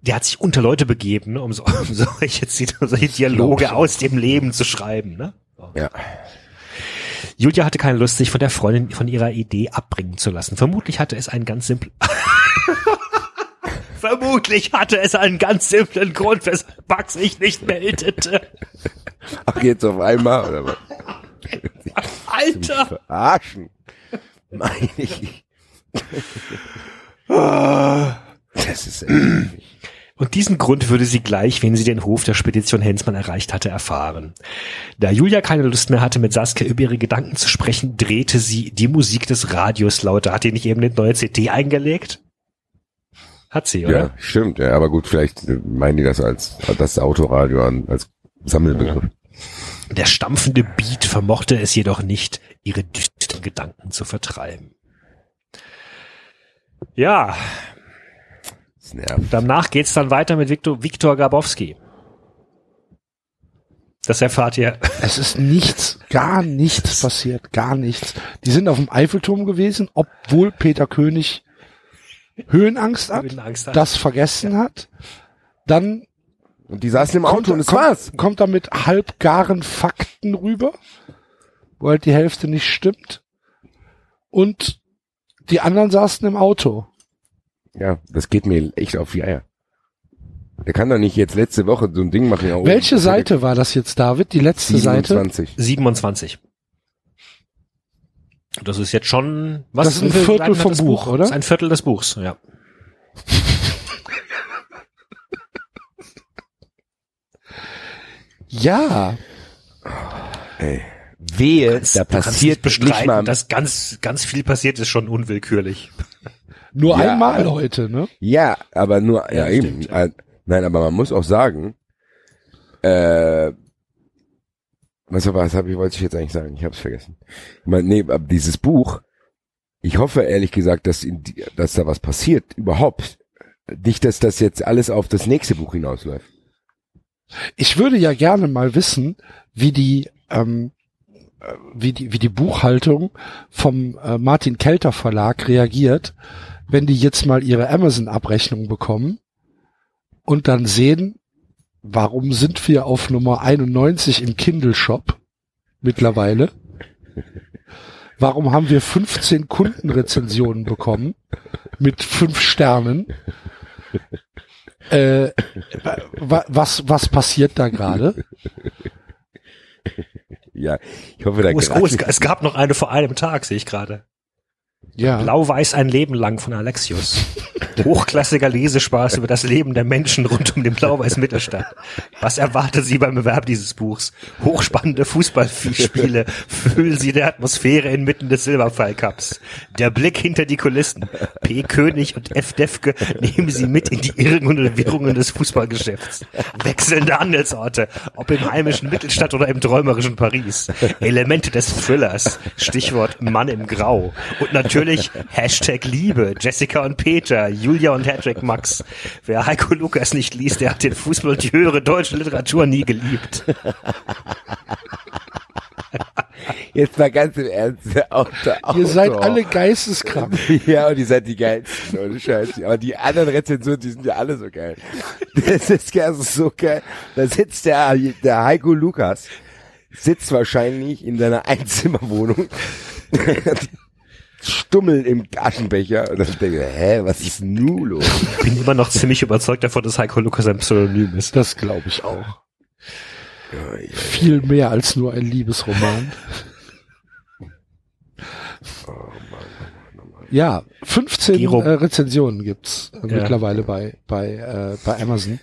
der hat sich unter Leute begeben, ne, um, so, um solche, solche Dialoge aus dem Leben zu schreiben, ne? Ja. Julia hatte keine Lust, sich von der Freundin von ihrer Idee abbringen zu lassen. Vermutlich hatte es einen ganz simplen, vermutlich hatte es einen ganz simplen Grund, weshalb Bugs sich nicht meldete. Ach, jetzt auf einmal, oder was? Alter! Verarschen. Meine ich. Das ist echt. Und diesen Grund würde sie gleich, wenn sie den Hof der Spedition Hensmann erreicht hatte, erfahren. Da Julia keine Lust mehr hatte, mit Saskia über ihre Gedanken zu sprechen, drehte sie die Musik des Radios lauter. Hat die nicht eben eine neue CD eingelegt? Hat sie, oder? Ja, stimmt, ja, aber gut, vielleicht äh, meinen die das als das Autoradio an, als Sammelbegriff. Der stampfende Beat vermochte es jedoch nicht, ihre düsteren Gedanken zu vertreiben. Ja, Das nervt. danach geht's dann weiter mit Viktor, Viktor Gabowski. Das erfahrt ihr. Es ist nichts, gar nichts passiert, gar nichts. Die sind auf dem Eiffelturm gewesen, obwohl Peter König Höhenangst hat, Höhenangst hat. das vergessen hat. Dann Und die saßen im Auto und das kommt, war's. kommt er mit halbgaren Fakten rüber, wo halt die Hälfte nicht stimmt. Und die anderen saßen im Auto. Ja, das geht mir echt auf die Eier. Der kann doch nicht jetzt letzte Woche so ein Ding machen. Ja, oh, Welche Seite war das jetzt, David? Die letzte Seite? 27. 27. Das ist jetzt schon, was? Das ist ein Viertel vom das Buch, oder? Das ist ein Viertel des Buchs, ja. Ja. Ey. Wehe, da kannst passiert nicht nicht mal. dass ganz, ganz viel passiert ist schon unwillkürlich. Nur Ja. einmal heute, ne? Ja, aber nur, ja, Ja, eben. stimmt. Äh, Nein, aber man muss auch sagen, äh, was, was hab ich, wollte ich jetzt eigentlich sagen? Ich hab's vergessen. Ich mein, nee, aber dieses Buch, ich hoffe ehrlich gesagt, dass, in, dass da was passiert, überhaupt. Nicht, dass das jetzt alles auf das nächste Buch hinausläuft. Ich würde ja gerne mal wissen, wie die, ähm, äh, wie die, wie die Buchhaltung vom äh, Martin Kelter Verlag reagiert, wenn die jetzt mal ihre Amazon-Abrechnung bekommen und dann sehen, warum sind wir auf Nummer 91 im Kindle Shop mittlerweile? Warum haben wir 15 Kundenrezensionen bekommen mit fünf Sternen? Äh, wa- was, was passiert da gerade? Ja, ich hoffe, da Oh, es, oh, es, es gab noch eine vor einem Tag, sehe ich gerade. Ja. Blau-Weiß ein Leben lang von Alexius. Hochklassiger Lesespaß über das Leben der Menschen rund um den Blau-Weiß Mittelstand. Was erwartet Sie beim Erwerb dieses Buchs? Hochspannende Fußballspiele füllen Sie der Atmosphäre inmitten des Silberpfeil-Cups. Der Blick hinter die Kulissen. P. König und F. Defke nehmen Sie mit in die Irrungen und Wirrungen des Fußballgeschäfts. Wechselnde Handelsorte, ob im heimischen Mittelstadt oder im träumerischen Paris. Elemente des Thrillers. Stichwort Mann im Grau. Und natürlich Hashtag Liebe, Jessica und Peter, Julia und Patrick Max. Wer Heiko Lukas nicht liest, der hat den Fußball und die höhere deutsche Literatur nie geliebt. Jetzt mal ganz im Ernst. der Autor, Ihr seid alle geisteskrank. Ja, und ihr seid die geilsten, ohne Scheiß. Aber die anderen Rezensionen, die sind ja alle so geil. Das ist ja so geil. Da sitzt der, der Heiko Lukas, sitzt wahrscheinlich in seiner Einzimmerwohnung, stummelt im Aschenbecher und dann denkt er, hä, was ist nun los? Bin immer noch ziemlich überzeugt davon, dass Heiko Lukas ein Pseudonym ist. Das glaube ich auch. Viel mehr als nur ein Liebesroman. Ja, 15 Gero- äh, Rezensionen gibt's äh, Ja. mittlerweile bei bei äh, bei Amazon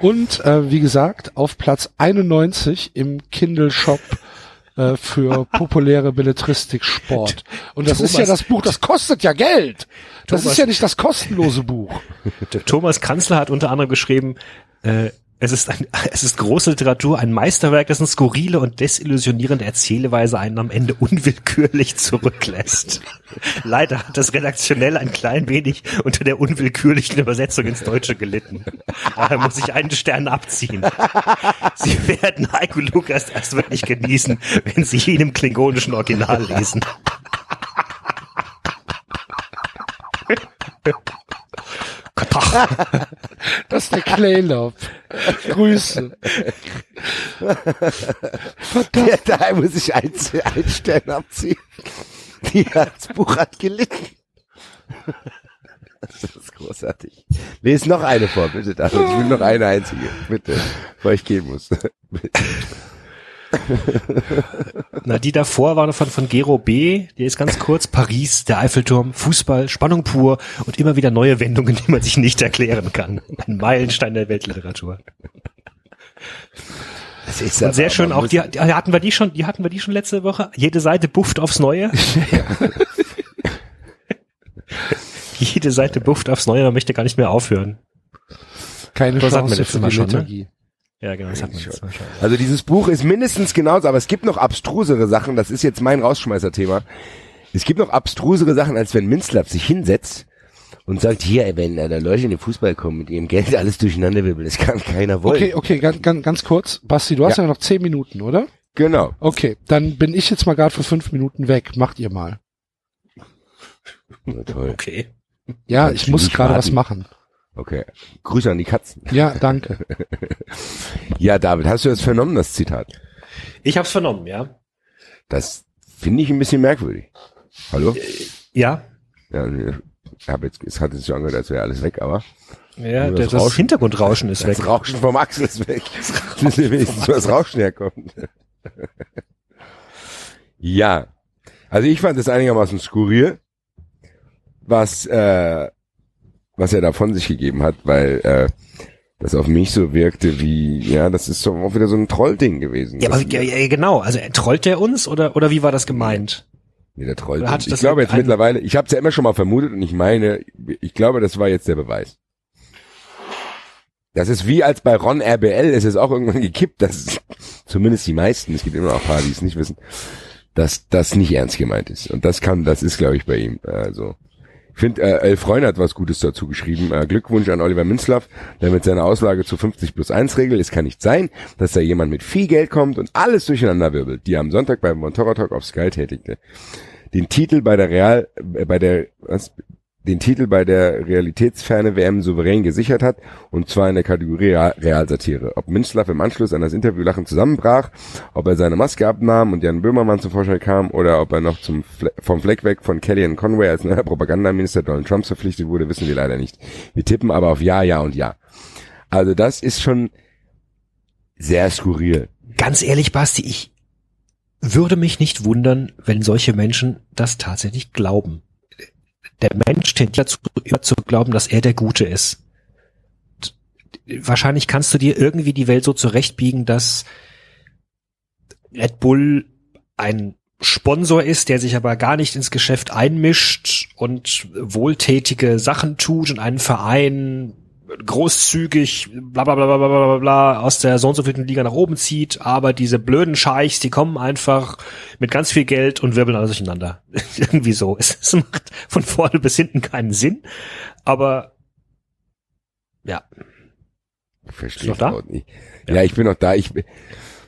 Und äh, wie gesagt, auf Platz 91 im Kindle Shop äh, für populäre Belletristik Sport. Und das ist ja Thomas- das Buch, das kostet ja Geld. Das Thomas- ist ja nicht das kostenlose Buch. Thomas Kanzler hat unter anderem geschrieben, äh, es ist, ein, es ist große Literatur, ein Meisterwerk, dessen skurrile und desillusionierende Erzähleweise einen am Ende unwillkürlich zurücklässt. Leider hat das redaktionell ein klein wenig unter der unwillkürlichen Übersetzung ins Deutsche gelitten. Daher muss ich einen Stern abziehen. Sie werden Heiko Lukas erst wirklich genießen, wenn Sie ihn im klingonischen Original lesen. Das ist der Claylop. Grüße. Verdammt. Ja, daher muss ich ein, ein Stern abziehen. Die, das Buch hat gelitten. Das ist großartig. Lest noch eine vor, bitte. Ich will noch eine einzige. Bitte. Bevor ich gehen muss. Na, die davor war von, von Gero B., die ist ganz kurz, Paris, der Eiffelturm, Fußball, Spannung pur und immer wieder neue Wendungen, die man sich nicht erklären kann. Ein Meilenstein der Weltliteratur. Das ist Und sehr schön auch, die, die hatten wir die schon, die hatten wir die schon letzte Woche. Jede Seite bufft aufs Neue. Jede Seite bufft aufs Neue, man möchte gar nicht mehr aufhören. Keine Das hatten wir Chance letztes für Mal die schon, ne? Ja, genau, das hatten wir jetzt. Also dieses Buch ist mindestens genauso, aber es gibt noch abstrusere Sachen, das ist jetzt mein Rausschmeißer-Thema. Es gibt noch abstrusere Sachen, als wenn Minzlaff sich hinsetzt und sagt, hier, wenn da Leute in den Fußball kommen mit ihrem Geld alles durcheinander wirbeln, das kann keiner wollen. Okay, okay, ganz, ganz, ganz kurz. Basti, du hast ja. Ja. noch zehn Minuten, oder? Genau. Okay, dann bin ich jetzt mal gerade für fünf Minuten weg. Macht ihr mal. Na, toll. Okay. Ja, ich muss gerade was machen. Okay. Grüße an die Katzen. Ja, danke. Ja, David, hast du das vernommen, das Zitat? Ich hab's vernommen, ja. Das finde ich ein bisschen merkwürdig. Hallo? Ja. Ja, ich hab jetzt, es hat jetzt schon angehört, als wäre alles weg, aber Ja, das, das das Rauschen. Hintergrundrauschen ist weg. das Rauschen vom Axel ist weg. Das ist wenigstens, wo das Rauschen herkommt. ja. Also ich fand es einigermaßen skurril, was, äh, was er da von sich gegeben hat, weil, äh, das auf mich so wirkte wie, ja, das ist so auch wieder so ein Trollding gewesen. Ja, aber ja, ja, genau. Also äh, trollt der uns oder oder wie war das gemeint? Nee, der Troll. Oder hat Ich glaube jetzt mittlerweile, ich habe es ja immer schon mal vermutet und ich meine, ich glaube, das war jetzt der Beweis. Das ist wie als bei Ron RBL, es ist auch irgendwann gekippt, dass zumindest die meisten, es gibt immer noch ein paar, die es nicht wissen, dass das nicht ernst gemeint ist. Und das kann, das ist, glaube ich, bei ihm. Also ich finde, äh, Elf Freund hat was Gutes dazu geschrieben. Äh, Glückwunsch an Oliver Minzlaff, der mit seiner Auslage zu 50 plus 1 Regel. Es kann nicht sein, dass da jemand mit viel Geld kommt und alles durcheinander wirbelt, die am Sonntag beim Montoro Talk auf Sky tätigte. Den Titel bei der Real, äh, bei der, was, den Titel bei der realitätsferne WM souverän gesichert hat, und zwar in der Kategorie Real- Realsatire. Ob Minzlaff im Anschluss an das Interview lachend zusammenbrach, ob er seine Maske abnahm und Jan Böhmermann zum Vorschein kam, oder ob er noch zum Fle vom Fleck weg von Kellyanne Conway als neuer Propagandaminister Donald Trumps verpflichtet wurde, wissen wir leider nicht. Wir tippen aber auf Ja, Ja und Ja. Also das ist schon sehr skurril. Ganz ehrlich, Basti, ich würde mich nicht wundern, wenn solche Menschen das tatsächlich glauben. Der Mensch tendiert dazu, immer zu glauben, dass er der Gute ist. Wahrscheinlich kannst du dir irgendwie die Welt so zurechtbiegen, dass Red Bull ein Sponsor ist, der sich aber gar nicht ins Geschäft einmischt und wohltätige Sachen tut und einen Verein großzügig bla bla bla bla bla bla bla aus der so und so vielen Liga nach oben zieht, aber diese blöden Scheichs, die kommen einfach mit ganz viel Geld und wirbeln alles durcheinander. Irgendwie so. Es, es macht von vorne bis hinten keinen Sinn, aber ja. Ich verstehe noch da? nicht. Ja. ich bin noch da. Ich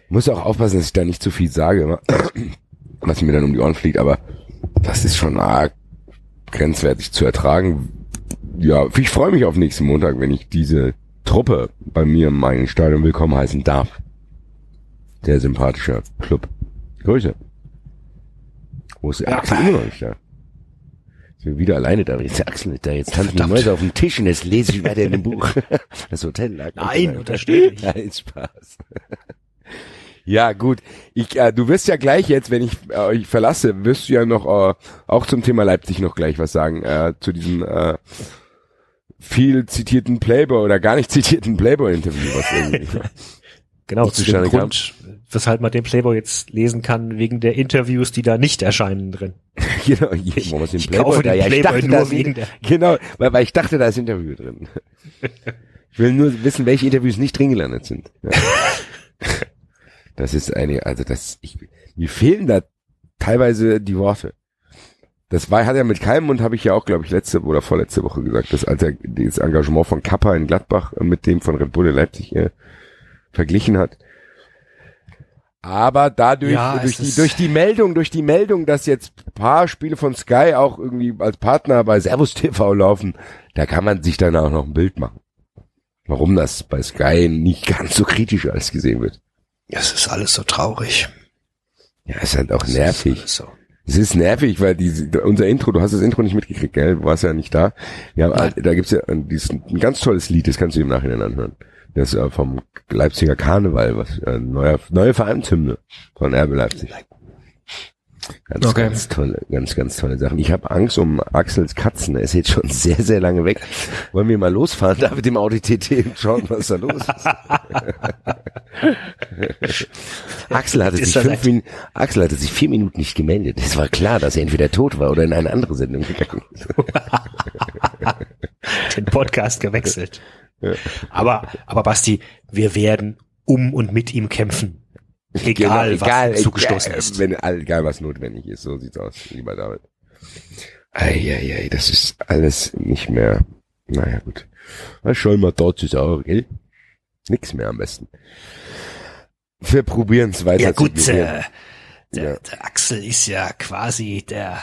muss auch aufpassen, dass ich da nicht zu viel sage, was mir dann um die Ohren fliegt, aber das ist schon arg grenzwertig zu ertragen. Ja, ich freue mich auf nächsten Montag, wenn ich diese Truppe bei mir in meinem Stadion willkommen heißen darf. Sehr sympathischer Club. Grüße. Wo ist der Axel immer noch nicht da? Sind wir wieder alleine da? Jetzt ist der Axel nicht da. Jetzt tanzen die. Mäuse auf dem Tisch und jetzt lese ich weiter in dem Buch. Das Hotel lag. Nein, untersteh dich. Nein, Spaß. Ja, gut. Ich, äh, du wirst ja gleich jetzt, wenn ich äh, euch verlasse, wirst du ja noch äh, auch zum Thema Leipzig noch gleich was sagen, äh, zu diesem äh, viel zitierten Playboy oder gar nicht zitierten Playboy-Interview, was irgendwie Genau, zu dem zustande kam. Grund, weshalb man den Playboy jetzt lesen kann, wegen der Interviews, die da nicht erscheinen drin. genau, wo man den ich Playboy, kaufe da, den ja, ich Playboy dachte, nur da ist wegen der- Genau, weil, weil ich dachte, da ist Interview drin. Ich will nur wissen, welche Interviews nicht drin gelandet sind. Ja. Das ist eine, also das, ich, mir fehlen da teilweise die Worte. Das war, hat ja mit keinem und habe ich ja auch, glaube ich, letzte oder vorletzte Woche gesagt, dass als er das Engagement von Kappa in Gladbach äh, mit dem von Red Bull in Leipzig äh, verglichen hat. Aber dadurch, Ja, durch es die, durch die Meldung, durch die Meldung, dass jetzt ein paar Spiele von Sky auch irgendwie als Partner bei Servus TV laufen, da kann man sich dann auch noch ein Bild machen. Warum das bei Sky nicht ganz so kritisch alles gesehen wird. Es ist alles so traurig. Ja, ist halt auch nervig. So. Es ist nervig, weil die, unser Intro, du hast das Intro nicht mitgekriegt, gell? Du warst ja nicht da. Halt- da gibt's ja ein, dieses, ein ganz tolles Lied, das kannst du im Nachhinein anhören. Das ist äh, vom Leipziger Karneval, was äh, neuer, neue Vereinshymne von RB Leipzig. Ganz, Okay. ganz tolle, ganz, ganz tolle Sachen. Ich habe Angst um Axels Katzen. Er ist jetzt schon sehr, sehr lange weg. Wollen wir mal losfahren, da mit dem Audi TT und schauen, was da los ist. Axel hatte Ist sich fünf? Minuten, Axel hatte sich vier Minuten nicht gemeldet. Es war klar, dass er entweder tot war oder in eine andere Sendung gegangen ist. Den Podcast gewechselt. Aber, aber Basti, wir werden um und mit ihm kämpfen. Egal, Genau, was uns zugestoßen egal, ist. Wenn, egal, was notwendig ist. So sieht's aus, lieber David. Eieiei, das ist alles nicht mehr, naja, gut. Was soll man dazu sagen, gell? Nix mehr am besten. Wir probieren's weiter Ja gut, äh, der, Ja. der Axel ist ja quasi der,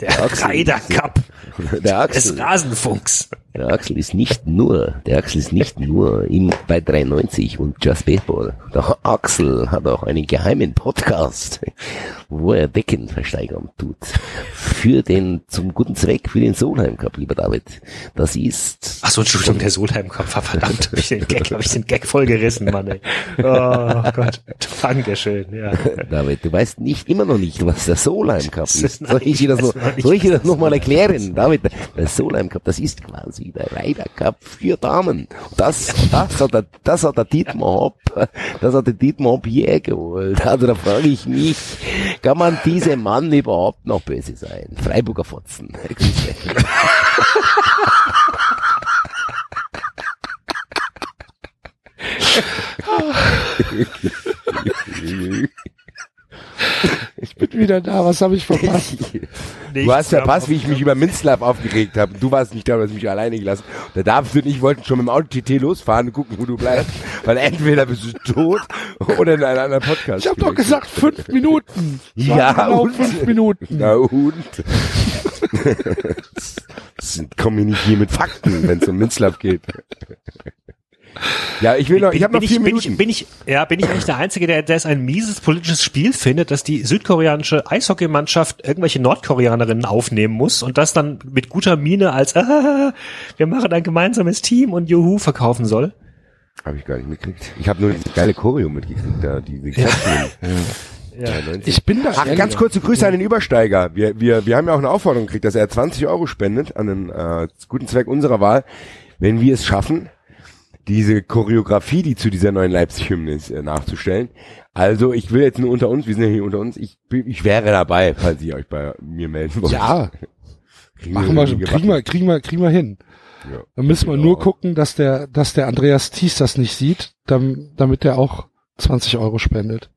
der, Der Axel Ryder Cup Der des Axel, Rasenfunks. Der Axel ist nicht nur, der Axel ist nicht nur im, bei 93 und Just Baseball. Der Axel hat auch einen geheimen Podcast, wo er Decken versteigern tut. Für den, zum guten Zweck, für den Solheim Cup, lieber David. Das ist, Ach so, Entschuldigung, der Solheim Cup, verdammt, hab ich den Gag, hab ich den Gag voll gerissen, Mann, ey. Oh Gott, Dankeschön, ja. David, du weißt nicht, immer noch nicht, was der Solheim Cup ist. Soll ich dir das nein, soll ich dir das der noch mal Solheim erklären? David, der Solheim Cup, das ist quasi der Ryder Cup für Damen. Das, das hat der, das hat der Dietmar Hopp, das hat der Dietmar Hopp hier geholt. Also da frage ich mich, kann man diesem Mann überhaupt noch böse sein? Freiburger Fotzen. Ich bin wieder da, was habe ich verpasst? Du hast verpasst, wie ich mich über Minzlaff aufgeregt habe. Du warst nicht da, du hast mich alleine gelassen. Der David und ich wollten schon mit dem Auto TT losfahren und gucken, wo du bleibst. Weil entweder bist du tot oder in einem anderen Podcast. Ich habe doch gesagt fünf Minuten. Ja, genau und? fünf Minuten. Na und? Das sind- kommen wir nicht hier mit Fakten, wenn es um Minzlaff geht. Ja, ich will noch, ich habe noch bin vier bin Minuten. Ich, bin ich, ja, bin ich eigentlich der Einzige, der, der es ein mieses politisches Spiel findet, dass die südkoreanische Eishockeymannschaft irgendwelche Nordkoreanerinnen aufnehmen muss und das dann mit guter Miene als ah, wir machen ein gemeinsames Team und Juhu verkaufen soll? Habe ich gar nicht mitgekriegt. Ich habe nur die geile Choreo mitgekriegt, da diese Kästchen. Ja. Ich bin da Ach, ganz kurze Grüße an den Übersteiger. Wir, wir, wir haben ja auch eine Aufforderung gekriegt, dass er 20 Euro spendet an den äh, guten Zweck unserer Wahl, wenn wir es schaffen, diese Choreografie, die zu dieser neuen Leipzig-Hymne ist, äh, nachzustellen. Also ich will jetzt nur unter uns, wir sind ja hier unter uns, ich, ich wäre dabei, falls ihr euch bei mir melden wollt. Ja, Kriegen machen wir, irgendwie kriegen wir, kriegen wir, kriegen wir hin. Ja. Dann müssen wir Ja. nur gucken, dass der, dass der Andreas Thies das nicht sieht, dam- damit der auch 20 Euro spendet.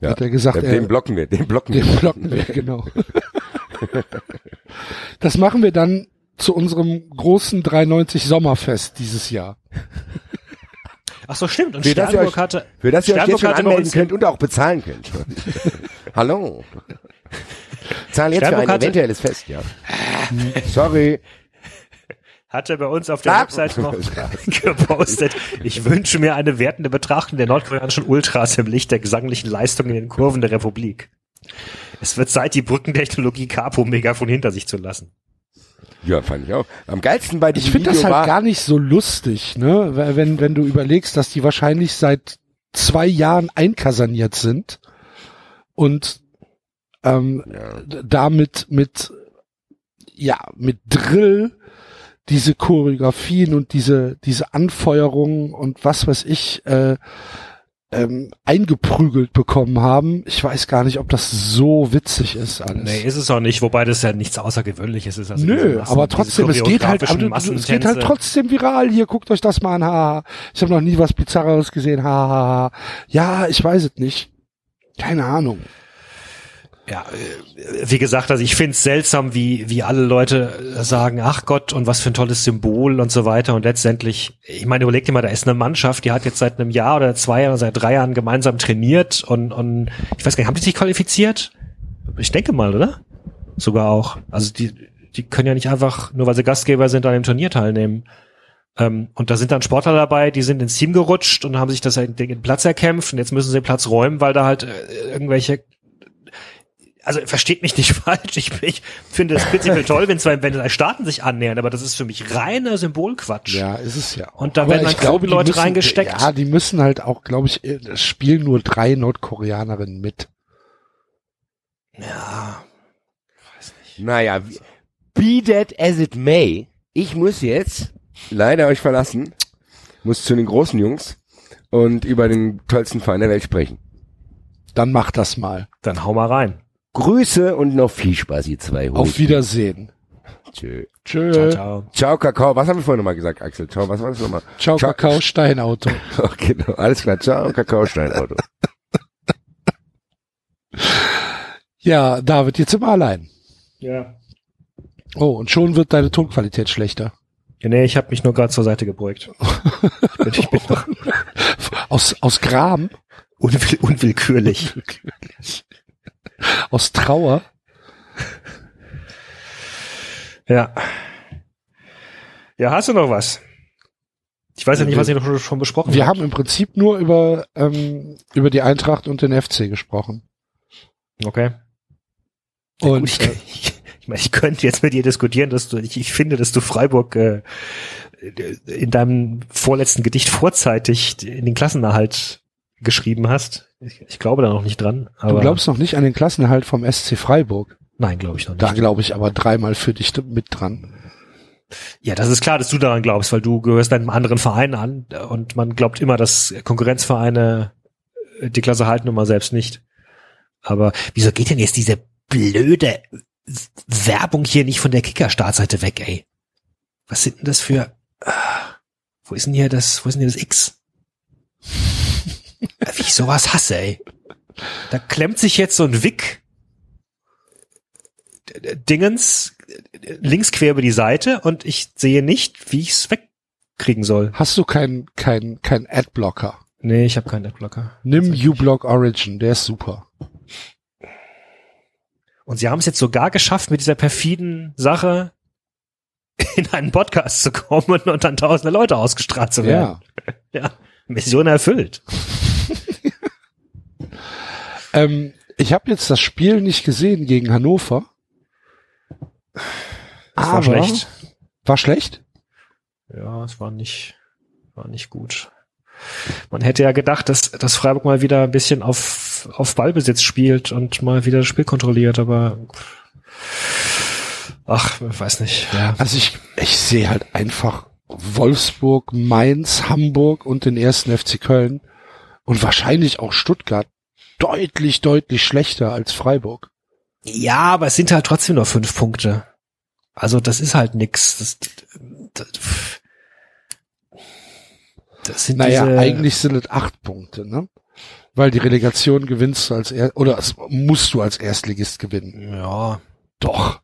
Ja. Hat er gesagt, Den, er, den blocken wir, den blocken den wir. blocken wir, genau. das machen wir dann zu unserem großen 390 Sommerfest dieses Jahr. Ach so, stimmt. Und Für das ihr euch- Sternburg hatte, Für das ihr euch jetzt Sternburg schon anmelden uns könnt und auch bezahlen könnt. Hallo. Zahlen jetzt für Sternburg ein hatte- eventuelles Fest, ja. Sorry. hatte bei uns auf der Ah. Website noch gepostet. Ich wünsche mir eine wertende Betrachtung der nordkoreanischen Ultras im Licht der gesanglichen Leistungen in den Kurven der Republik. Es wird Zeit, die Brückentechnologie Capo-Megafon hinter sich zu lassen. Ja, fand ich auch. Am geilsten bei Ich diesem finde das halt gar nicht so lustig, ne? Wenn, wenn du überlegst, dass die wahrscheinlich seit zwei Jahren einkaserniert sind und ähm, Ja. damit mit ja mit Drill diese Choreografien und diese, diese Anfeuerungen und was weiß ich, äh, ähm, eingeprügelt bekommen haben. Ich weiß gar nicht, ob das so witzig ist alles. Nee, ist es auch nicht, wobei das ja nichts Außergewöhnliches ist. Also Nö, Massen- aber trotzdem, es geht halt, aber es geht halt trotzdem viral. Hier, guckt euch das mal an. Ha, ha. Ich habe noch nie was Bizarreres gesehen. Ha, ha, ha. Ja, ich weiß es nicht. Keine Ahnung. Ja, äh, wie gesagt, also ich finde es seltsam, wie, wie alle Leute sagen, ach Gott, und was für ein tolles Symbol und so weiter. Und letztendlich, ich meine, überleg dir mal, da ist eine Mannschaft, die hat jetzt seit einem Jahr oder zwei Jahren, seit drei Jahren gemeinsam trainiert und, und ich weiß gar nicht, haben die sich qualifiziert? Ich denke mal, oder? Sogar auch. Also die, die können ja nicht einfach, nur weil sie Gastgeber sind, an dem Turnier teilnehmen. Ähm, und da sind dann Sportler dabei, die sind ins Team gerutscht und haben sich das den Platz erkämpft und jetzt müssen sie den Platz räumen, weil da halt äh, irgendwelche also versteht mich nicht falsch, ich, ich finde es prinzipiell toll, wenn zwei, wenn zwei Staaten sich annähern, aber das ist für mich reiner Symbolquatsch. Ja, ist es ja. Und da Aber werden dann glaube, die Leute müssen- reingesteckt. Ja, die müssen halt auch, glaube ich, äh, es spielen nur drei Nordkoreanerinnen mit. Ja. Naja, wie- be that as it may, ich muss jetzt leider euch verlassen, muss zu den großen Jungs und über den tollsten Verein der Welt sprechen. Dann mach das mal. Dann hau mal rein. Grüße und noch viel Spaß, ihr zwei Auf Hosen. Wiedersehen. Tschö. Tschö. Ciao, Ciao, ciao. Ciao, Kakao. Was haben wir vorhin nochmal gesagt, Axel? Ciao, was war das nochmal? Kakao, Steinauto. Oh, genau, alles klar. Ciao, Kakao, Steinauto. Ja, David, jetzt sind wir allein. Ja. Oh, und schon wird deine Tonqualität schlechter. ja nee, ich habe mich nur gerade zur Seite gebeugt. ich bin, ich bin noch Aus, aus Gram, unwill, unwillkürlich. Aus Trauer. Ja. Ja, hast du noch was? Ich weiß ja nicht, was ihr noch schon- schon besprochen Wir habt. haben im Prinzip nur über, ähm, über die Eintracht und den FC gesprochen. Okay. Und Gut, ich, ich, ich meine, ich könnte jetzt mit dir diskutieren, dass du, ich, ich finde, dass du Freiburg äh, in deinem vorletzten Gedicht vorzeitig in den Klassenerhalt geschrieben hast. Ich, ich glaube da noch nicht dran. Du glaubst noch nicht an den Klassenerhalt vom SC Freiburg. Nein, glaube ich noch nicht. Da glaube ich aber dreimal für dich mit dran. Ja, das ist klar, dass du daran glaubst, weil du gehörst einem anderen Verein an und man glaubt immer, dass Konkurrenzvereine äh, die Klasse halten und man selbst nicht. Aber wieso geht denn jetzt diese blöde Werbung hier nicht von der Kicker-Startseite weg, ey? Was sind denn das für... Ah, wo ist denn hier das, wo ist denn hier das X? Wie ich sowas hasse, ey. Da klemmt sich jetzt so ein Wick Dingens links quer über die Seite und ich sehe nicht, wie ich es wegkriegen soll. Hast du keinen kein, kein Adblocker? Nee, ich habe keinen Adblocker. Nimm uBlock Origin, der ist super. Und sie haben es jetzt sogar geschafft, mit dieser perfiden Sache in einen Podcast zu kommen und dann tausende Leute ausgestrahlt zu werden. Ja. Ja. Mission erfüllt. Ähm, ich habe jetzt das Spiel nicht gesehen gegen Hannover. Das war schlecht. War schlecht? Ja, es war nicht, war nicht gut. Man hätte ja gedacht, dass, dass Freiburg mal wieder ein bisschen auf, auf Ballbesitz spielt und mal wieder das Spiel kontrolliert, aber ach, ich weiß nicht. Ja. Also ich, ich sehe halt einfach Wolfsburg, Mainz, Hamburg und den ersten FC Köln und wahrscheinlich auch Stuttgart deutlich, deutlich schlechter als Freiburg. Ja, aber es sind halt trotzdem nur fünf Punkte. Also das ist halt nix. Das, das, das sind Naja, diese, eigentlich sind es acht Punkte, ne? Weil die Relegation gewinnst du als er oder musst du als Erstligist gewinnen. Ja, Doch.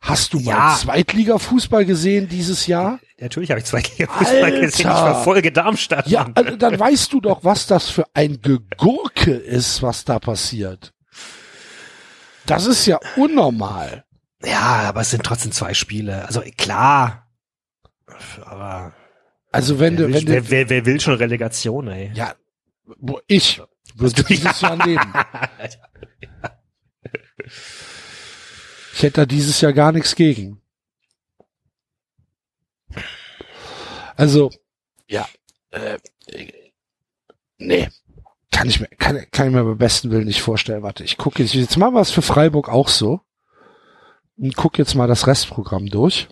Hast du mal Ja. Zweitliga-Fußball gesehen dieses Jahr? Natürlich habe ich zwei Fußball gesehen. Ich verfolge Darmstadt. Ja, also dann weißt du doch, was das für ein Gegurke ist, was da passiert. Das ist ja unnormal. ja, aber es sind trotzdem zwei Spiele. Also klar. Aber Also wenn wer, du, will, wenn du, wer, wer, wer will schon Relegation, ey? ja, wo ich würde dieses Jahr nehmen. Ich hätte da dieses Jahr gar nichts gegen. Also, ja, äh, nee, kann ich mir, kann, kann ich mir beim besten Willen nicht vorstellen. Warte, ich gucke jetzt, jetzt machen wir es für Freiburg auch so. Und guck jetzt mal das Restprogramm durch.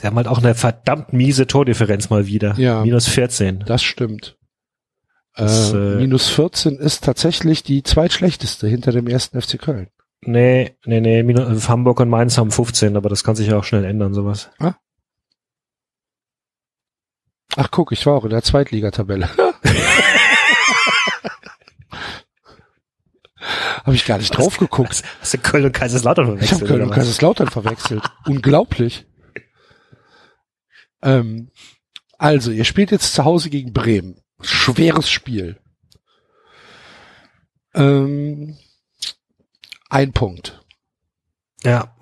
Die haben halt auch eine verdammt miese Tordifferenz mal wieder. Ja. Minus 14. Das stimmt. Das, äh, äh, minus 14 ist tatsächlich die zweitschlechteste hinter dem ersten FC Köln. Nee, nee, nee, Minus, Hamburg und Mainz haben 15, aber das kann sich ja auch schnell ändern, sowas. Ach guck, ich war auch in der Zweitligatabelle. Habe ich gar nicht drauf geguckt. Hast du Köln und Kaiserslautern Ich verwechselt? habe Köln und? Kaiserslautern verwechselt. Unglaublich. Ähm, also, ihr spielt jetzt zu Hause gegen Bremen. Schweres Spiel. Ähm, ein Punkt. Ja.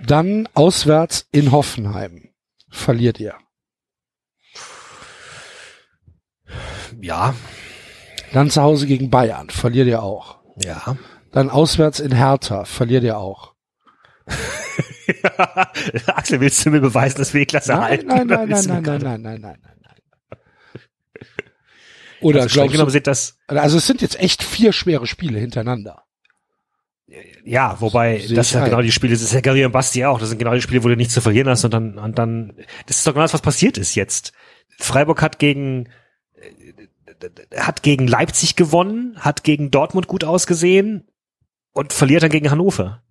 Dann auswärts in Hoffenheim. Verliert ihr. Ja. Dann zu Hause gegen Bayern. Verliert ihr auch. Ja. Dann auswärts in Hertha. Verliert ihr auch. Axel, willst du mir beweisen, dass wir die Klasse Nein, halten? nein, nein, nein, nein, nein, nein, nein, nein, nein, nein. Oder Also glaubst du, sind das, also es sind jetzt echt vier schwere Spiele hintereinander. ja, wobei, Sehe das sind ja ein. genau die Spiele, das ist ja Gary und Basti auch, das sind genau die Spiele, wo du nichts zu verlieren hast und dann, und dann, das ist doch genau das, was passiert ist jetzt. Freiburg hat gegen, hat gegen Leipzig gewonnen, hat gegen Dortmund gut ausgesehen und verliert dann gegen Hannover.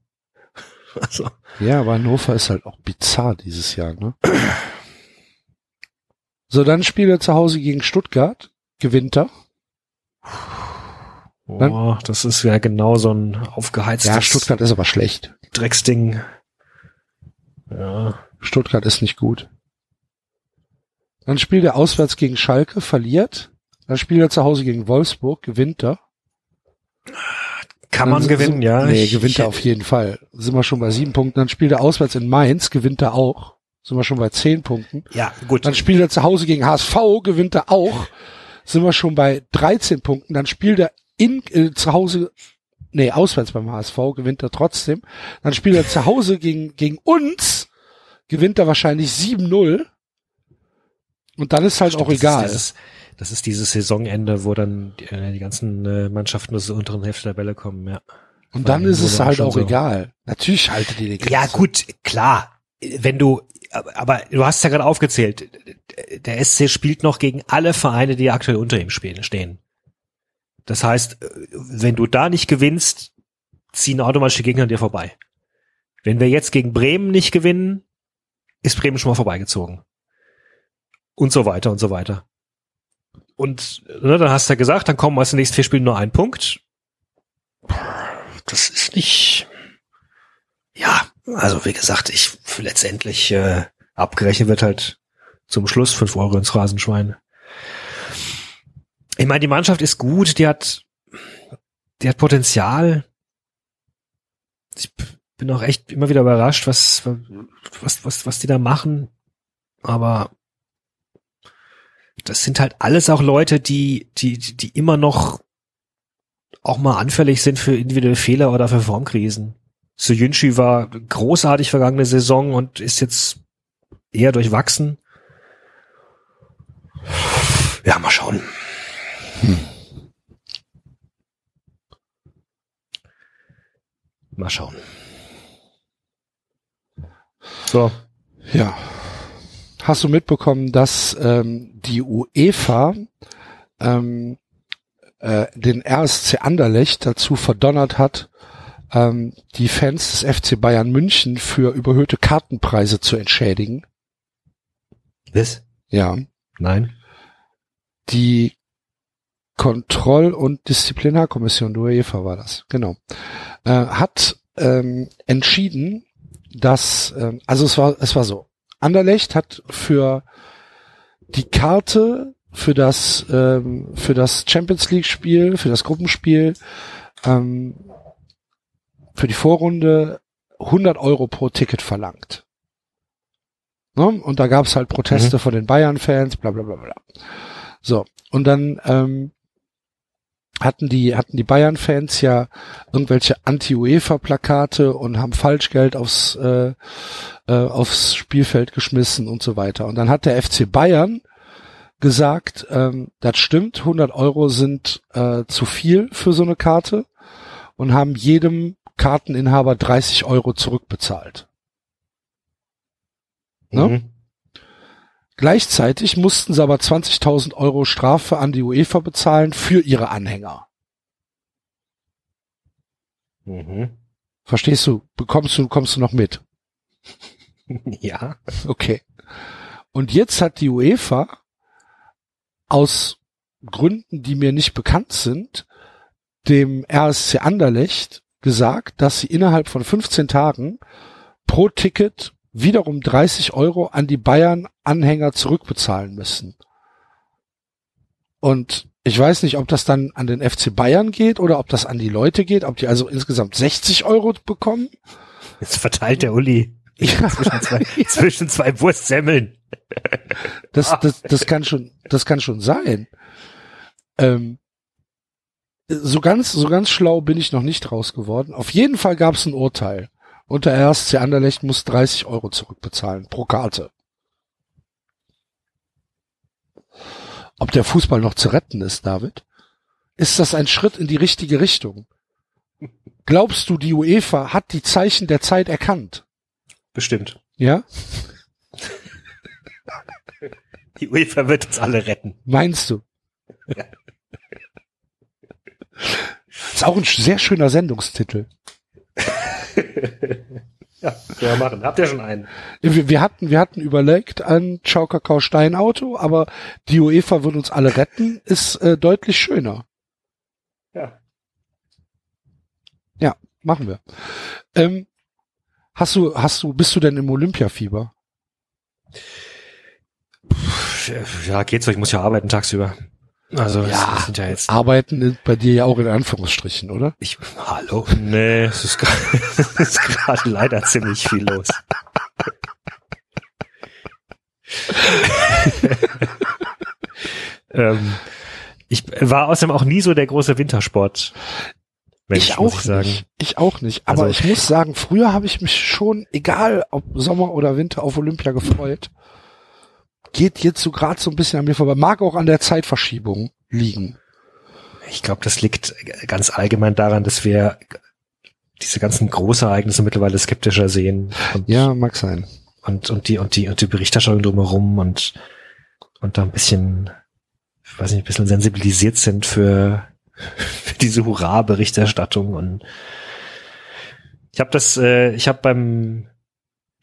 Also, Ja, aber Hannover ist halt auch bizarr dieses Jahr, ne? So, dann spielt er zu Hause gegen Stuttgart, gewinnt er. oh, das ist ja genau so ein aufgeheiztes Ja, Stuttgart ist aber schlecht. Drecksding. Ja. Stuttgart ist nicht gut. Dann spielt er auswärts gegen Schalke, verliert. Dann spielt er zu Hause gegen Wolfsburg, gewinnt er. Kann man gewinnen, ja. Nee, Ich- gewinnt er auf jeden Fall. Sind wir schon bei sieben Punkten. Dann spielt er auswärts in Mainz, gewinnt er auch. Sind wir schon bei zehn Punkten. Ja, gut. Dann spielt er zu Hause gegen HSV, gewinnt er auch. Sind wir schon bei 13 Punkten. Dann spielt er in, äh, zu Hause, nee, auswärts beim HSV, gewinnt er trotzdem. Dann spielt er zu Hause gegen, gegen uns, gewinnt er wahrscheinlich 7-0. Und dann ist halt Stimmt, auch ist egal. Dieses, das ist dieses Saisonende, wo dann die, äh, die ganzen äh, Mannschaften aus der unteren Hälfte der Tabelle kommen, ja. Und dann ist es halt auch so- egal. Natürlich haltet ihr die Ja, Klasse. gut, klar. Wenn du, aber, du hast ja gerade aufgezählt, der SC spielt noch gegen alle Vereine, die aktuell unter ihm spielen, stehen. Das heißt, wenn du da nicht gewinnst, ziehen automatisch die Gegner an dir vorbei. Wenn wir jetzt gegen Bremen nicht gewinnen, ist Bremen schon mal vorbeigezogen. Und so weiter und so weiter. Und ne, dann hast du ja gesagt, dann kommen aus den nächsten vier Spielen nur ein Punkt. Das ist nicht, ja, also wie gesagt, ich letztendlich äh, abgerechnet wird halt zum Schluss fünf Euro ins Rasenschwein. Ich meine, die Mannschaft ist gut, die hat, die hat Potenzial. Ich bin auch echt immer wieder überrascht, was, was, was, was die da machen. Aber das sind halt alles auch Leute, die, die, die die immer noch auch mal anfällig sind für individuelle Fehler oder für Formkrisen. Soyunchi war großartig vergangene Saison und ist jetzt eher durchwachsen. Ja, mal schauen. Mal schauen. So. Ja. Hast du mitbekommen, dass ähm, die UEFA ähm, äh, den RSC Anderlecht dazu verdonnert hat, ähm, die Fans des FC Bayern München für überhöhte Kartenpreise zu entschädigen? Was? Ja. Nein. Die Kontroll- und Disziplinarkommission der UEFA war das, genau, äh, hat ähm, entschieden, dass, ähm, also es war, es war so, Anderlecht hat für die Karte für das ähm, für das Champions League Spiel, für das Gruppenspiel, ähm, für die Vorrunde 100 Euro pro Ticket verlangt. Ne? Und da gab es halt Proteste von den Bayern-Fans, bla bla bla bla. So, und dann ähm, hatten die hatten die Bayern-Fans ja irgendwelche Anti-UEFA-Plakate und haben Falschgeld aufs äh, äh, aufs Spielfeld geschmissen und so weiter. Und dann hat der FC Bayern gesagt, ähm, das stimmt, 100 Euro sind äh, zu viel für so eine Karte und haben jedem Karteninhaber 30 Euro zurückbezahlt. Ne? Mhm. Gleichzeitig mussten sie aber 20.000 Euro Strafe an die UEFA bezahlen für ihre Anhänger. Mhm. Verstehst du? Bekommst du, kommst du noch mit? Ja. Okay. Und jetzt hat die UEFA aus Gründen, die mir nicht bekannt sind, dem RSC Anderlecht gesagt, dass sie innerhalb von 15 Tagen pro Ticket wiederum 30 Euro an die Bayern-Anhänger zurückbezahlen müssen. Und ich weiß nicht, ob das dann an den FC Bayern geht oder ob das an die Leute geht, ob die also insgesamt 60 Euro bekommen. Jetzt verteilt der Uli Ja. zwischen zwei, zwischen zwei Wurstsemmeln. Das, das, das kann schon, das kann schon sein. Ähm, so ganz, so ganz schlau bin ich noch nicht raus geworden. Auf jeden Fall gab es ein Urteil. Und der RSC Anderlecht muss 30 Euro zurückbezahlen pro Karte. Ob der Fußball noch zu retten ist, David? Ist das ein Schritt in die richtige Richtung? Glaubst du, die UEFA hat die Zeichen der Zeit erkannt? Bestimmt. Ja? Die UEFA wird uns alle retten. Meinst du? Ist auch ein sehr schöner Sendungstitel. Ja, können wir machen. Habt ihr schon einen? Wir, wir hatten, wir hatten überlegt ein Ciao Kakao Stein Auto, aber die UEFA wird uns alle retten, ist äh, deutlich schöner. Ja. Ja, machen wir. Ähm, hast du, hast du, bist du denn im Olympiafieber? Ja, geht so. Ich muss ja arbeiten tagsüber. Also, Ja. das sind ja jetzt. Arbeiten bei dir ja auch in Anführungsstrichen, oder? Ich, hallo? Nee, es ist gerade leider ziemlich viel los. ähm, ich war außerdem auch nie so der große Wintersport. Mensch, ich auch ich sagen. nicht. Ich auch nicht. Aber Also- ich muss sagen, früher habe ich mich schon, egal ob Sommer oder Winter, auf Olympia gefreut. Geht jetzt so gerade so ein bisschen an mir vorbei. Mag auch an der Zeitverschiebung liegen. Ich glaube, das liegt ganz allgemein daran, dass wir diese ganzen Großereignisse mittlerweile skeptischer sehen Ja, mag sein. und, und die, und die, und die Berichterstattung drumherum und, und da ein bisschen, ich weiß nicht, ein bisschen sensibilisiert sind für, für diese Hurra-Berichterstattung und ich habe das, äh, ich habe beim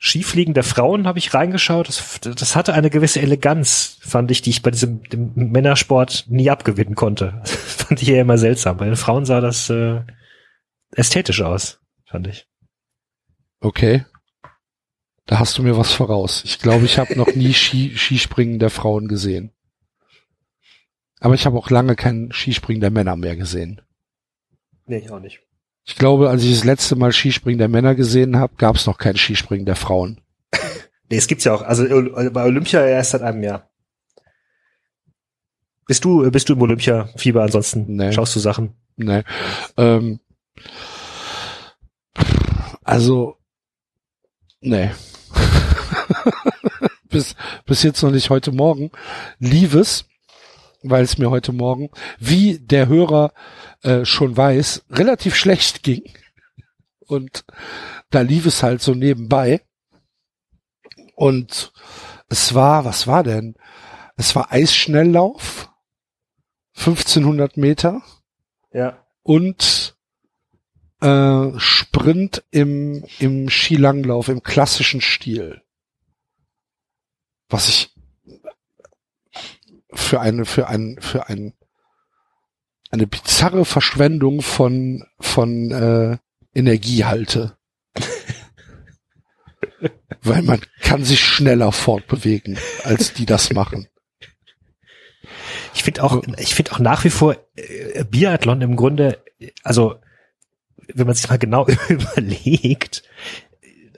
Skifliegen der Frauen habe ich reingeschaut. Das, das hatte eine gewisse Eleganz, fand ich, die ich bei diesem Männersport nie abgewinnen konnte. Das fand ich eher immer seltsam. Bei den Frauen sah das äh, ästhetisch aus, fand ich. Okay. Da hast du mir was voraus. Ich glaube, ich habe noch nie Ski, Skispringen der Frauen gesehen. Aber ich habe auch lange kein Skispringen der Männer mehr gesehen. Nee, ich auch nicht. Ich glaube, als ich das letzte Mal Skispringen der Männer gesehen habe, gab es noch kein Skispringen der Frauen. Nee, es gibt's ja auch. Also äh, bei Olympia erst seit einem Jahr. Bist du, bist du im Olympia-Fieber ansonsten? Nee. Schaust du Sachen? Ne. Ähm, also, ne. bis, bis jetzt noch nicht heute Morgen. Lief es, weil es mir heute Morgen, wie der Hörer äh, schon weiß, relativ schlecht ging. Und da lief es halt so nebenbei. Und es war, was war denn? Es war Eisschnelllauf, 1500 Meter Ja. und äh, Sprint im, im Skilanglauf, im klassischen Stil. Was ich für eine, für ein, für ein, eine bizarre Verschwendung von, von äh, Energie halte. Weil man kann sich schneller fortbewegen, als die das machen. Ich finde auch, ich finde auch nach wie vor äh, Biathlon im Grunde, also wenn man sich mal genau überlegt,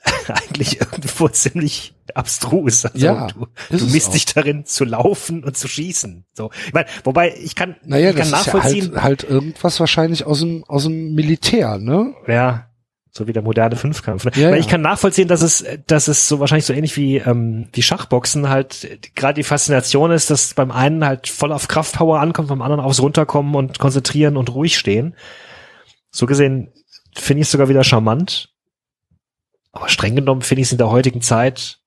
eigentlich irgendwo ziemlich abstrus. Also Ja, du, du misst dich darin zu laufen und zu schießen. So, ich mein, wobei ich kann, Naja, ich kann das ist ja nachvollziehen, halt, halt irgendwas wahrscheinlich aus dem, aus dem Militär, ne? ja, so wie der moderne Fünfkampf. Ne? Ja, Weil ja. ich kann nachvollziehen, dass es, dass es so wahrscheinlich so ähnlich wie ähm, wie Schachboxen halt gerade die Faszination ist, dass beim einen halt voll auf Kraftpower ankommt, beim anderen aufs Runterkommen und konzentrieren und ruhig stehen. So gesehen finde ich es sogar wieder charmant. Aber streng genommen finde ich es in der heutigen Zeit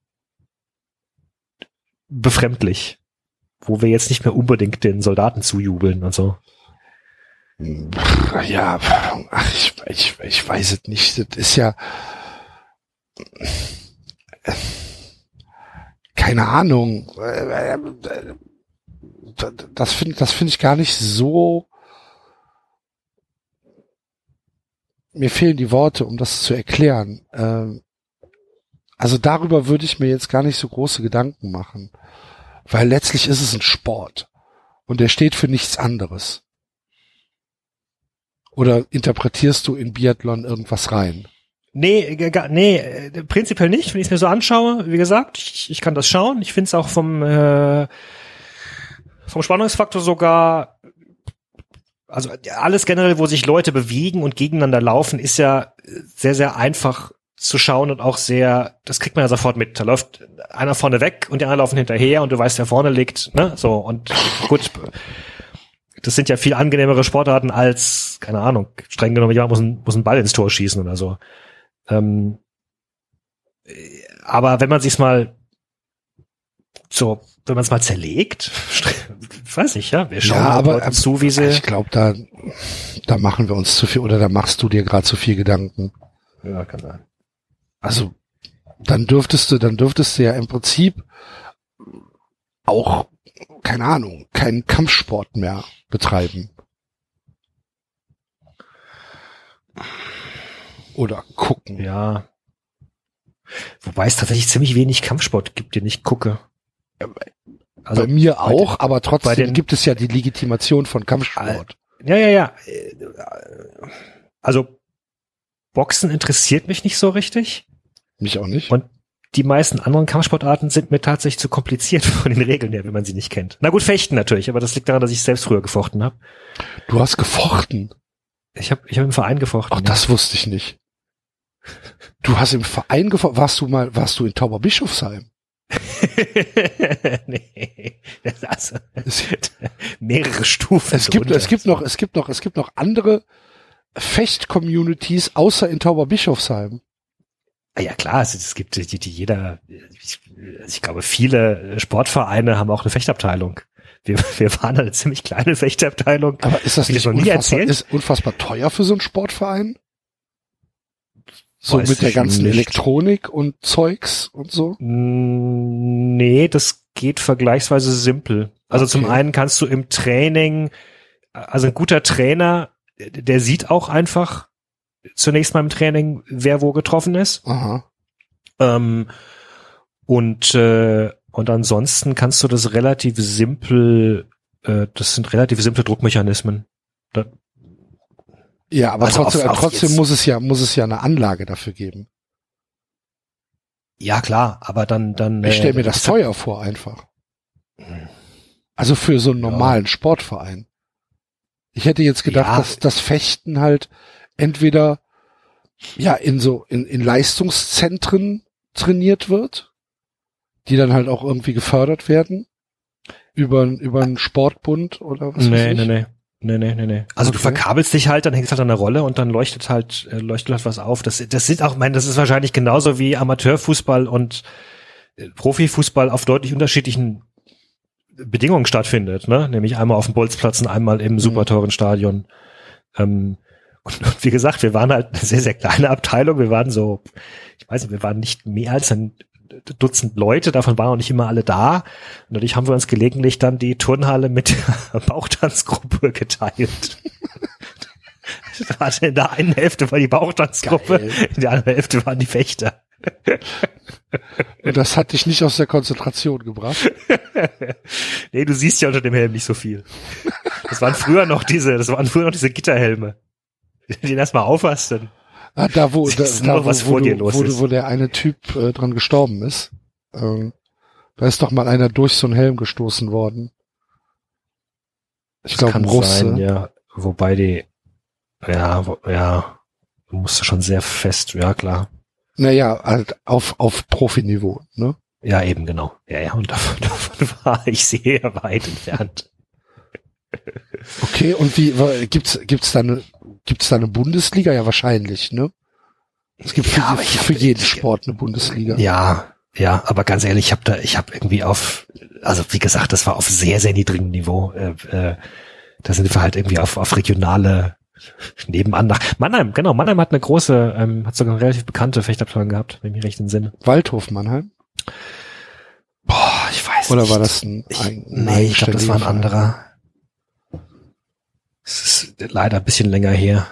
befremdlich. Wo wir jetzt nicht mehr unbedingt den Soldaten zujubeln und so. Ja, ach, ich, ich, ich weiß es nicht. Das ist ja keine Ahnung. Das finde das finde ich gar nicht so. Mir fehlen die Worte, um das zu erklären. Ähm, Also darüber würde ich mir jetzt gar nicht so große Gedanken machen, weil letztlich ist es ein Sport und der steht für nichts anderes. Oder interpretierst du in Biathlon irgendwas rein? Nee, gar- nee, äh, prinzipiell nicht, wenn ich es mir so anschaue. Wie gesagt, ich, ich kann das schauen. Ich finde es auch vom, äh, vom Spannungsfaktor sogar, also alles generell, wo sich Leute bewegen und gegeneinander laufen, ist ja sehr, sehr einfach zu schauen und auch sehr, das kriegt man ja sofort mit. Da läuft einer vorne weg und die anderen laufen hinterher und du weißt, wer vorne liegt, ne? So, und gut, das sind ja viel angenehmere Sportarten als, keine Ahnung, streng genommen, jemand muss, ein, muss einen Ball ins Tor schießen oder so. Ähm, äh, aber wenn man sich's mal so, wenn man es mal zerlegt, ich weiß nicht, ja, wir schauen Ja, aber, ähm, zu, wie sie. Ich glaube, da, da machen wir uns zu viel oder da machst du dir gerade zu viel Gedanken. ja, kann sein. Also dann dürftest du, dann dürftest du ja im Prinzip auch, keine Ahnung, keinen Kampfsport mehr betreiben. Oder gucken. Ja. Wobei es tatsächlich ziemlich wenig Kampfsport gibt, den ich gucke. Also bei mir bei auch, aber trotzdem den- gibt es ja die Legitimation von Kampfsport. Ja, ja, ja. Äh, Also Boxen interessiert mich nicht so richtig. Mich auch nicht. Und die meisten anderen Kampfsportarten sind mir tatsächlich zu kompliziert von den Regeln her, wenn man sie nicht kennt. Na gut, Fechten natürlich, aber das liegt daran, dass ich selbst früher gefochten habe. Du hast gefochten. Ich habe ich hab im Verein gefochten. Ach, das wusste ich nicht. Du hast im Verein gefochten. Warst du mal, warst du in Tauberbischofsheim? nee. Das ist also mehrere Stufen. es gibt, drunter. es gibt noch, es gibt noch, es gibt noch andere Fecht-Communities außer in Tauberbischofsheim. Ah Ja klar, es, es gibt die, die jeder, ich, ich glaube, viele Sportvereine haben auch eine Fechtabteilung. Wir, wir waren eine ziemlich kleine Fechtabteilung. Aber ist das nicht unfassbar, erzählt? ist unfassbar teuer für so einen Sportverein? So Weiß mit der ganzen nicht. Elektronik und Zeugs und so? Mm, Nee, das geht vergleichsweise simpel. Also zum Okay. einen kannst du im Training, also ein guter Trainer, der sieht auch einfach zunächst mal im Training, wer wo getroffen ist. Aha. Ähm, und, äh, und ansonsten kannst du das relativ simpel, äh, das sind relativ simple Druckmechanismen. Da, Ja, aber Also trotzdem, auf- auf trotzdem jetzt- muss es ja, muss es ja eine Anlage dafür geben. ja klar, aber dann, dann. Ich stelle äh, mir das teuer vor einfach. Also für so einen normalen Sportverein. Ich hätte jetzt gedacht, Ja. dass das Fechten halt entweder ja in so in, in Leistungszentren trainiert wird, die dann halt auch irgendwie gefördert werden über über einen Sportbund oder was weiß Nee, ich. nee, nee. Nee, nee, nee, nee. Also du Okay. verkabelst dich halt, dann hängst halt an der Rolle und dann leuchtet halt, äh, leuchtet halt was auf. Das, das sind auch, ich meine, das ist wahrscheinlich genauso wie Amateurfußball und äh, Profifußball auf deutlich unterschiedlichen Bedingungen stattfindet, ne? Nämlich einmal auf dem Bolzplatz und einmal im super teuren Stadion. Ähm, und, und wie gesagt, wir waren halt eine sehr, sehr kleine Abteilung. Wir waren so, ich weiß nicht, wir waren nicht mehr als ein Dutzend Leute, davon waren auch nicht immer alle da. Und dadurch haben wir uns gelegentlich dann die Turnhalle mit der Bauchtanzgruppe geteilt. In der einen Hälfte war die Bauchtanzgruppe, Geil. in der anderen Hälfte waren die Fechter. Und das hat dich nicht aus der Konzentration gebracht. nee, du siehst ja unter dem Helm nicht so viel. Das waren früher noch diese, das waren früher noch diese Gitterhelme. Den erstmal aufhast, dann Ah, da wo, da, da wo, was wo, du, los wo, du, wo der eine Typ äh, dran gestorben ist. Ähm, da ist doch mal einer durch so einen Helm gestoßen worden. Ich glaube, ein Russe. sein, ja. Wobei die, ja, wo, ja, du musst schon sehr fest, ja klar. Naja, halt auf, auf Profiniveau, ne? Ja, eben, genau. Ja, ja, und davon, davon war ich sehr weit entfernt. Okay, und wie, gibt's, gibt's da eine, gibt's da eine Bundesliga? Ja, wahrscheinlich, ne? Es gibt für, Ja, ich für jeden ich- Sport eine Bundesliga. Ja, Ja, aber ganz ehrlich, ich habe da, ich habe irgendwie auf, also wie gesagt, das war auf sehr, sehr niedrigem Niveau. Äh, äh, da sind wir halt irgendwie auf, auf regionale nebenan nach Mannheim, genau, Mannheim hat eine große, ähm, hat sogar eine relativ bekannte Fechtabteilung gehabt, wenn ich mich recht entsinne. Waldhof Mannheim? Boah, ich weiß Oder nicht. war das ein, ich, ein Nee, ich glaube, das war ein anderer. Es ist leider ein bisschen länger her.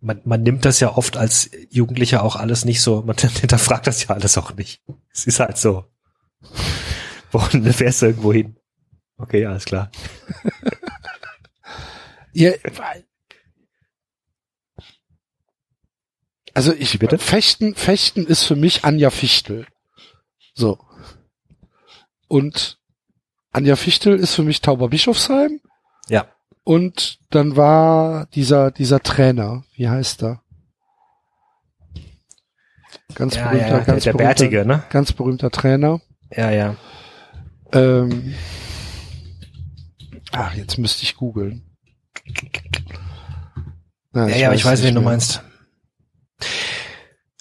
Man, man nimmt das ja oft als Jugendlicher auch alles nicht so, man hinterfragt das ja alles auch nicht. Es ist halt so. Wohin fährst du irgendwo hin? Okay, alles klar. Ja, also ich bitte? Fechten, Fechten ist für mich Anja Fichtel. So. Und Anja Fichtel ist für mich Tauber Bischofsheim. Ja. Und dann war dieser, dieser Trainer, wie heißt er? Ganz Ja, berühmter, ja, der, ganz der berühmter, Bärtige, ne? ganz berühmter Trainer. Ja, ja. Ähm, ach, jetzt müsste ich googeln. Ja, ja, aber ich weiß, nicht wen du meinst.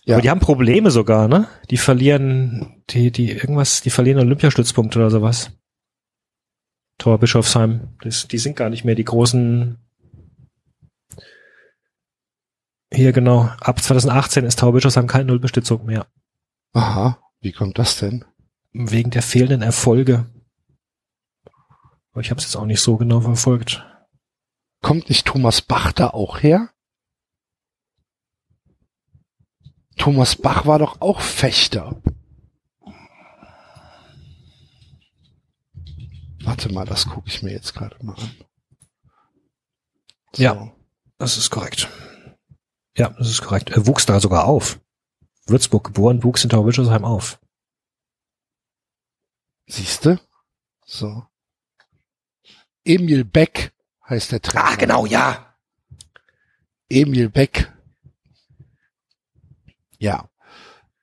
Ja. Aber die haben Probleme sogar, ne? Die verlieren, die, die irgendwas, die verlieren Olympiastützpunkte oder sowas. Tor Bischofsheim. Das, die sind gar nicht mehr die großen. Hier genau. Ab 2018 ist Tor Bischofsheim keine Nullbestützung mehr. Aha, wie kommt das denn? Wegen der fehlenden Erfolge. Aber ich habe es jetzt auch nicht so genau verfolgt. Kommt nicht Thomas Bach da auch her? Thomas Bach war doch auch Fechter. Warte mal, das gucke ich mir jetzt gerade mal an. So. Ja. Das ist korrekt. Ja, das ist korrekt. Er wuchs da sogar auf. Würzburg geboren, wuchs in Tor Bischofsheim auf. Siehste? So. Emil Beck heißt der Trainer. Ah, genau, ja. Emil Beck. Ja.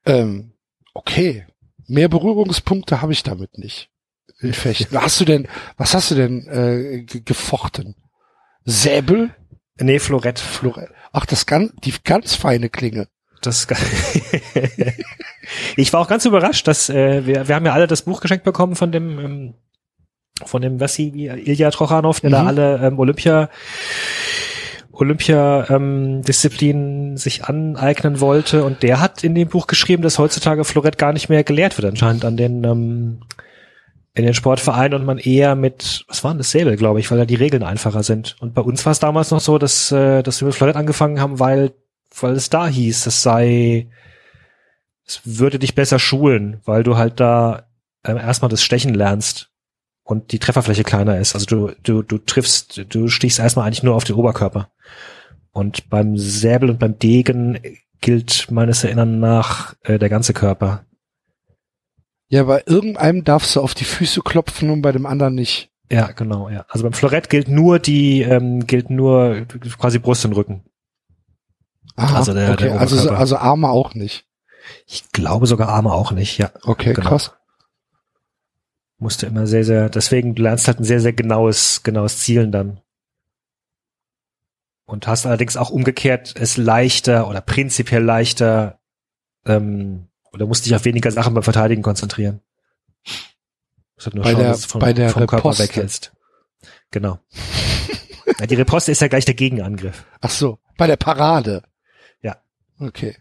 Ähm, okay. Mehr Berührungspunkte habe ich damit nicht. Fechten. Hast du denn, was hast du denn äh, ge- gefochten? Säbel? Nee, Florett. Flore Ach, das ganz, die ganz feine Klinge. Das ich war auch ganz überrascht, dass äh, wir, wir haben ja alle das Buch geschenkt bekommen von dem ähm, von dem Vassili Ilya Trochanov, der da Mhm. alle ähm, Olympia Olympia ähm, Disziplinen sich aneignen wollte und der hat in dem Buch geschrieben, dass heutzutage Florett gar nicht mehr gelehrt wird anscheinend an den ähm, in den Sportvereinen und man eher mit, was waren das, Säbel, glaube ich, weil da die Regeln einfacher sind. Und bei uns war es damals noch so, dass, äh, dass wir mit Florett angefangen haben, weil, weil es da hieß, es sei, es würde dich besser schulen, weil du halt da ähm, erstmal das Stechen lernst und die Trefferfläche kleiner ist. Also du, du, du triffst, du stichst erstmal eigentlich nur auf den Oberkörper. Und beim Säbel und beim Degen gilt meines Erinnerns nach äh, der ganze Körper. Ja, bei irgendeinem darfst du auf die Füße klopfen und bei dem anderen nicht. Ja, genau, ja. Also beim Florett gilt nur die, ähm, gilt nur quasi Brust und Rücken. Aha, Also der- okay, der also, also Arme auch nicht. Ich glaube sogar Arme auch nicht, ja. Okay, Genau. krass. Musste immer sehr, sehr, deswegen du lernst halt ein sehr, sehr genaues, genaues Zielen dann. Und hast allerdings auch umgekehrt es leichter oder prinzipiell leichter, ähm, oder musst dich auf weniger Sachen beim Verteidigen konzentrieren. Halt nur Bei schauen, der- dass du bei der vom Körper weghältst. Genau. ja, die Riposte ist ja gleich der Gegenangriff. Ach so, bei der Parade. Ja. Okay.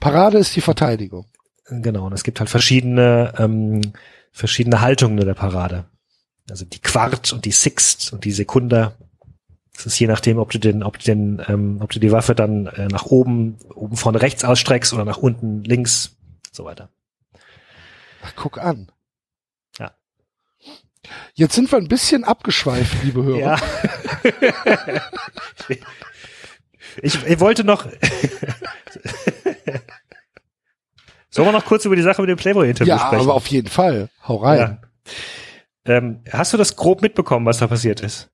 Parade ist die Verteidigung. Genau, und es gibt halt verschiedene, ähm, verschiedene Haltungen in der Parade. Also die Quart und die Sixt und die Sekunda. Das ist je nachdem, ob du den, ob du den, ähm, ob du die Waffe dann äh, nach oben, oben vorne rechts ausstreckst oder nach unten links, so weiter. Ach, guck an. Ja. Jetzt sind wir ein bisschen abgeschweift, liebe Hörer. Ja. ich, ich wollte noch. Sollen wir noch kurz über die Sache mit dem Playboy-Interview Ja, sprechen? aber auf jeden Fall. Hau rein. Ja. Ähm, hast du das grob mitbekommen, was da passiert ist?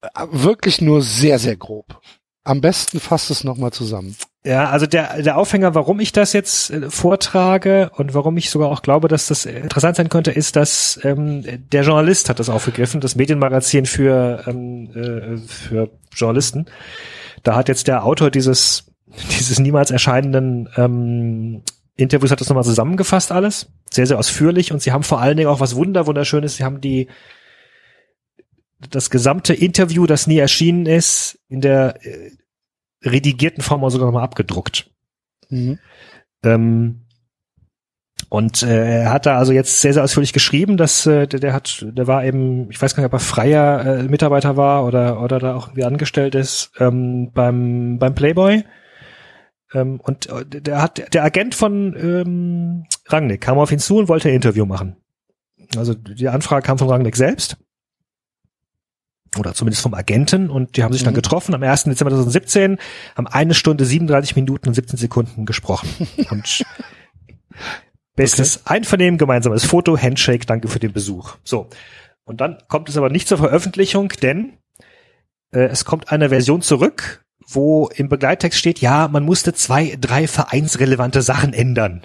Äh, Wirklich nur sehr, sehr grob. Am besten fasst es nochmal zusammen. Ja, also der, der Aufhänger, warum ich das jetzt äh, vortrage und warum ich sogar auch glaube, dass das interessant sein könnte, ist, dass ähm, der Journalist hat das aufgegriffen, das Medienmagazin für, ähm, äh, für Journalisten. Da hat jetzt der Autor dieses, dieses niemals erscheinenden ähm, Interviews hat das nochmal zusammengefasst alles. Sehr, sehr ausführlich. Und sie haben vor allen Dingen auch was wunder, wunderschönes. Sie haben die, das gesamte Interview, das nie erschienen ist, in der äh, redigierten Form auch sogar nochmal abgedruckt. Mhm. Ähm, und äh, er hat da also jetzt sehr, sehr ausführlich geschrieben, dass äh, der, der hat, der war eben, ich weiß gar nicht, ob er freier äh, Mitarbeiter war oder oder da auch irgendwie angestellt ist ähm, beim beim Playboy. Ähm, und äh, der hat der Agent von ähm, Rangnick kam auf ihn zu und wollte ein Interview machen. Also die Anfrage kam von Rangnick selbst oder zumindest vom Agenten und die haben sich dann Mhm. getroffen am 1. Dezember 2017, haben eine Stunde 37 Minuten und 17 Sekunden gesprochen und bestes Einvernehmen, gemeinsames Foto, Handshake, danke für den Besuch. So. Und dann kommt es aber nicht zur Veröffentlichung, denn äh, es kommt eine Version zurück, wo im Begleittext steht, ja, man musste zwei, drei vereinsrelevante Sachen ändern.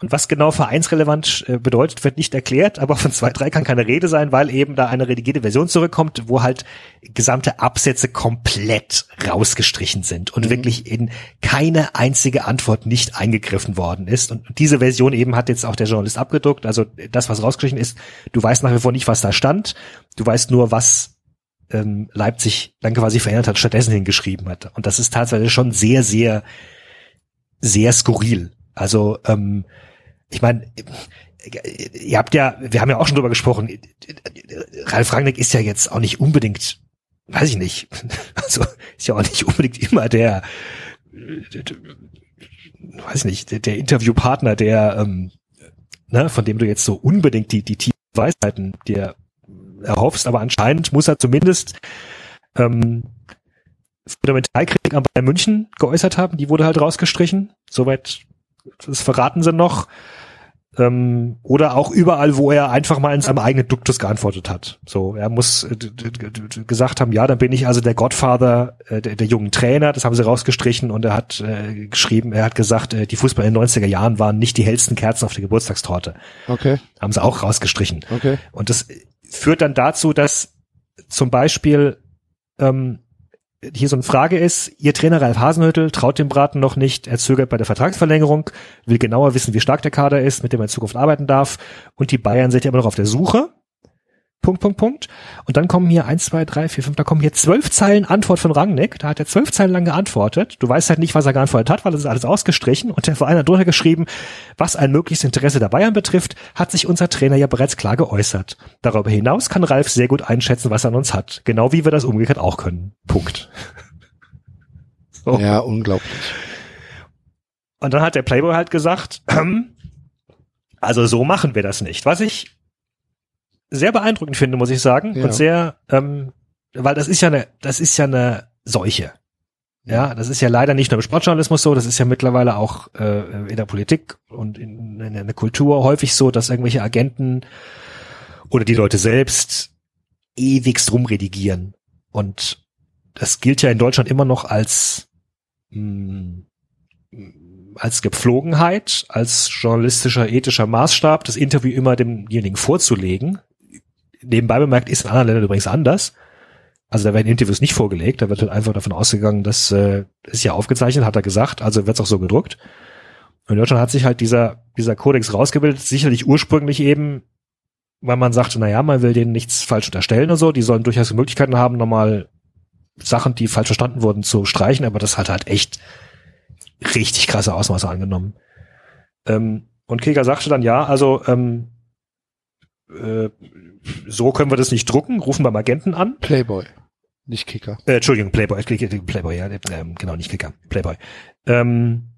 Und was genau vereinsrelevant äh, bedeutet, wird nicht erklärt, aber von zwei, drei kann keine Rede sein, weil eben da eine redigierte Version zurückkommt, wo halt gesamte Absätze komplett rausgestrichen sind und wirklich in keine einzige Antwort nicht eingegriffen worden ist. Und diese Version eben hat jetzt auch der Journalist abgedruckt. Also das, was rausgestrichen ist, du weißt nach wie vor nicht, was da stand. Du weißt nur, was ähm, Leipzig dann quasi verändert hat, stattdessen hingeschrieben hat. Und das ist tatsächlich schon sehr, sehr, sehr skurril. Also ähm, ich meine, ihr habt ja, wir haben ja auch schon drüber gesprochen, Ralf Rangnick ist ja jetzt auch nicht unbedingt, weiß ich nicht, also ist ja auch nicht unbedingt immer der, weiß nicht, der, der Interviewpartner, der, ähm, ne, von dem du jetzt so unbedingt die, die tiefen Weisheiten dir erhoffst, aber anscheinend muss er zumindest ähm, Fundamentalkritik an Bayern München geäußert haben, die wurde halt rausgestrichen, soweit das verraten sie noch. Ähm, oder auch überall, wo er einfach mal in seinem eigenen Duktus geantwortet hat. So, er muss äh, gesagt haben, ja, dann bin ich also der Godfather äh, der, der jungen Trainer, das haben sie rausgestrichen und er hat äh, geschrieben, er hat gesagt, äh, die Fußballer in den 90er Jahren waren nicht die hellsten Kerzen auf der Geburtstagstorte. Okay, Haben sie auch rausgestrichen. okay. Und das führt dann dazu, dass zum Beispiel ähm, hier so eine Frage ist, Ihr Trainer Ralf Hasenhüttel traut dem Braten noch nicht, er zögert bei der Vertragsverlängerung, will genauer wissen, wie stark der Kader ist, mit dem er in Zukunft arbeiten darf. Und die Bayern sind ja immer noch auf der Suche. Punkt, Punkt, Punkt. Und dann kommen hier eins, zwei, drei, vier, fünf, da kommen hier zwölf Zeilen Antwort von Rangnick. Da hat er zwölf Zeilen lang geantwortet. Du weißt halt nicht, was er geantwortet hat, weil das ist alles ausgestrichen. Und der Verein hat drunter geschrieben, was ein mögliches Interesse der Bayern betrifft, hat sich unser Trainer ja bereits klar geäußert. Darüber hinaus kann Ralf sehr gut einschätzen, was er an uns hat. Genau wie wir das umgekehrt auch können. Punkt. So. Ja, unglaublich. Und dann hat der Playboy halt gesagt, also so machen wir das nicht. Was ich sehr beeindruckend finde, muss ich sagen, Ja. und sehr, ähm, weil das ist ja eine, das ist ja eine Seuche. Ja, das ist ja leider nicht nur im Sportjournalismus so, das ist ja mittlerweile auch äh, in der Politik und in, in der Kultur häufig so, dass irgendwelche Agenten oder die Leute selbst ewigst rumredigieren. Und das gilt ja in Deutschland immer noch als mh, als Gepflogenheit, als journalistischer, ethischer Maßstab, das Interview immer demjenigen vorzulegen. Nebenbei bemerkt ist in anderen Ländern übrigens anders. Also da werden Interviews nicht vorgelegt, da wird halt einfach davon ausgegangen, dass äh, ist ja aufgezeichnet, hat er gesagt, also wird es auch so gedruckt. Und in Deutschland hat sich halt dieser, dieser Kodex rausgebildet, sicherlich ursprünglich eben, weil man sagte, na ja, man will denen nichts falsch unterstellen und so, die sollen durchaus Möglichkeiten haben, nochmal Sachen, die falsch verstanden wurden, zu streichen, aber das hat halt echt richtig krasse Ausmaße angenommen. Ähm, und Keger sagte dann, ja, also ähm, äh, so können wir das nicht drucken, rufen beim Agenten an. Playboy, nicht Kicker. Äh, Entschuldigung, Playboy, äh, Playboy, ja, ähm, genau, nicht Kicker, Playboy. Ähm,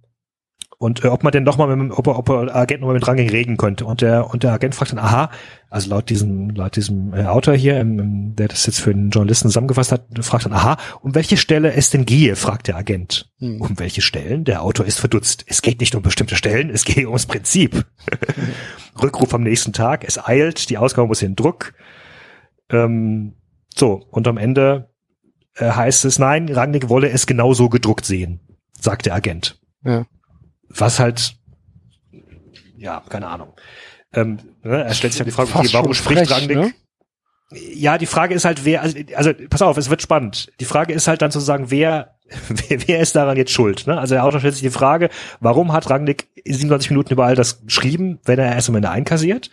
und äh, ob man denn doch mal mit, dem- ob ob er Agent noch mal mit Ranging reden könnte. Und der und der Agent fragt dann, aha, also laut diesem laut diesem äh, Autor hier, ähm, ähm, der das jetzt für den Journalisten zusammengefasst hat, fragt dann, aha, um welche Stelle es denn gehe, fragt der Agent. Hm. Um welche Stellen? Der Autor ist verdutzt. Es geht nicht um bestimmte Stellen, es geht ums Prinzip. Rückruf am nächsten Tag, es eilt, die Ausgabe muss in Druck. Ähm, so, und am Ende äh, heißt es, nein, Rangnick wolle es genauso gedruckt sehen, sagt der Agent. Ja. Was halt, ja, keine Ahnung. Ähm, ne, er stellt sich ja die Frage, okay, warum spricht frech, Rangnick? ne? Ja, die Frage ist halt, wer, also, also pass auf, es wird spannend. Die Frage ist halt dann zu sagen, wer, wer, wer ist daran jetzt schuld? Ne? Also der Autor stellt sich die Frage, warum hat Rangnick in 27 Minuten über all das geschrieben, wenn er erst am Ende einkassiert?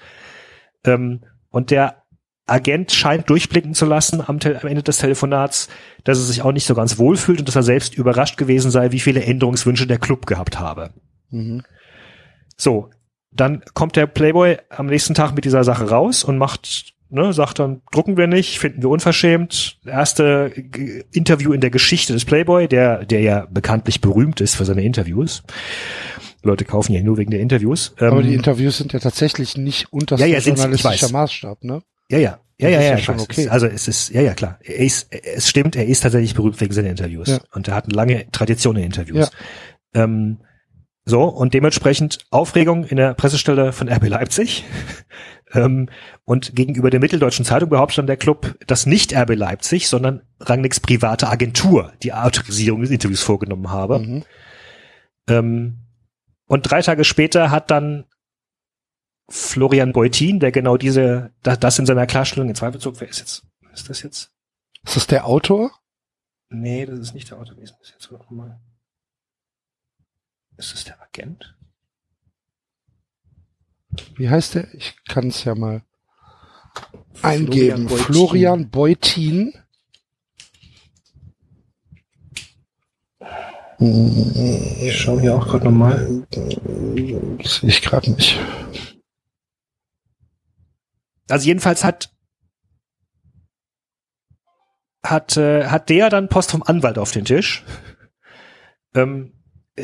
Ähm, und der Agent scheint durchblicken zu lassen am, am Ende des Telefonats, dass er sich auch nicht so ganz wohlfühlt und dass er selbst überrascht gewesen sei, wie viele Änderungswünsche der Club gehabt habe. Mhm. So, dann kommt der Playboy am nächsten Tag mit dieser Sache raus und macht, ne, sagt dann, drucken wir nicht, finden wir unverschämt. Erste G- Interview in der Geschichte des Playboy, der, der ja bekanntlich berühmt ist für seine Interviews. Leute kaufen ja nur wegen der Interviews. Aber Ähm, die Interviews sind ja tatsächlich nicht unterster Ja, ja, journalistischer. Maßstab, ne? Ja, ja. Ja, ja, ja, ja schon okay. Also es ist, ja, ja, klar. Er ist, es stimmt, er ist tatsächlich berühmt wegen seiner Interviews. Ja. Und er hat eine lange Tradition in Interviews. Ähm, so, und dementsprechend Aufregung in der Pressestelle von RB Leipzig. ähm, und gegenüber der Mitteldeutschen Zeitung behauptet dann der Club, dass nicht RB Leipzig, sondern Rangnicks private Agentur die Autorisierung des Interviews vorgenommen habe. Mhm. Ähm, und drei Tage später hat dann Florian Beutin, der genau diese, da- das in seiner Klarstellung in Zweifel zog, wer ist jetzt, ist das jetzt? Ist das der Autor? Nee, das ist nicht der Autor gewesen. Das ist jetzt mal. Ist das der Agent? Wie heißt der? Ich kann es ja mal eingeben. Beutin. Florian Beutin. Ich schaue hier auch gerade nochmal. Sehe ich gerade nicht. Also jedenfalls hat hat äh, hat der dann Post vom Anwalt auf den Tisch, ähm, äh,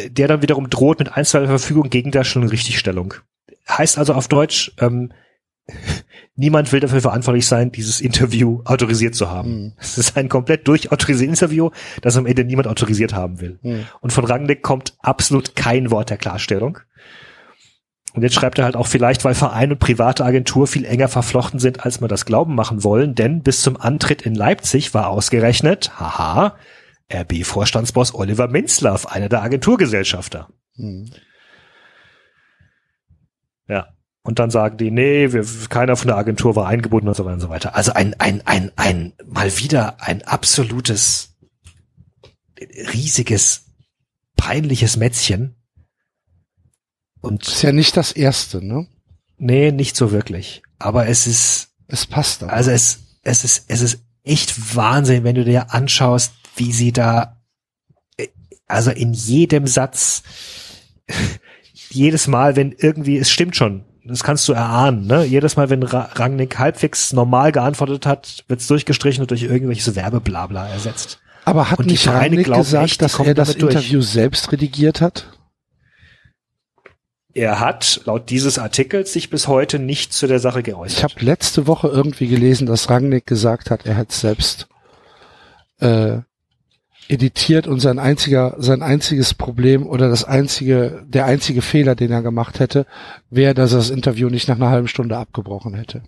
der dann wiederum droht mit Einzelverfügung gegen Darstellung und Richtigstellung. Heißt also auf Deutsch, ähm, niemand will dafür verantwortlich sein, dieses Interview autorisiert zu haben. Hm. Es ist ein komplett durchautorisiertes Interview, das am Ende niemand autorisiert haben will. Hm. Und von Rangnick kommt absolut kein Wort der Klarstellung. Und jetzt schreibt er halt auch vielleicht, weil Verein und private Agentur viel enger verflochten sind, als man das glauben machen wollen, denn bis zum Antritt in Leipzig war ausgerechnet, haha, RB-Vorstandsboss Oliver Minzlaff, einer der Agenturgesellschafter. Hm. Ja. Und dann sagen die, nee, wir, keiner von der Agentur war eingebunden und so weiter und so weiter. Also ein, ein, ein, ein, mal wieder ein absolutes, riesiges, peinliches Mätzchen. Und Ist ja nicht das erste, ne? nee, nicht so wirklich. Aber es ist, Es passt aber. also es, es ist, es ist echt Wahnsinn, wenn du dir anschaust, wie sie da, also in jedem Satz, jedes Mal, wenn irgendwie, es stimmt schon, das kannst du erahnen, ne? Jedes Mal, wenn Ra Rangnick halbwegs normal geantwortet hat, wird's durchgestrichen und durch irgendwelches Werbeblabla ersetzt. aber hat und nicht Rangnick gesagt, die dass er das damit durch. Interview selbst redigiert hat? Er hat laut dieses Artikels sich bis heute nicht zu der Sache Ich geäußert. habe letzte Woche irgendwie gelesen, dass Rangnick gesagt hat, er hat selbst äh, editiert und sein einziger, sein einziges Problem oder das einzige, der einzige Fehler, den er gemacht hätte, wäre, dass er das Interview nicht nach einer halben Stunde abgebrochen hätte.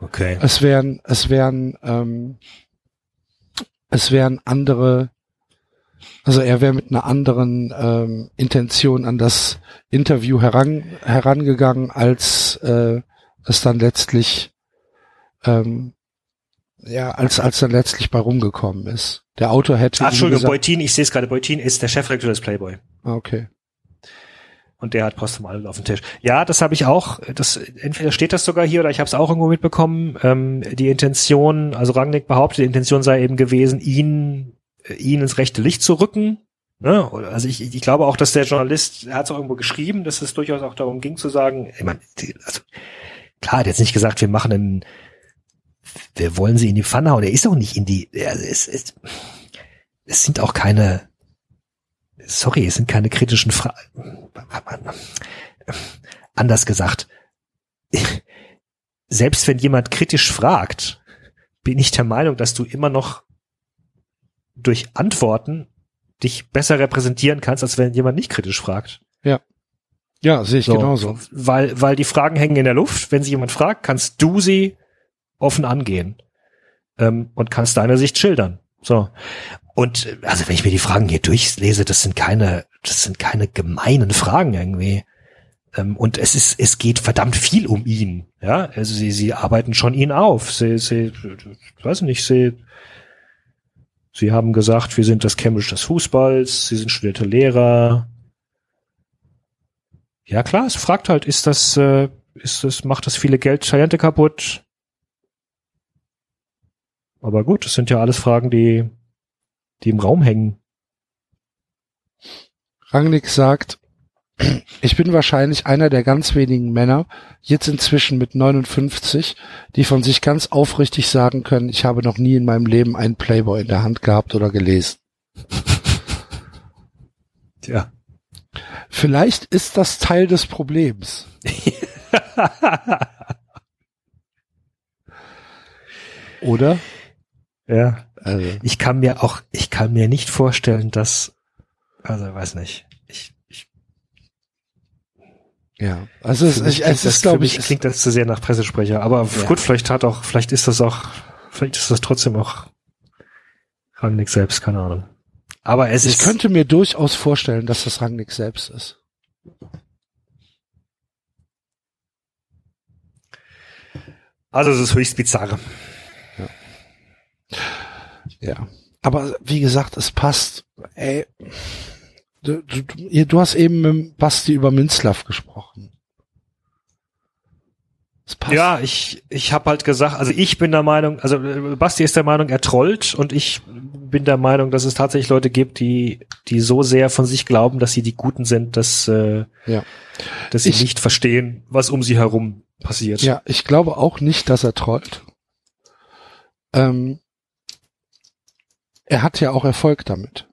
okay. Es wären, es wären, ähm, es wären andere, also er wäre mit einer anderen ähm, Intention an das Interview heran, herangegangen, als äh, es dann letztlich, ähm, ja, als als dann letztlich bei rumgekommen ist. Der Autor hätte Ach, Entschuldigung, gesagt, Beutin, ich sehe es gerade, Beutin ist der Chefredakteur des Playboy. Ah, okay. Und der hat Post Adel auf dem Tisch. Ja, das habe ich auch. Das entweder steht das sogar hier oder ich habe es auch irgendwo mitbekommen. Ähm, die Intention, also Rangnick behauptet, die Intention sei eben gewesen, ihn äh, ihn ins rechte Licht zu rücken. Ne? Also ich, ich glaube auch, dass der Journalist, er hat es auch irgendwo geschrieben, dass es durchaus auch darum ging zu sagen, ich meine, also klar, er hat jetzt nicht gesagt, wir machen einen, wir wollen sie in die Pfanne hauen. Er ist auch nicht in die, also es, es, es sind auch keine, sorry, es sind keine kritischen Fragen. Anders gesagt, selbst wenn jemand kritisch fragt, bin ich der Meinung, dass du immer noch durch Antworten dich besser repräsentieren kannst, als wenn jemand nicht kritisch fragt. Ja, sehe ich So, genauso. Weil, weil die Fragen hängen in der Luft. Wenn sie jemand fragt, kannst du sie offen angehen ähm, und kannst deine Sicht schildern. So. Und also wenn ich mir die Fragen hier durchlese, das sind keine, das sind keine gemeinen Fragen irgendwie. Ähm, und es ist, es geht verdammt viel um ihn. Ja, also sie, sie arbeiten schon ihn auf. Sie, sie, weiß nicht, sie, sie haben gesagt, wir sind das Cambridge des Fußballs, sie sind studierte Lehrer. Ja klar, es fragt halt, ist das, äh, ist das, macht das viele Geld Talente kaputt? Aber gut, das sind ja alles Fragen, die, die im Raum hängen. Rangnick sagt, ich bin wahrscheinlich einer der ganz wenigen Männer, jetzt inzwischen mit 59, die von sich ganz aufrichtig sagen können, ich habe noch nie in meinem Leben einen Playboy in der Hand gehabt oder gelesen. Tja. Vielleicht ist das Teil des Problems. Oder? Ja. Also, Ich kann mir auch, ich kann mir nicht vorstellen, dass, also weiß nicht. Ich, ich, ja. Also es, ich, es ist, glaube ich, klingt das zu sehr nach Pressesprecher. Aber Ja. gut, vielleicht hat auch, vielleicht ist das auch, vielleicht ist das trotzdem auch Rangnick selbst, keine Ahnung. Aber es ich ist, könnte mir durchaus vorstellen, dass das Rangnick selbst ist. also es ist höchst bizarr. Ja. Aber wie gesagt, es passt. Ey, du, du, du- hast eben mit Basti über Minzlaff gesprochen. Ja, ich, ich habe halt gesagt, also ich bin der Meinung, also äh, Basti ist der Meinung, er trollt und ich bin der Meinung, dass es tatsächlich Leute gibt, die, die so sehr von sich glauben, dass sie die Guten sind, dass, äh, Ja. dass sie Ich- nicht verstehen, was um sie herum passiert. Ja, ich glaube auch nicht, dass er trollt. Ähm, er hat ja auch Erfolg damit.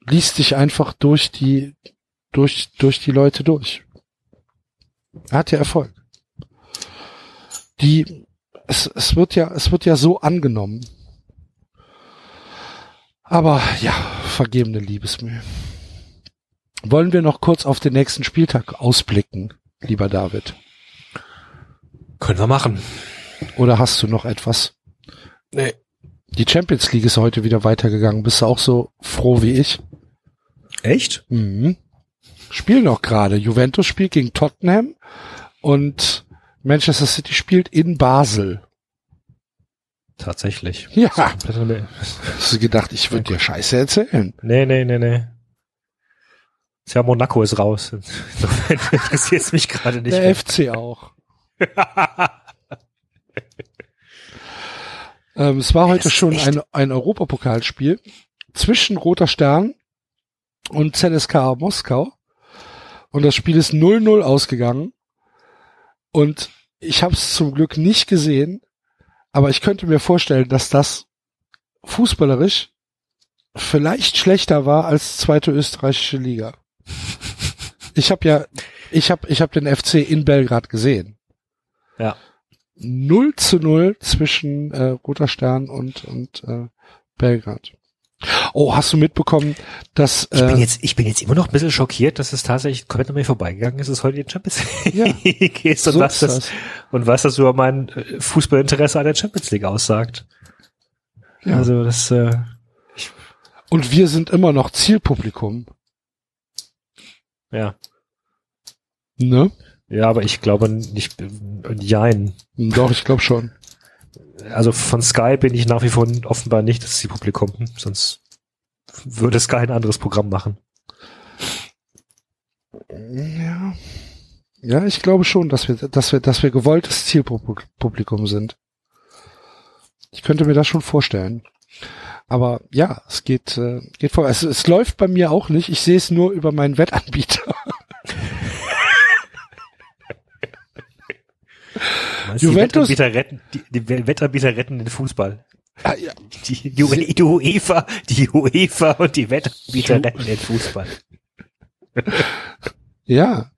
Liest sich einfach durch die, durch, durch die Leute durch. Er hat ja Erfolg. Die, es, es wird ja, es wird ja so angenommen. Aber ja, vergebene Liebesmühe. Wollen wir noch kurz auf den nächsten Spieltag ausblicken, lieber David? Können wir machen. Oder hast du noch etwas? Nee. Die Champions League ist heute wieder weitergegangen. Bist du auch so froh wie ich? Echt? Mhm. Spielen noch gerade. Juventus spielt gegen Tottenham und Manchester City spielt in Basel. Tatsächlich. Ja, Nee, hast du gedacht, ich würde dir Scheiße erzählen. nee, nee, nee. Tja, Monaco ist raus. Insofern interessiert es mich gerade nicht. Der mehr. FC auch. Ähm, es war heute schon echt- ein, ein Europapokalspiel zwischen Roter Stern und ZSKA Moskau. Und das Spiel ist 0-0 ausgegangen. Und ich habe es zum Glück nicht gesehen, aber ich könnte mir vorstellen, dass das fußballerisch vielleicht schlechter war als zweite österreichische Liga. Ich habe ja, ich habe ich hab den FC in Belgrad gesehen. Ja. 0 zu 0 zwischen äh, Roter Stern und, und äh, Belgrad. Oh, hast du mitbekommen, dass Ich bin äh, jetzt, ich bin jetzt immer noch ein bisschen schockiert, dass es tatsächlich komplett an mir vorbeigegangen ist, dass es heute die Champions Ja. League ist und so was ist das, das. und was das über mein äh, Fußballinteresse an der Champions League aussagt. Ja. Also das, äh, Und wir sind immer noch Zielpublikum. ja. Ne? Ja, aber ich glaube nicht, jein. Doch, ich glaube schon. Also von Sky bin ich nach wie vor offenbar nicht das Zielpublikum, sonst würde Sky ein anderes Programm machen. Ja. Ja, ich glaube schon, dass wir, dass wir, dass wir gewolltes Zielpublikum sind. Ich könnte mir das schon vorstellen. Aber ja, es geht, äh, geht vor. Es, es läuft bei mir auch nicht. Ich sehe es nur über meinen Wettanbieter. Meinst, Juventus- Die Wettanbieter retten, die, die Wettanbieter retten den Fußball. Ah, ja. Die, die, UE die UEFA, die UEFA und die Wettanbieter retten den Fußball. Ja.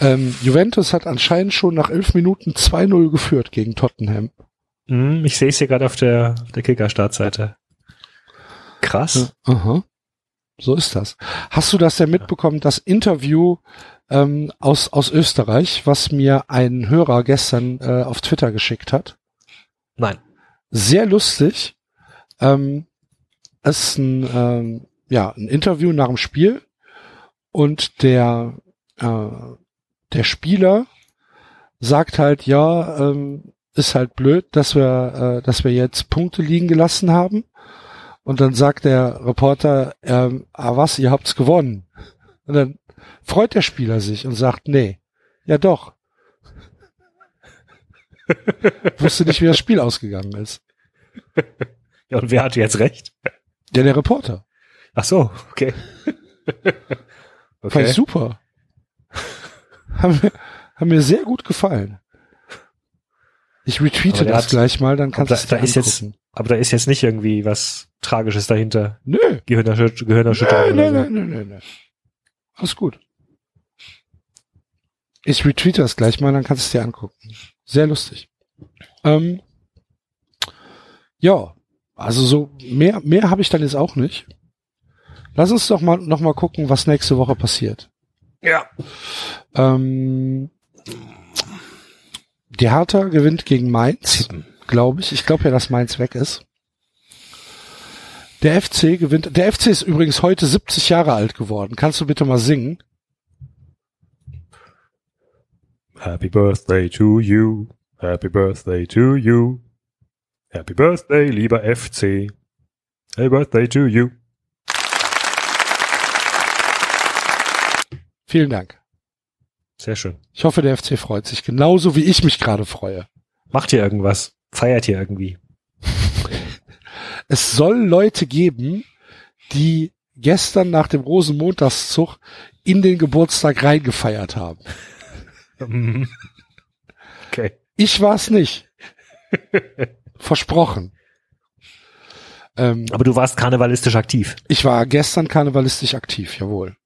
Ähm, Juventus hat anscheinend schon nach elf Minuten 2-0 geführt gegen Tottenham. Hm, ich sehe es hier gerade auf der, der Kicker-Startseite. Krass. Aha. So ist das. Hast du das denn mitbekommen, das Interview ähm, aus, aus Österreich, was mir ein Hörer gestern äh, auf Twitter geschickt hat? Nein. Sehr lustig. Ähm, es ist ein, ähm, ja, ein Interview nach dem Spiel und der, äh, der Spieler sagt halt, ja, ähm, ist halt blöd, dass wir, äh, dass wir jetzt Punkte liegen gelassen haben. Und dann sagt der Reporter, ähm, ah was, ihr habt's gewonnen. Und dann freut der Spieler sich und sagt, nee, ja doch. Wusste nicht, wie das Spiel ausgegangen ist. Ja, und wer hat jetzt recht? Ja, der Reporter. Ach so, okay. Fand ich super. haben, mir, haben mir sehr gut gefallen. Ich retweete das hat- gleich mal, dann kannst da, du es da ist jetzt, aber da ist jetzt nicht irgendwie was Tragisches dahinter. Nö, Gehirnerschüt Gehirnerschütterung nein, so. nein, nein, nein. Alles gut. Ich retweete das gleich mal, dann kannst du es dir angucken. Sehr lustig. Ähm, ja, also so mehr, mehr habe ich dann jetzt auch nicht. Lass uns doch mal noch mal gucken, was nächste Woche passiert. Ja. Ähm, die Hertha gewinnt gegen Mainz, glaube ich. Ich glaube ja, dass Mainz weg ist. Der FC gewinnt. Der FC ist übrigens heute 70 Jahre alt geworden. Kannst du bitte mal singen? Happy Birthday to you. Happy Birthday to you. Happy Birthday, lieber FC. Happy Birthday to you. Vielen Dank. Sehr schön. Ich hoffe, der FC freut sich genauso wie ich mich gerade freue. Macht ihr irgendwas? Feiert ihr irgendwie? Es soll Leute geben, die gestern nach dem Rosenmontagszug in den Geburtstag reingefeiert haben. Okay. Ich war es nicht. Versprochen. Ähm, Aber du warst karnevalistisch aktiv. ich war gestern karnevalistisch aktiv, jawohl.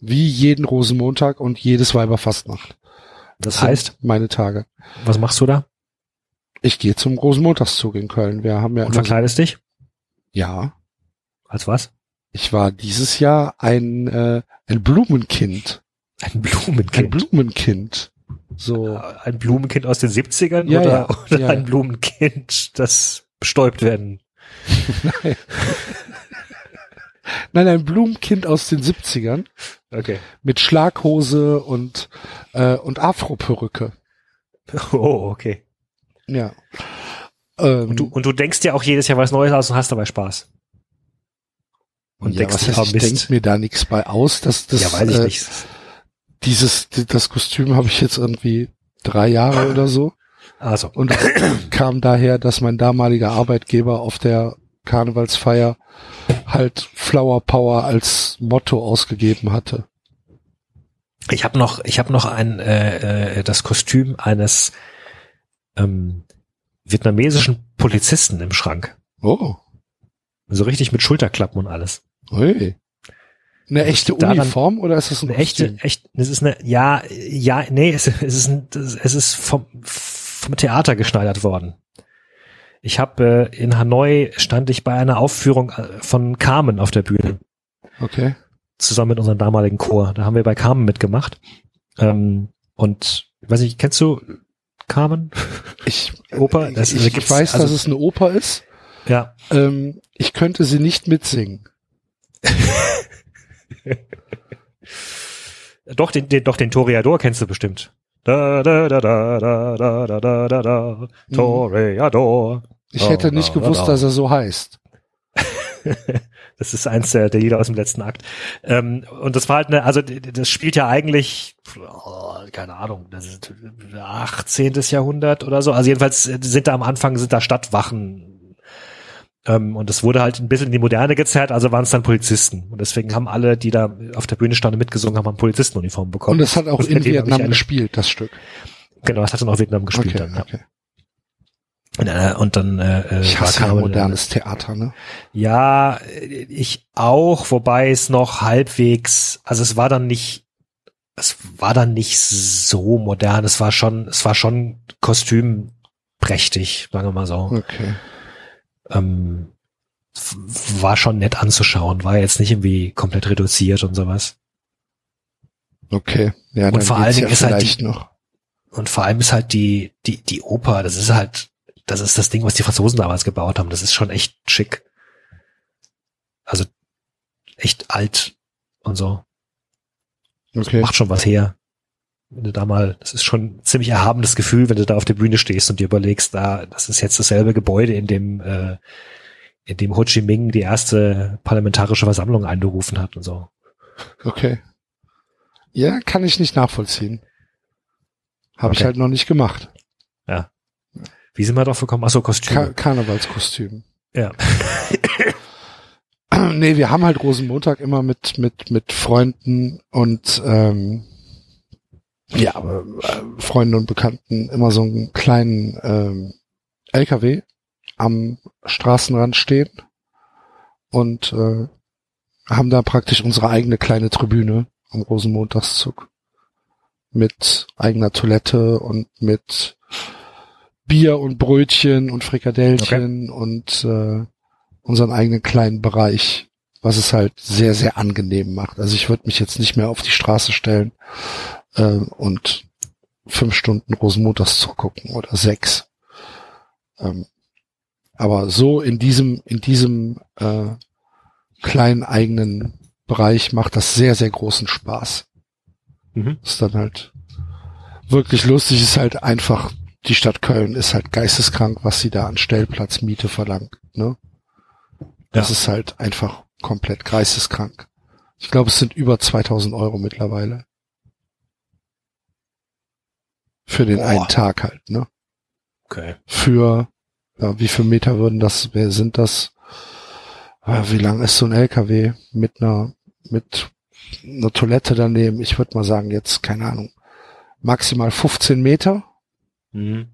Wie jeden Rosenmontag und jedes Weiberfastnacht. Das heißt, meine Tage. was machst du da? Ich gehe zum Rosenmontagszug in Köln. Wir haben ja Und immer so- verkleidest dich? Ja. Als was? Ich war dieses Jahr ein äh, ein Blumenkind. Ein Ein Blumenkind. Blumenkind. So. Ein Blumenkind aus den 70ern Ja, oder, ja, oder ja, ein. Blumenkind, das bestäubt werden? Nein, ein Blumenkind aus den 70ern Okay. mit Schlaghose und, äh, und Afro-Perücke. Oh, okay. Ja. Ähm, Und du, und du denkst dir auch jedes Jahr was Neues aus und hast dabei Spaß. Und ja, denkst was heißt, oh, ich denke mir da nichts bei aus, dass das, ja, weiß ich äh, nicht. dieses, das Kostüm habe ich jetzt irgendwie drei Jahre oder so Also, und kam daher, dass mein damaliger Arbeitgeber auf der Karnevalsfeier halt Flower Power als Motto ausgegeben hatte. ich habe noch, ich habe noch ein äh, äh, das Kostüm eines ähm, vietnamesischen Polizisten im Schrank. Oh, So richtig mit Schulterklappen und alles. ui. Eine echte daran- Uniform oder ist das ein Eine echte, echt, es ist eine, ja, ja, nee, es, es ist, ein, es ist vom, vom Theater geschneidert worden. Ich habe äh, in Hanoi stand ich bei einer Aufführung äh, von Carmen auf der Bühne Okay. zusammen mit unserem damaligen Chor. Da haben wir bei Carmen mitgemacht. Ähm, und weiß nicht, kennst du Carmen? Ich, Oper? Das- ich, ich weiß, also- dass es eine Oper ist. Ja. Ähm, ich könnte sie nicht mitsingen. Doch, den, den, doch, den Toreador kennst du bestimmt. Da, da, da, da, da, da, da, da, da, da, Toreador. Ich hätte nicht gewusst, dass er so heißt. Das ist eins der, der Lieder aus dem letzten Akt. Ähm, und das war halt eine, also das spielt ja eigentlich, oh, keine Ahnung, das ist 18. Jahrhundert oder so. Also jedenfalls sind da am Anfang sind da Stadtwachen. Ähm, und das wurde halt ein bisschen in die Moderne gezerrt, also waren es dann Polizisten. Und deswegen haben alle, die da auf der Bühne standen, mitgesungen, haben eine Polizistenuniform bekommen. Und es hat auch Und in Vietnam eine- gespielt, das Stück. Genau, das hat dann auch Vietnam gespielt Okay, dann. Ja. Und, äh, und dann äh, Ich war hasse ja Carmen- modernes Theater, ne? Ja, ich auch, wobei es noch halbwegs, also es war dann nicht, es war dann nicht so modern, es war schon, es war schon kostümprächtig, sagen wir mal so. Okay. Ähm, war schon nett anzuschauen, war jetzt nicht irgendwie komplett reduziert und sowas. Okay. Ja, Und dann vor allen Dingen ja ist halt vielleicht die- noch. Und vor allem ist halt die, die, die Oper, das ist halt, das ist das Ding, was die Franzosen damals gebaut haben. Das ist schon echt schick. Also echt alt und so. Okay. Macht schon was her. Wenn du da mal, das ist schon ein ziemlich erhabenes Gefühl, wenn du da auf der Bühne stehst und dir überlegst, da, das ist jetzt dasselbe Gebäude, in dem, äh, in dem Ho Chi Minh die erste parlamentarische Versammlung einberufen hat und so. Okay. Ja, kann ich nicht nachvollziehen. Habe ich Okay. halt noch nicht gemacht. Wie sind wir drauf gekommen? Achso, Kostüme. Karnevalskostüm. ja. nee, wir haben halt Rosenmontag immer mit, mit, mit Freunden und ähm, ja, äh, Freunden und Bekannten immer so einen kleinen ähm, LKW am Straßenrand stehen und äh, haben da praktisch unsere eigene kleine Tribüne am Rosenmontagszug mit eigener Toilette und mit Bier und Brötchen und Frikadellchen und äh, unseren eigenen kleinen Bereich, was es halt sehr, sehr angenehm macht. Also ich würde mich jetzt nicht mehr auf die Straße stellen äh, und fünf Stunden Rosenmontags zugucken oder sechs. Ähm, aber so in diesem, in diesem äh, kleinen eigenen Bereich macht das sehr, sehr großen Spaß. Mhm. Ist dann halt wirklich lustig, ist halt einfach, die Stadt Köln ist halt geisteskrank, was sie da an Stellplatzmiete verlangt, ne? Das Ja. ist halt einfach komplett geisteskrank. Ich glaube, es sind über 2000 Euro mittlerweile. Für den Boah. einen Tag halt, ne? Okay. Für, ja, wie viele Meter würden das, wer sind das? Ah, Wie lang ist so ein LKW mit einer, mit einer Toilette daneben? Ich würde mal sagen, jetzt, keine Ahnung, maximal 15 Meter. Mhm.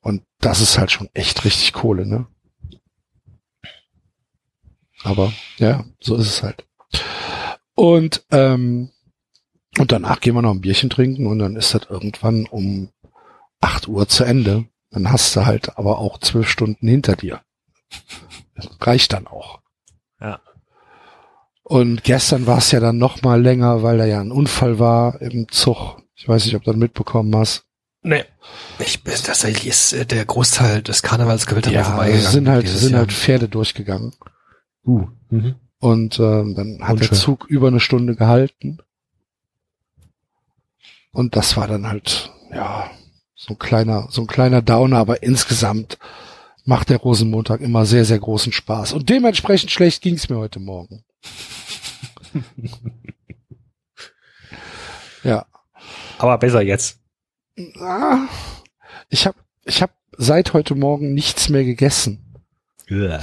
Und das ist halt schon echt richtig Kohle, ne? Aber ja, so ist es halt. Und ähm, und danach gehen wir noch ein Bierchen trinken und dann ist das irgendwann um 8 Uhr zu Ende. Dann hast du halt aber auch zwölf Stunden hinter dir. Das reicht dann auch. Ja. Und gestern war es ja dann noch mal länger, weil da ja ein Unfall war im Zug. Ich weiß nicht, ob du das mitbekommen hast. Nee. Ich bin tatsächlich ist äh, der Großteil des Karnevals gewillt Ja, vorbeigegangen. sind halt, sind Jahr. halt Pferde durchgegangen. Uh. Mhm. Und ähm, dann hat der Unschön. Zug über eine Stunde gehalten. Und das war dann halt, ja, so ein kleiner, so ein kleiner Downer, aber insgesamt macht der Rosenmontag immer sehr, sehr großen Spaß. Und dementsprechend schlecht ging's mir heute Morgen. ja. Aber besser jetzt. Ich habe ich hab seit heute Morgen nichts mehr gegessen.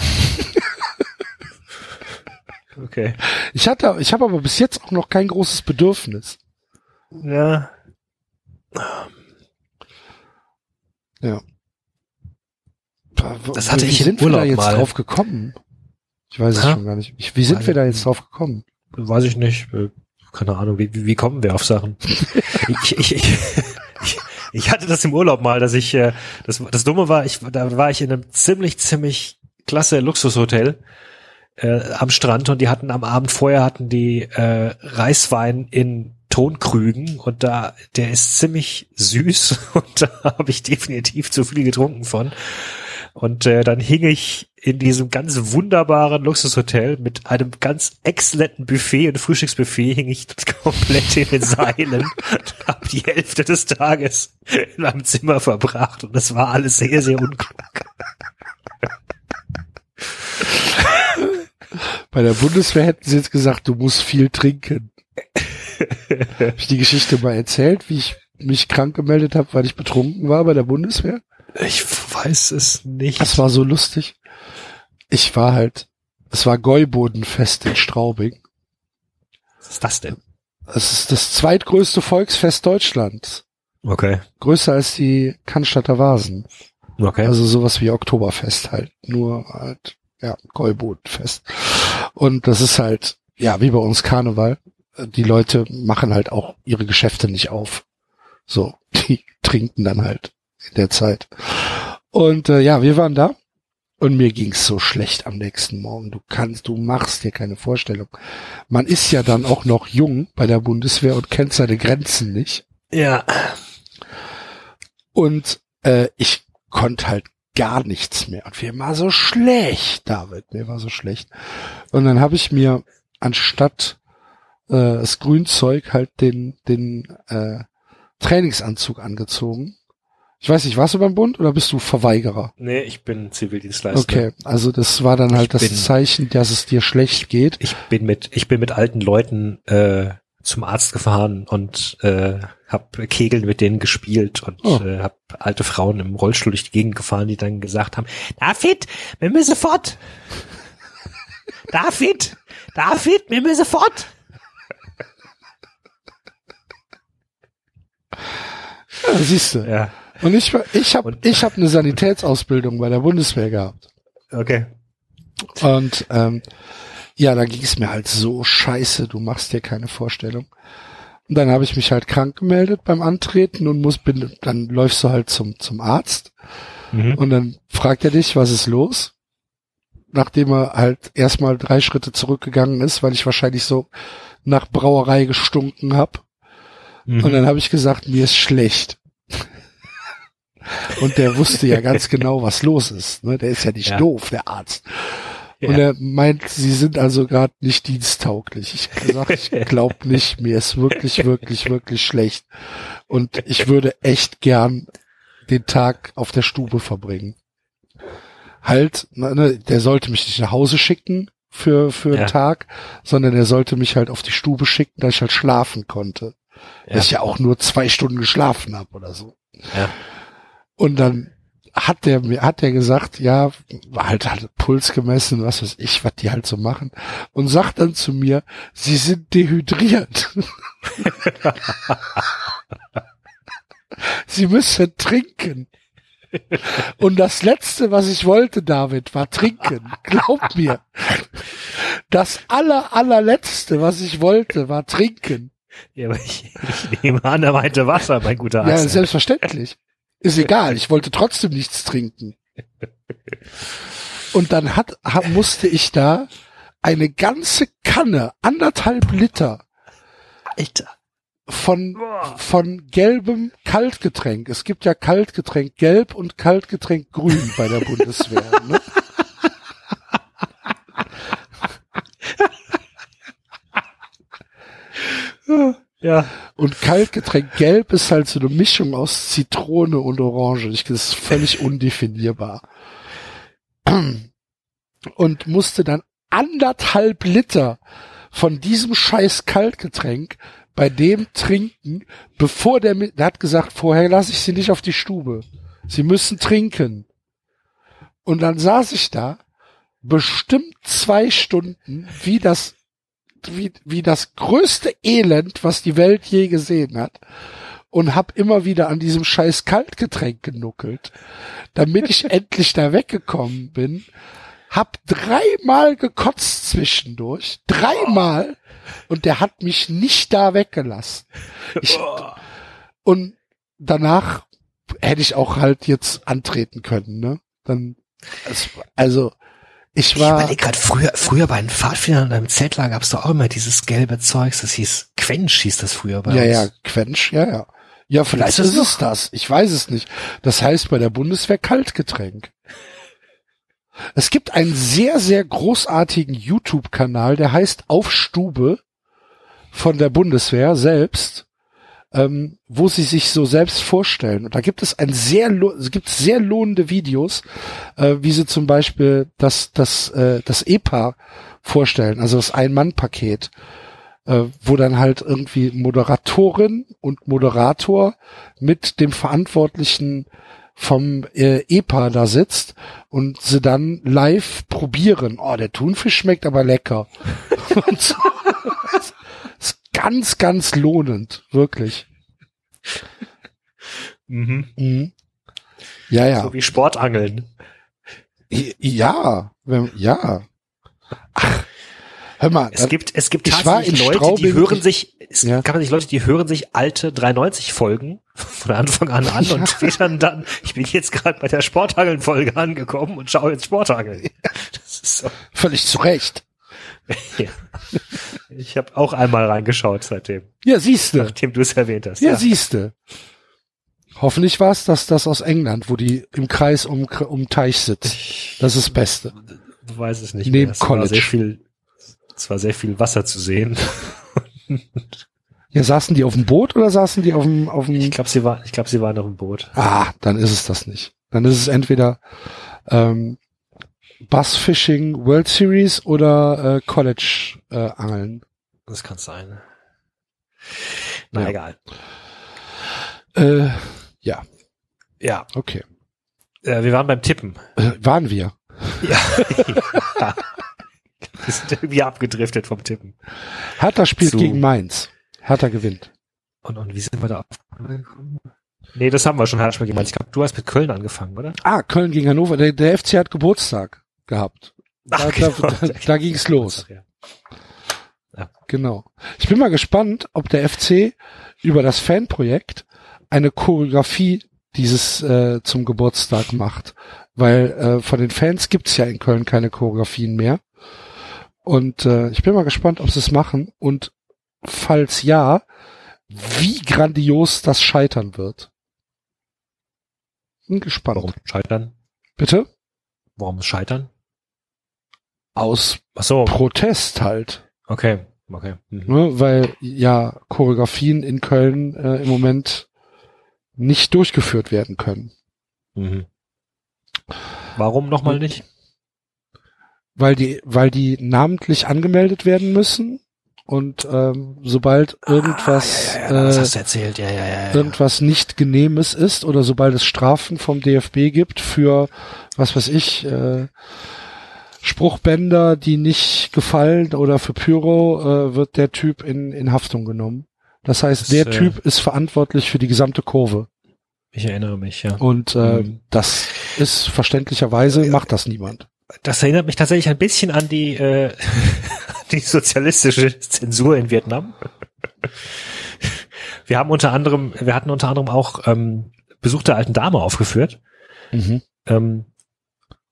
okay. Ich hatte, ich habe aber bis jetzt auch noch kein großes Bedürfnis. Ja. Ja. Das hatte wie ich im sind wir da Urlaub jetzt mal. drauf gekommen? Ich weiß es Ha? schon gar nicht. Ich, wie sind wir da jetzt drauf gekommen? Weiß ich nicht. Keine Ahnung. Wie, wie, kommen wir auf Sachen? ich, ich, ich, ich, ich hatte das im Urlaub mal, dass ich, äh, das, das Dumme war, ich, da war ich in einem ziemlich, ziemlich klasse Luxushotel äh, am Strand und die hatten am Abend vorher hatten die äh, Reiswein in Tonkrügen und da der ist ziemlich süß und da habe ich definitiv zu viel getrunken von. Und äh, dann hing ich in diesem ganz wunderbaren Luxushotel mit einem ganz exzellenten Buffet und Frühstücksbuffet hing ich komplett in den Seilen und habe die Hälfte des Tages in meinem Zimmer verbracht und das war alles sehr, sehr unklug. Bei der Bundeswehr hätten sie jetzt gesagt, du musst viel trinken. Hab ich die Geschichte mal erzählt, wie ich mich krank gemeldet habe, weil ich betrunken war bei der Bundeswehr? Ich weiß es nicht. Das war so lustig. Ich war halt, es war Gäubodenfest in Straubing. Was ist das denn? Es ist das zweitgrößte Volksfest Deutschlands. Okay. Größer als die Cannstatter Vasen. Okay. Also sowas wie Oktoberfest halt. Nur halt, ja, Gäubodenfest. Und das ist halt, ja, wie bei uns Karneval. Die Leute machen halt auch ihre Geschäfte nicht auf. So, die trinken dann halt in der Zeit. Und äh, ja, wir waren da und mir ging's so schlecht am nächsten Morgen. Du kannst, du machst dir keine Vorstellung. Man ist ja dann auch noch jung bei der Bundeswehr und kennt seine Grenzen nicht. ja. Und äh, ich konnte halt gar nichts mehr. Und mir war so schlecht, David, mir war so schlecht. Und dann habe ich mir anstatt äh, das Grünzeug halt den, den äh, Trainingsanzug angezogen. Ich weiß nicht, warst du beim Bund oder bist du Verweigerer? Nee, ich bin Zivildienstleister. Okay, also das war dann halt Ich das bin- Zeichen, dass es dir schlecht geht. Ich bin mit, ich bin mit alten Leuten äh, zum Arzt gefahren und äh, hab Kegeln mit denen gespielt und Oh. äh, hab alte Frauen im Rollstuhl durch die Gegend gefahren, die dann gesagt haben, David, wir müssen fort. David, David, wir müssen fort. Ja, siehst du. Ja, Und ich war, ich habe ich hab eine Sanitätsausbildung bei der Bundeswehr gehabt. okay. Und ähm, ja, da ging es mir halt so scheiße, du machst dir keine Vorstellung. Und dann habe ich mich halt krank gemeldet beim Antreten und muss bin, dann läufst du halt zum zum Arzt Mhm. und dann fragt er dich, was ist los? Nachdem er halt erstmal drei Schritte zurückgegangen ist, weil ich wahrscheinlich so nach Brauerei gestunken hab. Mhm. Und dann habe ich gesagt, mir ist schlecht. Und der wusste ja ganz genau, was los ist. Ne? Der ist ja nicht Ja. doof, der Arzt. Und Ja. er meint, sie sind also gerade nicht diensttauglich. Ich gesagt, ich glaube nicht, mir ist wirklich, wirklich, wirklich schlecht. Und ich würde echt gern den Tag auf der Stube verbringen. Halt, ne, der sollte mich nicht nach Hause schicken für, für einen Ja. Tag, sondern er sollte mich halt auf die Stube schicken, dass ich halt schlafen konnte. Ja. Dass ich ja auch nur zwei Stunden geschlafen habe oder so. Ja. Und dann hat der mir, hat der gesagt, ja, war halt, halt Puls gemessen, was weiß ich, was die halt so machen. Und sagt dann zu mir, sie sind dehydriert. sie müssen trinken. Und das letzte, was ich wollte, David, war trinken. Glaub mir. Das aller, allerletzte, was ich wollte, war trinken. Ja, aber ich, ich nehme an, er meinte Wasser, mein guter Ja, Arzt. selbstverständlich. Ist egal, ich wollte trotzdem nichts trinken. Und dann hat, ha- musste ich da eine ganze Kanne, anderthalb Liter Alter. von, von gelbem Kaltgetränk. Es gibt ja Kaltgetränk gelb und Kaltgetränk grün bei der Bundeswehr. Ne? Ja. Und Kaltgetränk gelb ist halt so eine Mischung aus Zitrone und Orange. Ich, das ist völlig undefinierbar. Und musste dann anderthalb Liter von diesem scheiß Kaltgetränk bei dem trinken, bevor der, der hat gesagt, vorher lasse ich sie nicht auf die Stube. Sie müssen trinken. Und dann saß ich da, bestimmt zwei Stunden, wie das wie, wie das größte Elend, was die Welt je gesehen hat. Und hab immer wieder an diesem scheiß Kaltgetränk genuckelt, damit ich endlich da weggekommen bin. Hab dreimal gekotzt zwischendurch. Dreimal. Und der hat mich nicht da weggelassen. Ich, und danach hätte ich auch halt jetzt antreten können, ne? Dann, also, ich Ich war. überlege gerade, früher, früher bei den Pfadfindern in einem Zeltlager gab's doch auch immer dieses gelbe Zeugs, das hieß Quench, hieß das früher bei Ja, uns. ja, Quench, ja, ja. Ja, vielleicht ist es das. Ich weiß es nicht. Das heißt bei der Bundeswehr Kaltgetränk. Es gibt einen sehr, sehr großartigen YouTube-Kanal, der heißt Auf Stube von der Bundeswehr selbst, ähm, wo sie sich so selbst vorstellen. Und da gibt es ein sehr, gibt sehr lohnende Videos, äh, wie sie zum Beispiel das, das, äh, das EPA vorstellen, also das Ein-Mann-Paket äh, wo dann halt irgendwie Moderatorin und Moderator mit dem Verantwortlichen vom äh, EPA da sitzt und sie dann live probieren. Oh, der Thunfisch schmeckt aber lecker. und so. Ganz, ganz lohnend, wirklich. Mhm. Mhm. Ja, ja. So wie Sportangeln. Ja, wenn- ja. Ach, hör mal, Es gibt, es gibt tatsächlich Leute, die Straubing, hören ich- sich, es Ja. gab sich Leute, die hören sich alte 390 Folgen von Anfang an an und später dann, ich bin jetzt gerade bei der Sportangeln-Folge angekommen und schaue jetzt Sportangeln. Das ist so. völlig zu Recht. Ja. Ich habe auch einmal reingeschaut seitdem, Ja, siehste. nachdem du es erwähnt hast. Ja, siehste. Hoffentlich war es das, das aus England, wo die im Kreis um, um Teich sitzt. Das ist das Beste. Du weißt es nicht Neben mehr. Es war College. sehr viel, es war sehr viel Wasser zu sehen. Ja, saßen die auf dem Boot oder saßen die auf dem, auf dem, Ich glaube, sie war, ich glaube, sie waren auf dem Boot. ah, dann ist es das nicht. Dann ist es entweder, ähm, Bassfishing World Series oder äh, College äh, Angeln. Das kann sein. Na Ja. egal. Äh, ja, Ja, okay. äh, wir waren beim Tippen. Äh, waren wir. Ja. wir sind irgendwie abgedriftet vom Tippen. Hertha spielt Zu- gegen Mainz. Hertha gewinnt. Und, und wie sind wir da aufgekommen? Nee, das haben wir schon Hertha gemeint. Ich glaube, du hast mit Köln angefangen, oder? Ah, Köln gegen Hannover. Der, der FC hat Geburtstag gehabt. Da, Ach, da, genau. da, da ging's los. Ja. Genau. Ich bin mal gespannt, ob der FC über das Fanprojekt eine Choreografie dieses äh, zum Geburtstag macht. Weil äh, von den Fans gibt's ja in Köln keine Choreografien mehr. Und äh, ich bin mal gespannt, ob sie es machen. Und falls ja, wie grandios das scheitern wird. Bin gespannt. Warum scheitern? Bitte? Warum scheitern? Aus Ach so, Protest halt. okay, okay. Mhm. Ne? Weil ja Choreografien in Köln äh, im Moment nicht durchgeführt werden können. Mhm. Warum nochmal nicht? Weil die, weil die namentlich angemeldet werden müssen und ähm, sobald irgendwas, Ah, ja, ja, ja, das hast du erzählt, ja, ja, ja. ja. irgendwas nicht genehmes ist oder sobald es Strafen vom DFB gibt für, was weiß ich, äh, Spruchbänder, die nicht gefallen oder für Pyro, äh, wird der Typ in, in Haftung genommen. Das heißt, Das, der äh, Typ ist verantwortlich für die gesamte Kurve. Ich erinnere mich, ja. Und äh, Mhm. das ist verständlicherweise, macht das niemand. Das erinnert mich tatsächlich ein bisschen an die, äh, die sozialistische Zensur in Vietnam. Wir haben unter anderem, wir hatten unter anderem auch ähm, Besuch der alten Dame aufgeführt. Mhm. Ähm,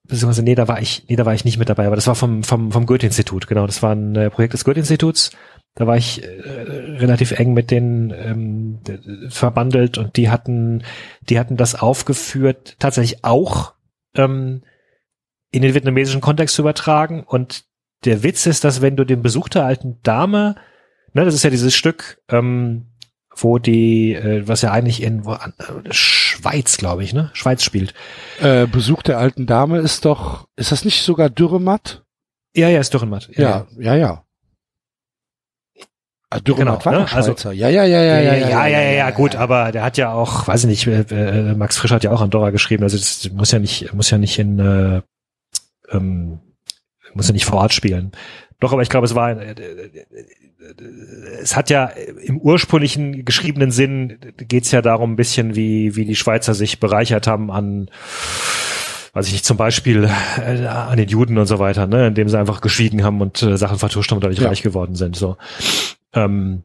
beziehungsweise, nee, da war ich, nee, da war ich nicht mit dabei, aber das war vom, vom, vom Goethe-Institut, genau. Das war ein äh, Projekt des Goethe-Instituts. Da war ich äh, relativ eng mit denen ähm, verbandelt und die hatten, die hatten das aufgeführt, tatsächlich auch ähm, in den vietnamesischen Kontext zu übertragen. Und der Witz ist, dass wenn du den Besuch der alten Dame, ne, das ist ja dieses Stück, ähm, wo die, äh, was ja eigentlich in wo, äh, Schweiz, glaube ich, ne? Schweiz spielt. Äh, Besuch der alten Dame ist doch, ist das nicht sogar Dürrematt? Ja, ja, ist Dürrenmatt. Ja, ja, ja. Ah, Dürrematt Genau, war ne? doch Schweizer. ja, ja, ja, ja, ja, ja, ja, ja, ja, gut, aber der hat ja auch, weiß ich nicht, äh, äh, Max Frisch hat ja auch Andorra geschrieben, also das muss ja nicht, muss ja nicht in, äh, ähm, muss ja nicht vor Ort spielen. Doch, aber ich glaube, es war, äh, äh, es hat ja im ursprünglichen geschriebenen Sinn geht's ja darum ein bisschen, wie, wie die Schweizer sich bereichert haben an, weiß ich nicht, zum Beispiel äh, an den Juden und so weiter, ne, indem sie einfach geschwiegen haben und äh, Sachen vertuscht haben und dadurch Ja. reich geworden sind, so. Ähm,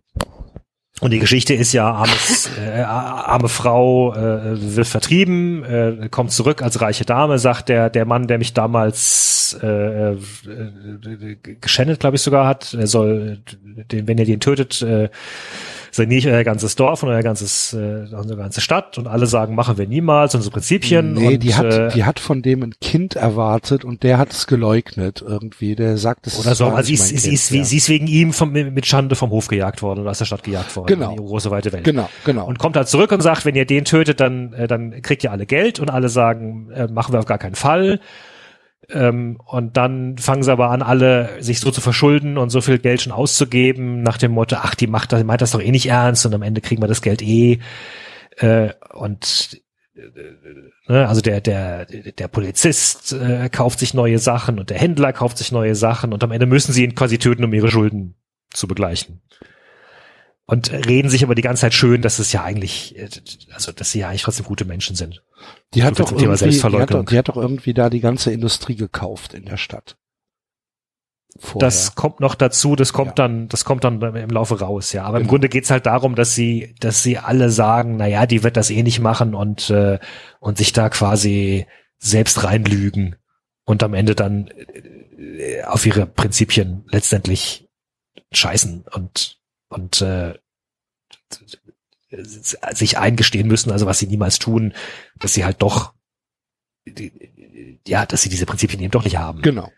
und die Geschichte ist ja, armes, äh, arme Frau äh, wird vertrieben, äh, kommt zurück als reiche Dame, sagt der der Mann, der mich damals äh, äh, geschändet, glaube ich sogar hat, er soll, den, wenn er den tötet, äh, saniere ich euer ganzes Dorf und euer ganzes, äh, unsere ganze Stadt und alle sagen, machen wir niemals, unsere Prinzipien. Nee, und, die hat, äh, die hat von dem ein Kind erwartet und der hat es geleugnet irgendwie. Der sagt, es oder so, also sie ist, mein sie, Kind, ist, ja. sie ist wegen ihm vom, mit Schande vom Hof gejagt worden oder aus der Stadt gejagt worden. Genau. In die große weite Welt. Genau, genau. Und kommt halt zurück und sagt, wenn ihr den tötet, dann, äh, dann kriegt ihr alle Geld und alle sagen, äh, machen wir auf gar keinen Fall. Ähm, und dann fangen sie aber an, alle sich so zu verschulden und so viel Geld schon auszugeben, nach dem Motto, ach, die macht das, meint das doch eh nicht ernst und am Ende kriegen wir das Geld eh. Äh, und äh, ne, also der, der, der Polizist äh, kauft sich neue Sachen und der Händler kauft sich neue Sachen und am Ende müssen sie ihn quasi töten, um ihre Schulden zu begleichen. Und reden sich aber die ganze Zeit schön, dass es ja eigentlich, äh, also dass sie ja eigentlich trotzdem gute Menschen sind. Die hat, doch irgendwie, die, hat doch, die hat doch irgendwie da die ganze Industrie gekauft in der Stadt. Vorher. Das kommt noch dazu, das kommt Ja. dann, das kommt dann im Laufe raus, ja. Aber im Grunde geht's halt darum, dass sie, dass sie alle sagen, na ja, die wird das eh nicht machen und äh, und sich da quasi selbst reinlügen und am Ende dann äh, auf ihre Prinzipien letztendlich scheißen und und äh, sich eingestehen müssen, also was sie niemals tun, dass sie halt doch ja, dass sie diese Prinzipien eben doch nicht haben. Genau.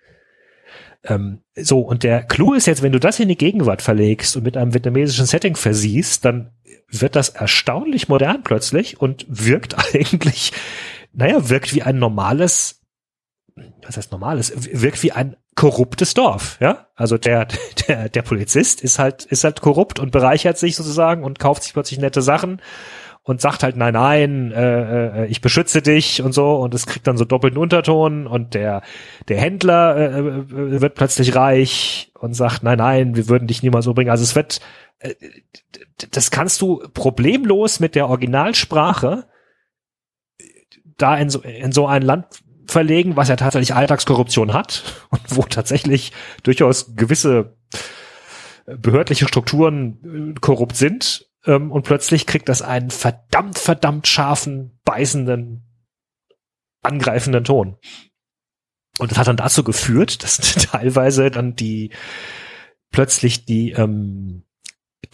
Ähm, so, und der Clou ist jetzt, wenn du das in die Gegenwart verlegst und mit einem vietnamesischen Setting versiehst, dann wird das erstaunlich modern plötzlich und wirkt eigentlich, naja, wirkt wie ein normales, was heißt normales, wirkt wie ein korruptes Dorf, ja? Also der, der, der Polizist ist halt, ist halt korrupt und bereichert sich sozusagen und kauft sich plötzlich nette Sachen und sagt halt, nein, nein, äh, äh, ich beschütze dich und so und es kriegt dann so doppelten Unterton und der, der Händler äh, äh, wird plötzlich reich und sagt, nein, nein, wir würden dich niemals umbringen. Also es wird, äh, das kannst du problemlos mit der Originalsprache da in so, in so ein Land verlegen, was ja tatsächlich Alltagskorruption hat und wo tatsächlich durchaus gewisse behördliche Strukturen äh, korrupt sind ähm, und plötzlich kriegt das einen verdammt, verdammt scharfen, beißenden, angreifenden Ton. Und das hat dann dazu geführt, dass teilweise dann die plötzlich die ähm,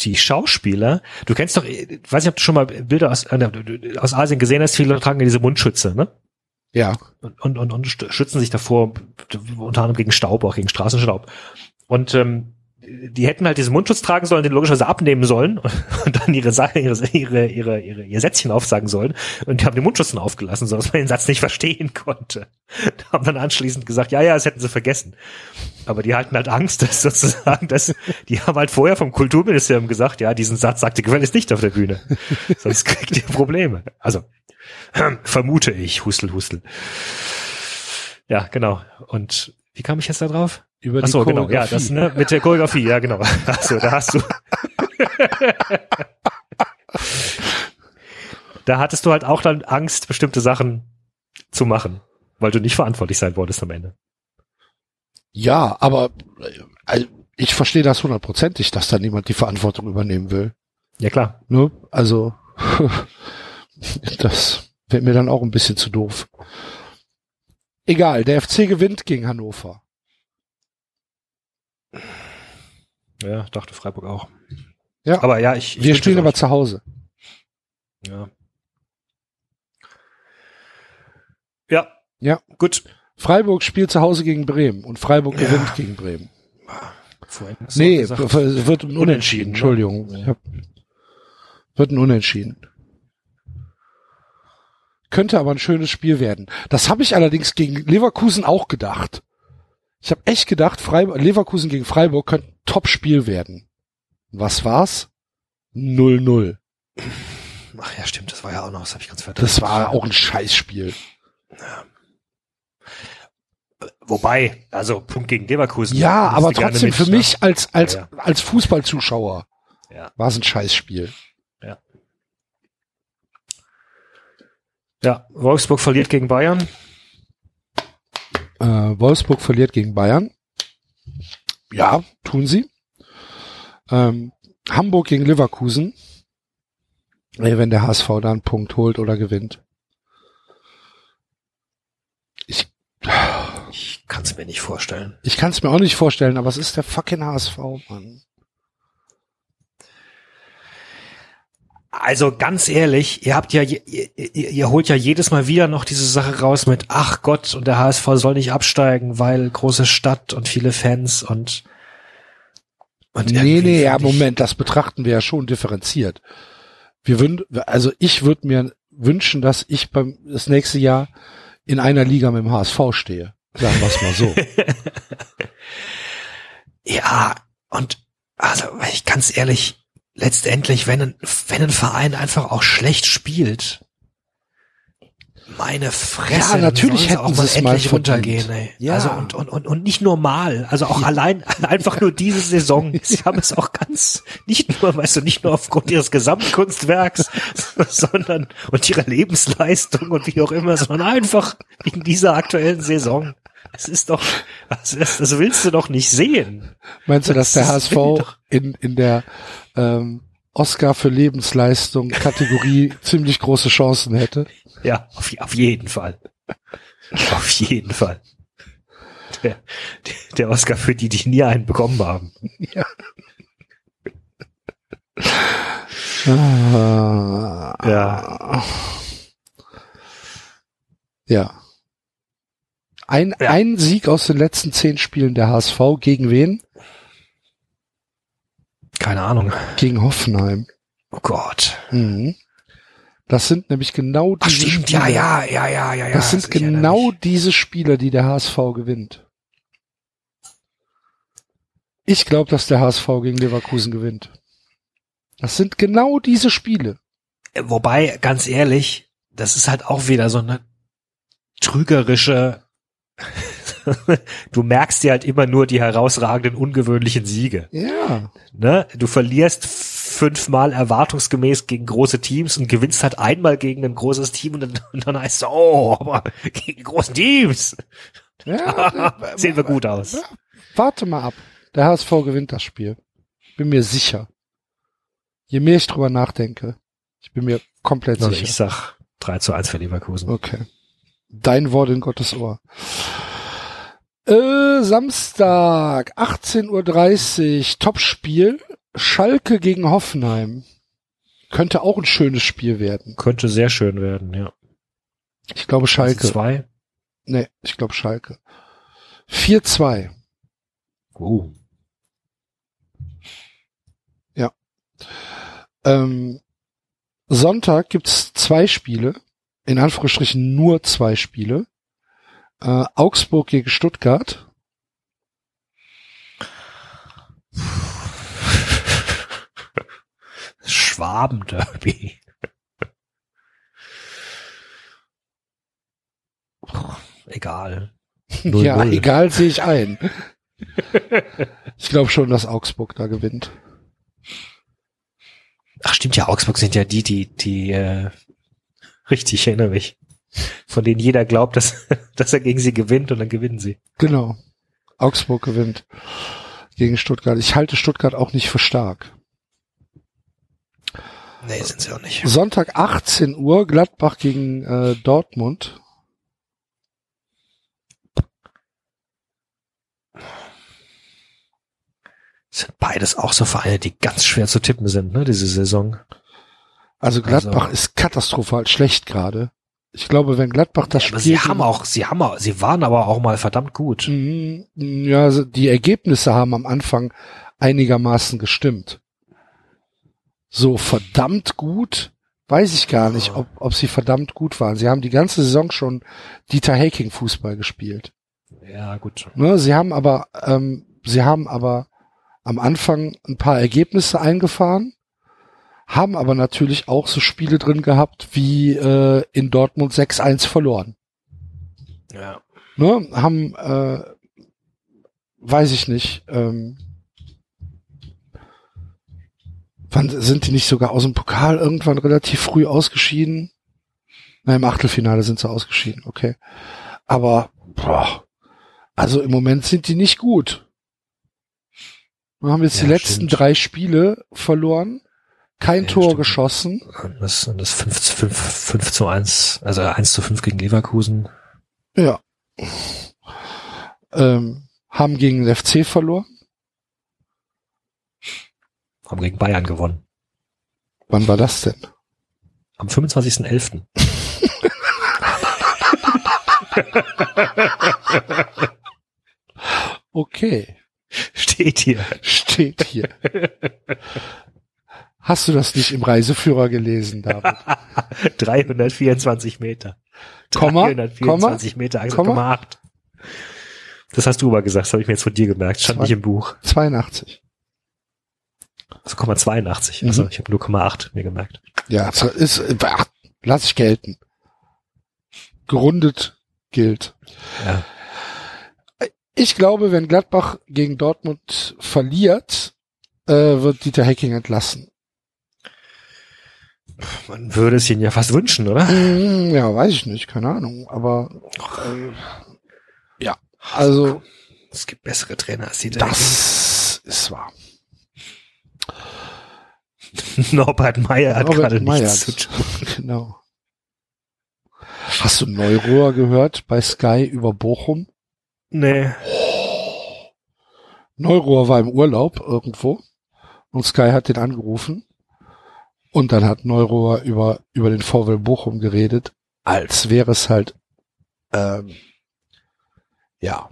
die Schauspieler, du kennst doch, ich weiß nicht, ob du schon mal Bilder aus, äh, aus Asien gesehen hast, viele tragen ja diese Mundschütze, ne? Ja. und, und, und, und schützen sich davor, unter anderem gegen Staub, auch gegen Straßenstaub. Und ähm, die hätten halt diesen Mundschutz tragen sollen, den logischerweise abnehmen sollen und dann ihre Sache, ihre, ihre, ihre, ihre, ihr Sätzchen aufsagen sollen. Und die haben den Mundschutz dann aufgelassen, sodass man den Satz nicht verstehen konnte. Die haben dann anschließend gesagt, ja, ja, das hätten sie vergessen. Aber die hatten halt Angst, dass sozusagen, dass, die haben halt vorher vom Kulturministerium gesagt, ja, diesen Satz sagte gefälligst nicht auf der Bühne. Sonst kriegt ihr Probleme. Also, vermute ich, Hustel, Hustel. Ja, genau. Und wie kam ich jetzt da drauf? Über die Ach so, genau, ja, das ne, mit der Choreografie, ja, genau. Ach so, da hast du. da hattest du halt auch dann Angst, bestimmte Sachen zu machen, weil du nicht verantwortlich sein wolltest am Ende. Ja, aber äh, ich verstehe das hundertprozentig, dass da niemand die Verantwortung übernehmen will. Ja, klar. Ne? Also das wäre mir dann auch ein bisschen zu doof. Egal, der FC gewinnt gegen Hannover. Ja, dachte Freiburg auch. Ja. Aber ja, ich. ich Wir spielen aber euch. zu Hause. Ja. Ja. Ja. Gut. Freiburg spielt zu Hause gegen Bremen und Freiburg gewinnt gegen Bremen. Vorhin Nee, gesagt, es wird ein Unentschieden, Unentschieden, ne? Entschuldigung. Ich hab, wird ein Unentschieden. Könnte aber ein schönes Spiel werden. Das habe ich allerdings gegen Leverkusen auch gedacht. Ich habe echt gedacht, Freiburg, Leverkusen gegen Freiburg könnte ein Top-Spiel werden. Was war's? 0-0. Ach ja, stimmt, das war ja auch noch, das habe ich ganz vergessen. Das war auch ein Scheißspiel. Wobei, also Punkt gegen Leverkusen. Ja, aber trotzdem mit, für ne? mich als, als, Ja, als Fußballzuschauer Ja. war es ein Scheißspiel. Ja, Wolfsburg verliert gegen Bayern. Äh, Wolfsburg verliert gegen Bayern. Ja, tun sie. Ähm, Hamburg gegen Leverkusen. Wenn der HSV da einen Punkt holt oder gewinnt. Ich, Ich kann es mir nicht vorstellen. ich kann es mir auch nicht vorstellen, aber es ist der fucking HSV, Mann. Also ganz ehrlich, ihr habt ja, ihr, ihr, ihr holt ja jedes Mal wieder noch diese Sache raus mit, ach Gott, und der HSV soll nicht absteigen, weil große Stadt und viele Fans und, und Nee, nee, ja, Moment, das betrachten wir ja schon differenziert. Wir würden, also ich würde mir wünschen, dass ich beim das nächste Jahr in einer Liga mit dem HSV stehe. Sagen wir es mal so. Ja, und also ich ganz ehrlich, letztendlich, wenn ein, wenn ein Verein einfach auch schlecht spielt, meine Fresse, Ja, natürlich hätten es mal endlich runtergehen, verdient. ey. Ja. Also und, und, und, und nicht normal, also auch allein einfach nur diese Saison. Sie haben es auch ganz nicht nur, weißt du, nicht nur aufgrund ihres Gesamtkunstwerks, sondern und ihrer Lebensleistung und wie auch immer, sondern einfach in dieser aktuellen Saison. Das ist doch, das, das, willst du doch nicht sehen. Meinst du, dass der Das will HSV in, in der ähm, Oscar für Lebensleistung Kategorie ziemlich große Chancen hätte? Ja, auf, auf jeden Fall. Auf jeden Fall. Der, der Oscar für die, die nie einen bekommen haben. Ah, Ja. Ja. Ein, Ja. ein Sieg aus den letzten zehn Spielen der HSV gegen wen? Keine Ahnung. Gegen Hoffenheim. Oh Gott. Mhm. Das sind nämlich genau Ach, diese stimmt. Spieler. Ja, ja, ja, ja, ja, ja. Das sind genau diese Spieler, die der HSV gewinnt. Ich glaube, dass der HSV gegen Leverkusen gewinnt. Das sind genau diese Spiele. Wobei, ganz ehrlich, das ist halt auch wieder so eine trügerische, du merkst dir halt immer nur die herausragenden, ungewöhnlichen Siege. Ja. Ne? Du verlierst fünfmal erwartungsgemäß gegen große Teams und gewinnst halt einmal gegen ein großes Team und dann, und dann heißt es, oh, aber gegen die großen Teams ja sehen wir gut aus. Ja, warte mal ab. Der HSV gewinnt das Spiel. Bin mir sicher. Je mehr ich drüber nachdenke, ich bin mir komplett sicher. ich sag 3 zu 1 für Leverkusen. Okay. Dein Wort in Gottes Ohr. Äh, Samstag, 18.30 Uhr, Topspiel. Schalke gegen Hoffenheim. Könnte auch ein schönes Spiel werden. Könnte sehr schön werden, ja. Ich glaube Schalke. Zwei. Nee, ich glaube Schalke. 4-2. Uh. Ähm, Sonntag gibt's zwei Spiele. In Anführungsstrichen nur zwei Spiele. Äh, Augsburg gegen Stuttgart. Schwabenderby. Egal. Null, ja, null. egal, sehe ich ein. ich glaube schon, dass Augsburg da gewinnt. Ach stimmt ja, Augsburg sind ja die, die, die, äh, richtig, ich erinnere mich. Von denen jeder glaubt, dass, dass er gegen sie gewinnt und dann gewinnen sie. Genau. Augsburg gewinnt gegen Stuttgart. Ich halte Stuttgart auch nicht für stark. Nee, sind sie auch nicht. Sonntag 18 Uhr Gladbach gegen äh, Dortmund. Sind beides auch so Vereine, die ganz schwer zu tippen sind, ne, diese Saison. Also Gladbach Also- ist katastrophal schlecht gerade. Ich glaube, wenn Gladbach das Ja, aber Spiel sie haben auch, sie haben auch, sie waren aber auch mal verdammt gut. Mhm, Ja, also die Ergebnisse haben am Anfang einigermaßen gestimmt. So verdammt gut, weiß ich gar nicht, ob, ob sie verdammt gut waren. Sie haben die ganze Saison schon Dieter Hacking Fußball gespielt. Ja, gut. Ne, sie haben aber, ähm, sie haben aber am Anfang ein paar Ergebnisse eingefahren, haben aber natürlich auch so Spiele drin gehabt wie äh, in Dortmund 6-1 verloren. Ja. ne, haben, äh, weiß ich nicht, ähm, wann sind die nicht sogar aus dem Pokal irgendwann relativ früh ausgeschieden? Na, im Achtelfinale sind sie ausgeschieden, okay. Aber, boah, also im Moment sind die nicht gut. Wir haben jetzt die Ja, letzten stimmt. drei Spiele verloren, kein Ja, Tor stimmt. geschossen. Und das, und das 5, zu 5, 5 zu 1, also 1 zu 5 gegen Leverkusen. Ja. Ähm, haben gegen den FC verloren. Haben gegen Bayern gewonnen. Wann war das denn? Am 25.11. Okay, Steht hier. steht hier. Hast du das nicht im Reiseführer gelesen, David? 324 Meter. Komma, 324 Meter, also Komma. Komma 8. Das hast du aber gesagt, das habe ich mir jetzt von dir gemerkt. Stand Zwei. nicht im Buch. 82. Also Komma 82. Mhm. Also ich habe nur Komma 8 mir gemerkt. Ja, es ist, ach, lass ich gelten. Gerundet gilt. Ja. Ich glaube, wenn Gladbach gegen Dortmund verliert, äh, wird Dieter Hecking entlassen. Man würde es ihnen ja fast wünschen, oder? Hm, Ja, weiß ich nicht, keine Ahnung. Aber äh, ja, also Es gibt bessere Trainer als die das ist wahr. Norbert Meyer hat Robert gerade Meyer. nichts zu tun. Genau. Hast du Neurohr gehört bei Sky über Bochum? Nee. Neurohr war im Urlaub irgendwo und Sky hat den angerufen und dann hat Neurohr über, über den VW Bochum geredet, als wäre es halt ähm, ja,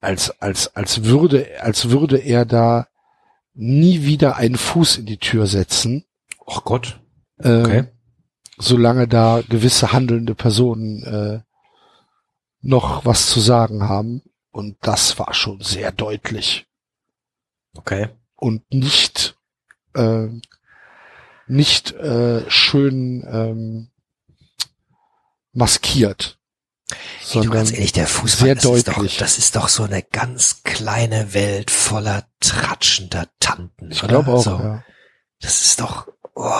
als, als, als würde, als würde er da nie wieder einen Fuß in die Tür setzen, Oh Gott. äh, Okay. solange da gewisse handelnde Personen äh, noch was zu sagen haben. Und das war schon sehr deutlich Okay. und nicht äh, nicht äh, schön ähm, maskiert, Ey, du sondern ganz ehrlich, der Fußball, sehr das, ist doch, das ist doch so eine ganz kleine Welt voller tratschender Tanten. ich glaube auch. So, Ja. Das ist doch, oh.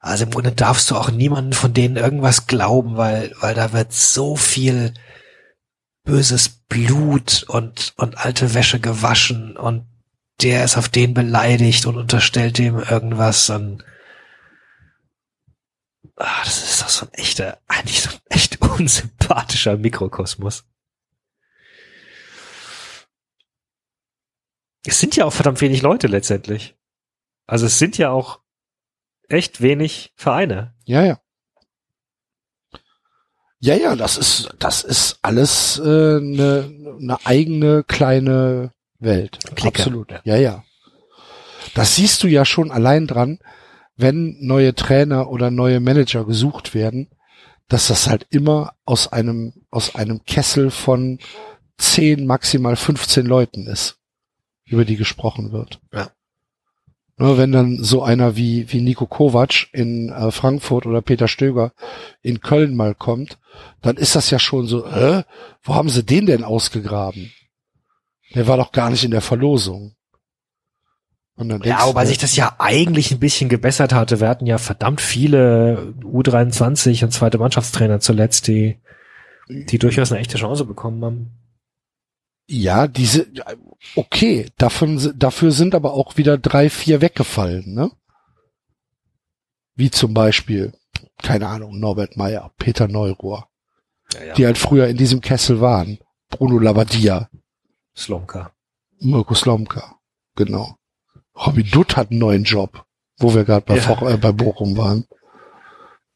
also im Grunde darfst du auch niemanden von denen irgendwas glauben, weil, weil da wird so viel böses Blut und, und alte Wäsche gewaschen und der ist auf den beleidigt und unterstellt dem irgendwas und ah, das ist doch so ein echter, eigentlich so ein echt unsympathischer Mikrokosmos. Es sind ja auch verdammt wenig Leute letztendlich. Also es sind ja auch echt wenig Vereine. Ja, ja. Ja, ja, das ist, das ist alles eine äh, ne ne eigene kleine Welt. Clique. Absolut. Ja, ja. Das siehst du ja schon allein dran, wenn neue Trainer oder neue Manager gesucht werden, dass das halt immer aus einem, aus einem Kessel von 10, maximal 15 Leuten ist, über die gesprochen wird. Ja. Ne, wenn dann so einer wie, wie Nico Kovac in äh, Frankfurt oder Peter Stöger in Köln mal kommt, dann ist das ja schon so, hä? Wo haben sie den denn ausgegraben? Der war doch gar nicht in der Verlosung. Ja, wobei du, sich das ja eigentlich ein bisschen gebessert hatte. Wir hatten ja verdammt viele U23 und zweite Mannschaftstrainer zuletzt, die, die durchaus eine echte Chance bekommen haben. Ja, diese, okay, davon, dafür sind aber auch wieder drei, vier weggefallen, ne? Wie zum Beispiel, keine Ahnung, Norbert Meyer, Peter Neurohr, Ja, ja. die halt früher in diesem Kessel waren. Bruno Labbadia, Slomka. Mirko Slomka, genau. Robin Dutt hat einen neuen Job, wo wir gerade bei, Ja. Äh, bei Bochum waren.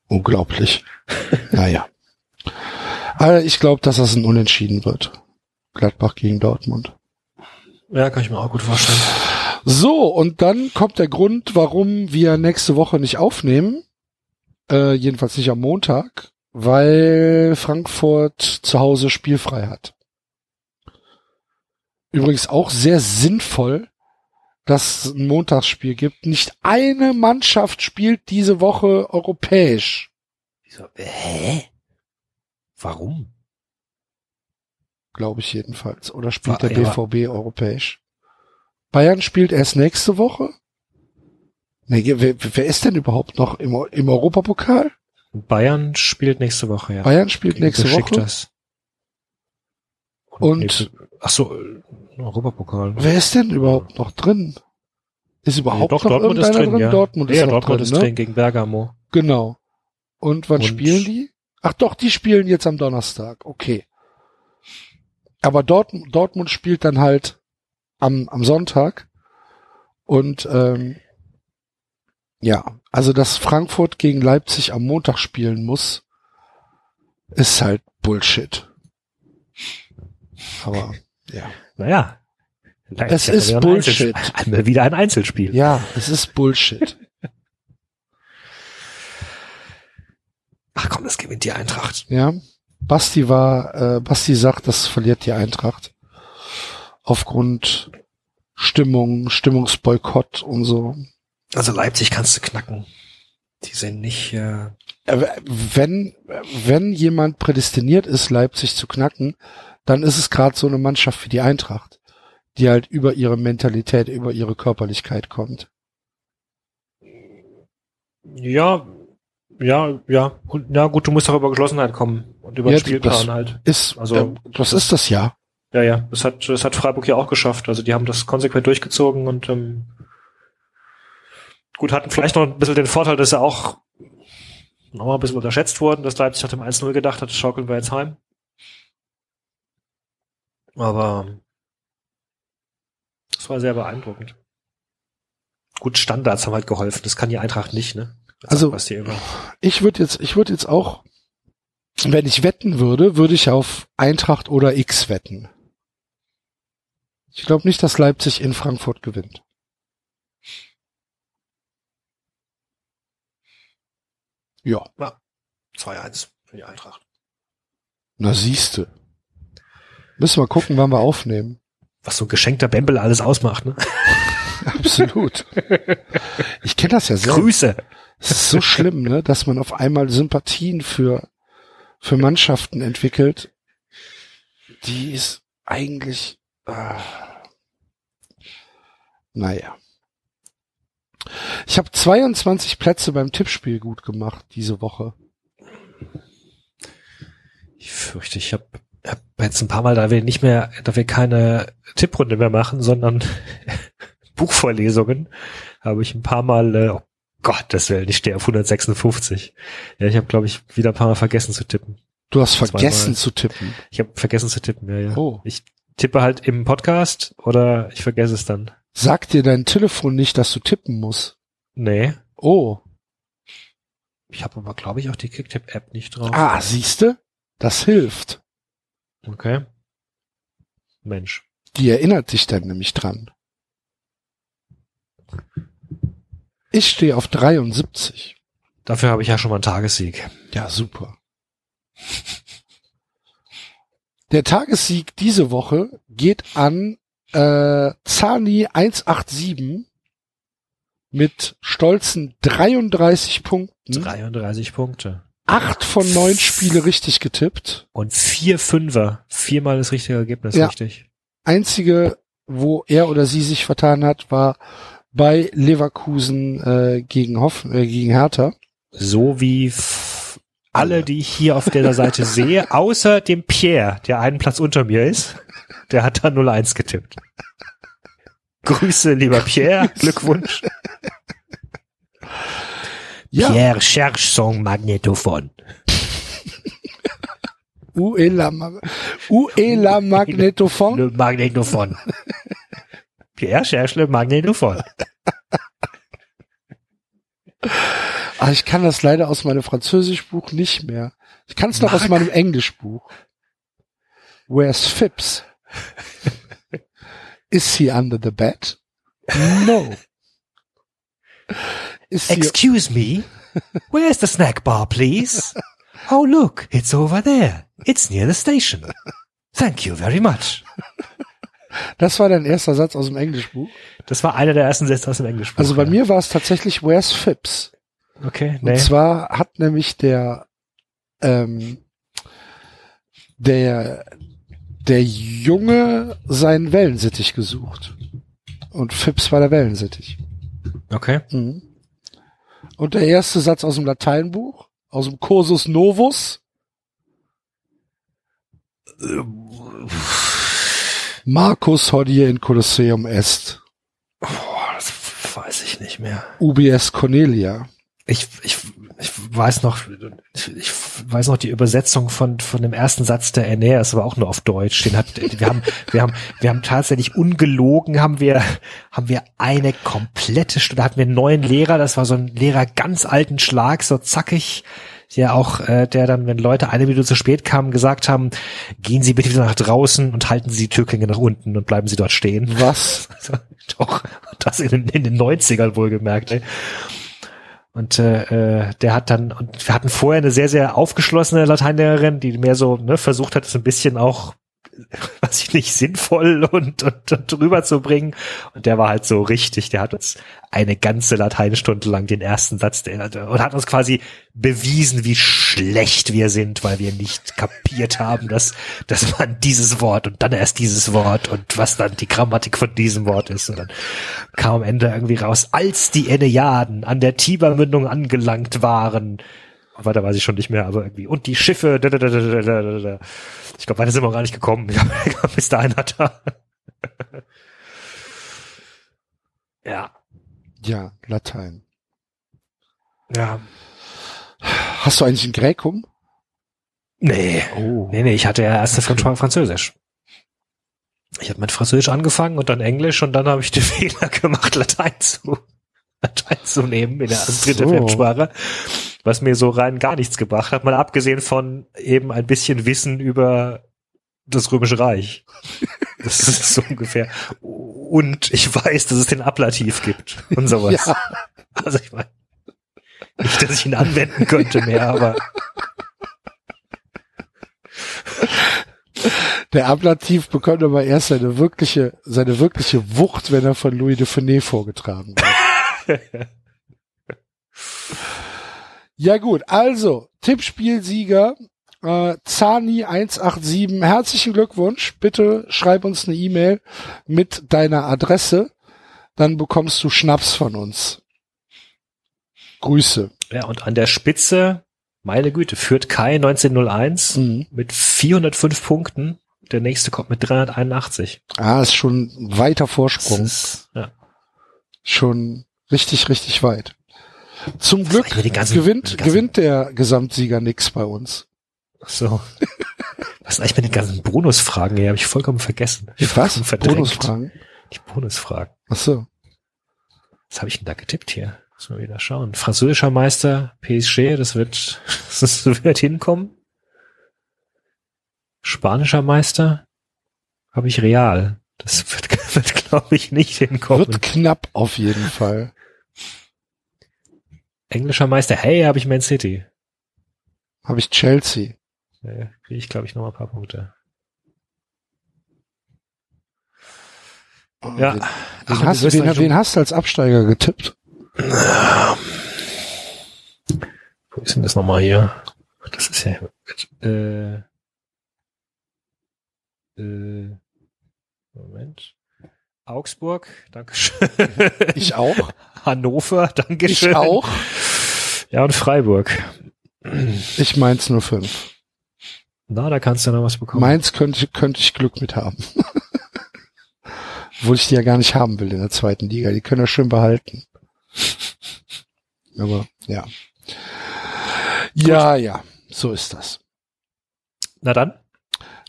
Unglaublich. naja. Aber ich glaube, dass das ein Unentschieden wird. Gladbach gegen Dortmund. Ja, kann ich mir auch gut vorstellen. So, und dann kommt der Grund, warum wir nächste Woche nicht aufnehmen. Äh, jedenfalls nicht am Montag, weil Frankfurt zu Hause spielfrei hat. Übrigens auch sehr sinnvoll, dass es ein Montagsspiel gibt. Nicht eine Mannschaft spielt diese Woche europäisch, Wieso? Hä? Warum? glaube ich jedenfalls. Oder spielt Wa- der ja. BVB europäisch? Bayern spielt erst nächste Woche? Nee, wer, wer ist denn überhaupt noch im, im Europapokal? Bayern spielt nächste Woche, ja. Bayern spielt nächste Woche. Besiktas. Und- ach so, äh, Europapokal. Wer ist denn überhaupt noch drin? Ist überhaupt Doch, noch Dortmund ist irgendeiner drin, ja. Dortmund ist ja, noch Dortmund drin, ist ne? drin gegen Bergamo. Genau. Und wann Und- spielen die? Ach doch, die spielen jetzt am Donnerstag. Okay. Aber Dortmund, Dortmund spielt dann halt am, am Sonntag. Und ähm, ja, also dass Frankfurt gegen Leipzig am Montag spielen muss, ist halt Bullshit. Aber ja. Naja. Es ist Bullshit. Einmal wieder ein Einzelspiel. Ja, es ist Bullshit. Ach komm, das gewinnt die Eintracht. Ja. Basti war, äh, Basti sagt, das verliert die Eintracht. Aufgrund Stimmung, Stimmungsboykott und so. Also Leipzig kannst du knacken. Die sind nicht, äh, Äh, Wenn, wenn jemand prädestiniert ist, Leipzig zu knacken, dann ist es gerade so eine Mannschaft wie die Eintracht, die halt über ihre Mentalität, über ihre Körperlichkeit kommt. Ja, ja, ja. Und ja gut, du musst auch über Geschlossenheit kommen und über Ja, den Spielplan das- halt. Ist, Also, äh, das ist das ja. Ja, ja. Das hat, das hat Freiburg ja auch geschafft. Also die haben das konsequent durchgezogen und ähm, gut, hatten vielleicht noch ein bisschen den Vorteil, dass sie auch noch mal ein bisschen unterschätzt wurden, dass Leipzig nach dem 1-0 gedacht hat, schaukeln wir jetzt heim. Aber das war sehr beeindruckend. Gut, Standards haben halt geholfen. Das kann die Eintracht nicht, ne? Das Also-. Ich würde jetzt, ich würde jetzt auch wenn ich wetten würde, würde ich auf Eintracht oder X wetten. Ich glaube nicht, dass Leipzig in Frankfurt gewinnt. Ja, 2-1 für die Eintracht. na siehste. Müssen wir gucken, wann wir aufnehmen. Was so ein geschenkter Bembel alles ausmacht, ne? Absolut. Ich kenne das ja selber. Grüße. Es ist so schlimm, ne, dass man auf einmal Sympathien für, für Mannschaften entwickelt, die ist eigentlich, ah, naja. Ich habe 22 Plätze beim Tippspiel gut gemacht diese Woche. Ich fürchte, ich habe hab jetzt ein paar Mal, da wir nicht mehr, da wir keine Tipprunde mehr machen, sondern Buchvorlesungen, habe ich ein paar Mal, äh, oh Gott, das Willen, ich stehe auf 156. Ja, ich habe, glaube ich, wieder ein paar Mal vergessen zu tippen. Du hast vergessen Zweimal. zu tippen. Ich habe vergessen zu tippen, ja, ja. Oh. Ich tippe halt im Podcast oder ich vergesse es dann. Sag dir dein Telefon nicht, dass du tippen musst. Nee. Oh. Ich habe aber, glaube ich, auch die Kicktip-App nicht drauf. Ah, siehste? Das hilft. Okay. Mensch. Die erinnert dich dann nämlich dran. Ich stehe auf 73. Dafür habe ich ja schon mal einen Tagessieg. Ja, super. Der Tagessieg diese Woche geht an äh, Zani 187 mit stolzen 33 Punkten. 33 Punkte. Acht von neun Spiele richtig getippt. Und vier Fünfer. Viermal das richtige Ergebnis, Ja. richtig. Einzige, wo er oder sie sich vertan hat, war bei Leverkusen äh, gegen Hoff äh, gegen Hertha. So wie alle, die ich hier auf der Seite sehe, außer dem Pierre, der einen Platz unter mir ist. Der hat da 0-1 getippt. Grüße, lieber Pierre. Glückwunsch. Ja. Pierre cherche son Magnetophon. Uela, Ma- Uela Magnetophon. Le Magnetophon. Pierre cherche le Magnetophon. Ah, ich kann das leider aus meinem Französischbuch nicht mehr. Ich kann es noch aus Mark. meinem Englischbuch. Where's Phipps? Is he under the bed? No. Is Excuse me. Where's the snack bar, please? Oh, look, it's over there. It's near the station. Thank you very much. das war dein erster Satz aus dem Englischbuch. Das war einer der ersten Sätze aus dem Englischen. Also bei mir war es tatsächlich Where's Phipps? Okay, Und nee. zwar hat nämlich der, ähm, der, der Junge seinen Wellensittich gesucht. Und Phipps war der Wellensittich. Okay. Mhm. Und der erste Satz aus dem Lateinbuch, aus dem Cursus Novus. Marcus hodie in Colosseum est. Boah, das weiß ich nicht mehr. UBS Cornelia. Ich, ich, ich weiß noch, ich, weiß noch die Übersetzung von, von dem ersten Satz der Aeneas, aber auch nur auf Deutsch. Den hat, wir haben, wir haben, wir haben tatsächlich ungelogen, haben wir, haben wir eine komplette Stunde, hatten wir einen neuen Lehrer, das war so ein Lehrer ganz alten Schlag, so zackig, der auch, äh, der dann, wenn Leute eine Minute zu spät kamen, gesagt haben, gehen Sie bitte wieder nach draußen und halten Sie die Türklinge nach unten und bleiben Sie dort stehen. Was? Doch, das in, den- in den 90ern wohlgemerkt. Ey. Und äh, äh, der hat dann, und wir hatten vorher eine sehr, sehr aufgeschlossene Lateinlehrerin, die mehr so ne, versucht hat, es ein bisschen auch, weiß ich nicht, sinnvoll und, und, und drüber zu bringen. Und der war halt so richtig, der hat uns eine ganze Lateinstunde lang den ersten Satz der, und hat uns quasi bewiesen, wie schlecht wir sind, weil wir nicht kapiert haben, dass, dass man dieses Wort und dann erst dieses Wort und was dann die Grammatik von diesem Wort ist. Und dann kam am Ende irgendwie raus, als die Enneaden an der Tibermündung angelangt waren. Weiter weiß ich schon nicht mehr, aber irgendwie. Und die Schiffe. Da, da, da, da, da, da, da. Ich glaube, weiter sind wir auch gar nicht gekommen. Ich glaub, bis dahin hat er. ja. Ja, Latein. Ja. Hast du eigentlich ein Gräkum? Nee. Oh. Nee, nee, ich hatte ja erst Fran- Französisch. Ich habe mit Französisch angefangen und dann Englisch und dann habe ich den Fehler gemacht, Latein zu, teilzunehmen in der als dritte So. Fremdsprache, was mir so rein gar nichts gebracht hat, mal abgesehen von eben ein bisschen Wissen über das Römische Reich. Das ist so ungefähr. Und ich weiß, dass es den Ablativ gibt und sowas. Ja. Also ich meine, nicht, dass ich ihn anwenden könnte mehr, aber Der Ablativ bekommt aber erst seine wirkliche, seine wirkliche Wucht, wenn er von Louis de Funès vorgetragen wird. ja gut, also, Tippspielsieger, äh, Zani 187, herzlichen Glückwunsch. Bitte schreib uns eine E-Mail mit deiner Adresse, dann bekommst du Schnaps von uns. Grüße. ja, und an der Spitze, meine Güte, führt Kai 1901 Mhm. mit 405 Punkten. Der nächste kommt mit 381. Ah, ist schon ein weiter Vorsprung. ist, ja. Schon richtig, richtig weit. Zum Glück die ganzen- gewinnt, die gewinnt der Gesamtsieger nix bei uns. So. Was ist eigentlich mit den ganzen Bonusfragen hier? Habe ich vollkommen vergessen. Ich Was? verdrängt. Bonusfragen? Die Bonusfragen. Ach so. Was habe ich denn da getippt hier? Muss mal wieder schauen. Französischer Meister, PSG, das wird, das wird hinkommen. Spanischer Meister habe ich Real. Das wird, wird glaube ich, nicht hinkommen. Wird knapp auf jeden Fall. Englischer Meister, hey, habe ich Man City. Habe ich Chelsea. Äh, Kriege ich, glaube ich, noch ein paar Punkte. Ja. Wen, wen, hast, wen, euch wen hast du als Absteiger getippt? Wo ist denn das nochmal hier? Das ist ja, äh, äh, Moment. Augsburg, Dankeschön. Ich auch. Hannover, Dankeschön. Ich auch. Ja, und Freiburg. Ich meins nur fünf. Na, da kannst du noch was bekommen. Meins könnte, könnte ich Glück mit haben. Obwohl ich die ja gar nicht haben will in der zweiten Liga. Die können wir schön behalten. Aber ja. Ja, ja. So ist das. Na dann.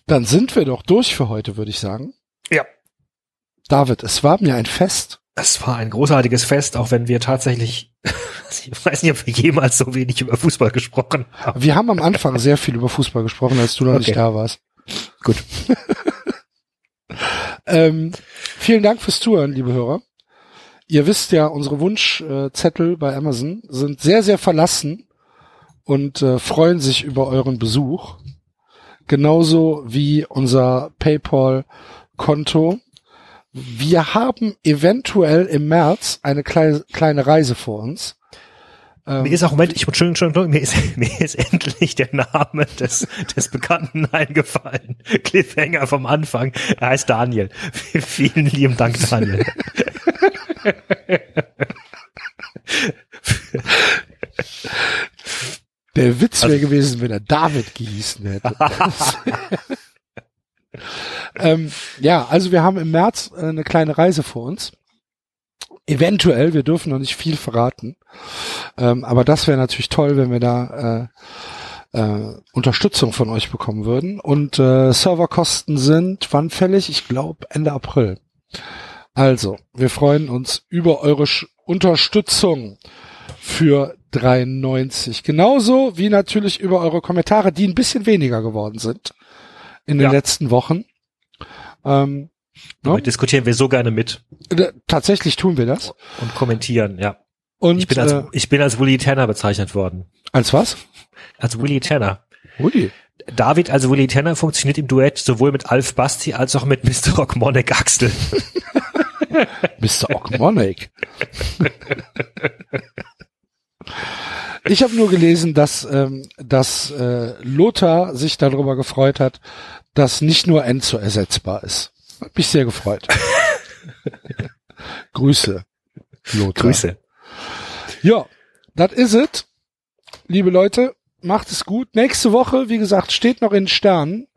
Dann sind wir doch durch für heute, würde ich sagen. Ja. David, es war mir ein Fest. Es war ein großartiges Fest, auch wenn wir tatsächlich, ich weiß nicht, ob wir jemals so wenig über Fußball gesprochen haben. Wir haben am Anfang sehr viel über Fußball gesprochen, als du noch Okay. nicht da warst. Gut. Ähm, vielen Dank fürs Zuhören, liebe Hörer. Ihr wisst ja, unsere Wunschzettel bei Amazon sind sehr, sehr verlassen und äh, freuen sich über euren Besuch. Genauso wie unser PayPal-Konto. Wir haben eventuell im März eine kleine, kleine Reise vor uns. Ähm, Mir ist auch, Moment, ich, Entschuldigung, Entschuldigung, mir ist, mir ist endlich der Name des, des Bekannten eingefallen. Cliffhanger vom Anfang. Er heißt Daniel. Vielen lieben Dank, Daniel. Der Witz wäre gewesen, wenn er David gehießen hätte. Ähm, ja, also wir haben im März äh, eine kleine Reise vor uns. Eventuell, wir dürfen noch nicht viel verraten. Ähm, aber das wäre natürlich toll, wenn wir da äh, äh, Unterstützung von euch bekommen würden. Und äh, Serverkosten sind wann fällig? Ich glaube Ende April. Also, wir freuen uns über eure Sch Unterstützung für 93. Genauso wie natürlich über eure Kommentare, die ein bisschen weniger geworden sind in den Ja. letzten Wochen. Ähm, Aber ne? diskutieren wir so gerne mit Tatsächlich tun wir das. und kommentieren, ja. Und Ich bin als, äh, ich bin als Willy Tanner bezeichnet worden. als was? Als Willy Tanner. Uli. David als Willy Tanner funktioniert im Duett sowohl mit Alf Basti als auch mit Mr. Rockmonek Axel. Mr. Ogmonic. Ich habe nur gelesen, dass, ähm, dass äh, Lothar sich darüber gefreut hat, dass nicht nur Enzo ersetzbar ist. Hat mich sehr gefreut. Grüße, Lothar. Grüße. Ja, das is it. Liebe Leute, macht es gut. Nächste Woche, wie gesagt, steht noch in den Sternen.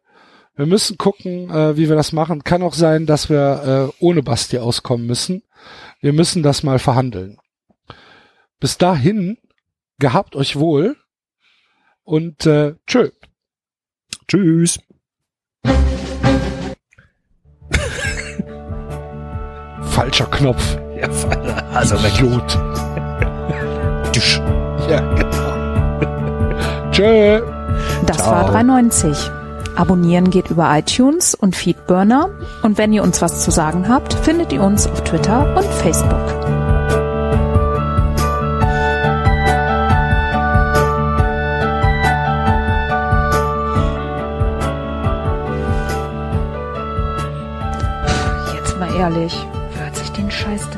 Wir müssen gucken, äh, wie wir das machen. Kann auch sein, dass wir äh, ohne Basti auskommen müssen. Wir müssen das mal verhandeln. Bis dahin, gehabt euch wohl und äh, tschö. Tschüss. Falscher Knopf. Ja. Also. Idiot. Tschüss. Ja, genau. Tschö. Das Ciao. war 390. Abonnieren geht über iTunes und Feedburner. Und wenn ihr uns was zu sagen habt, findet ihr uns auf Twitter und Facebook. Ehrlich, hört sich den Scheiß?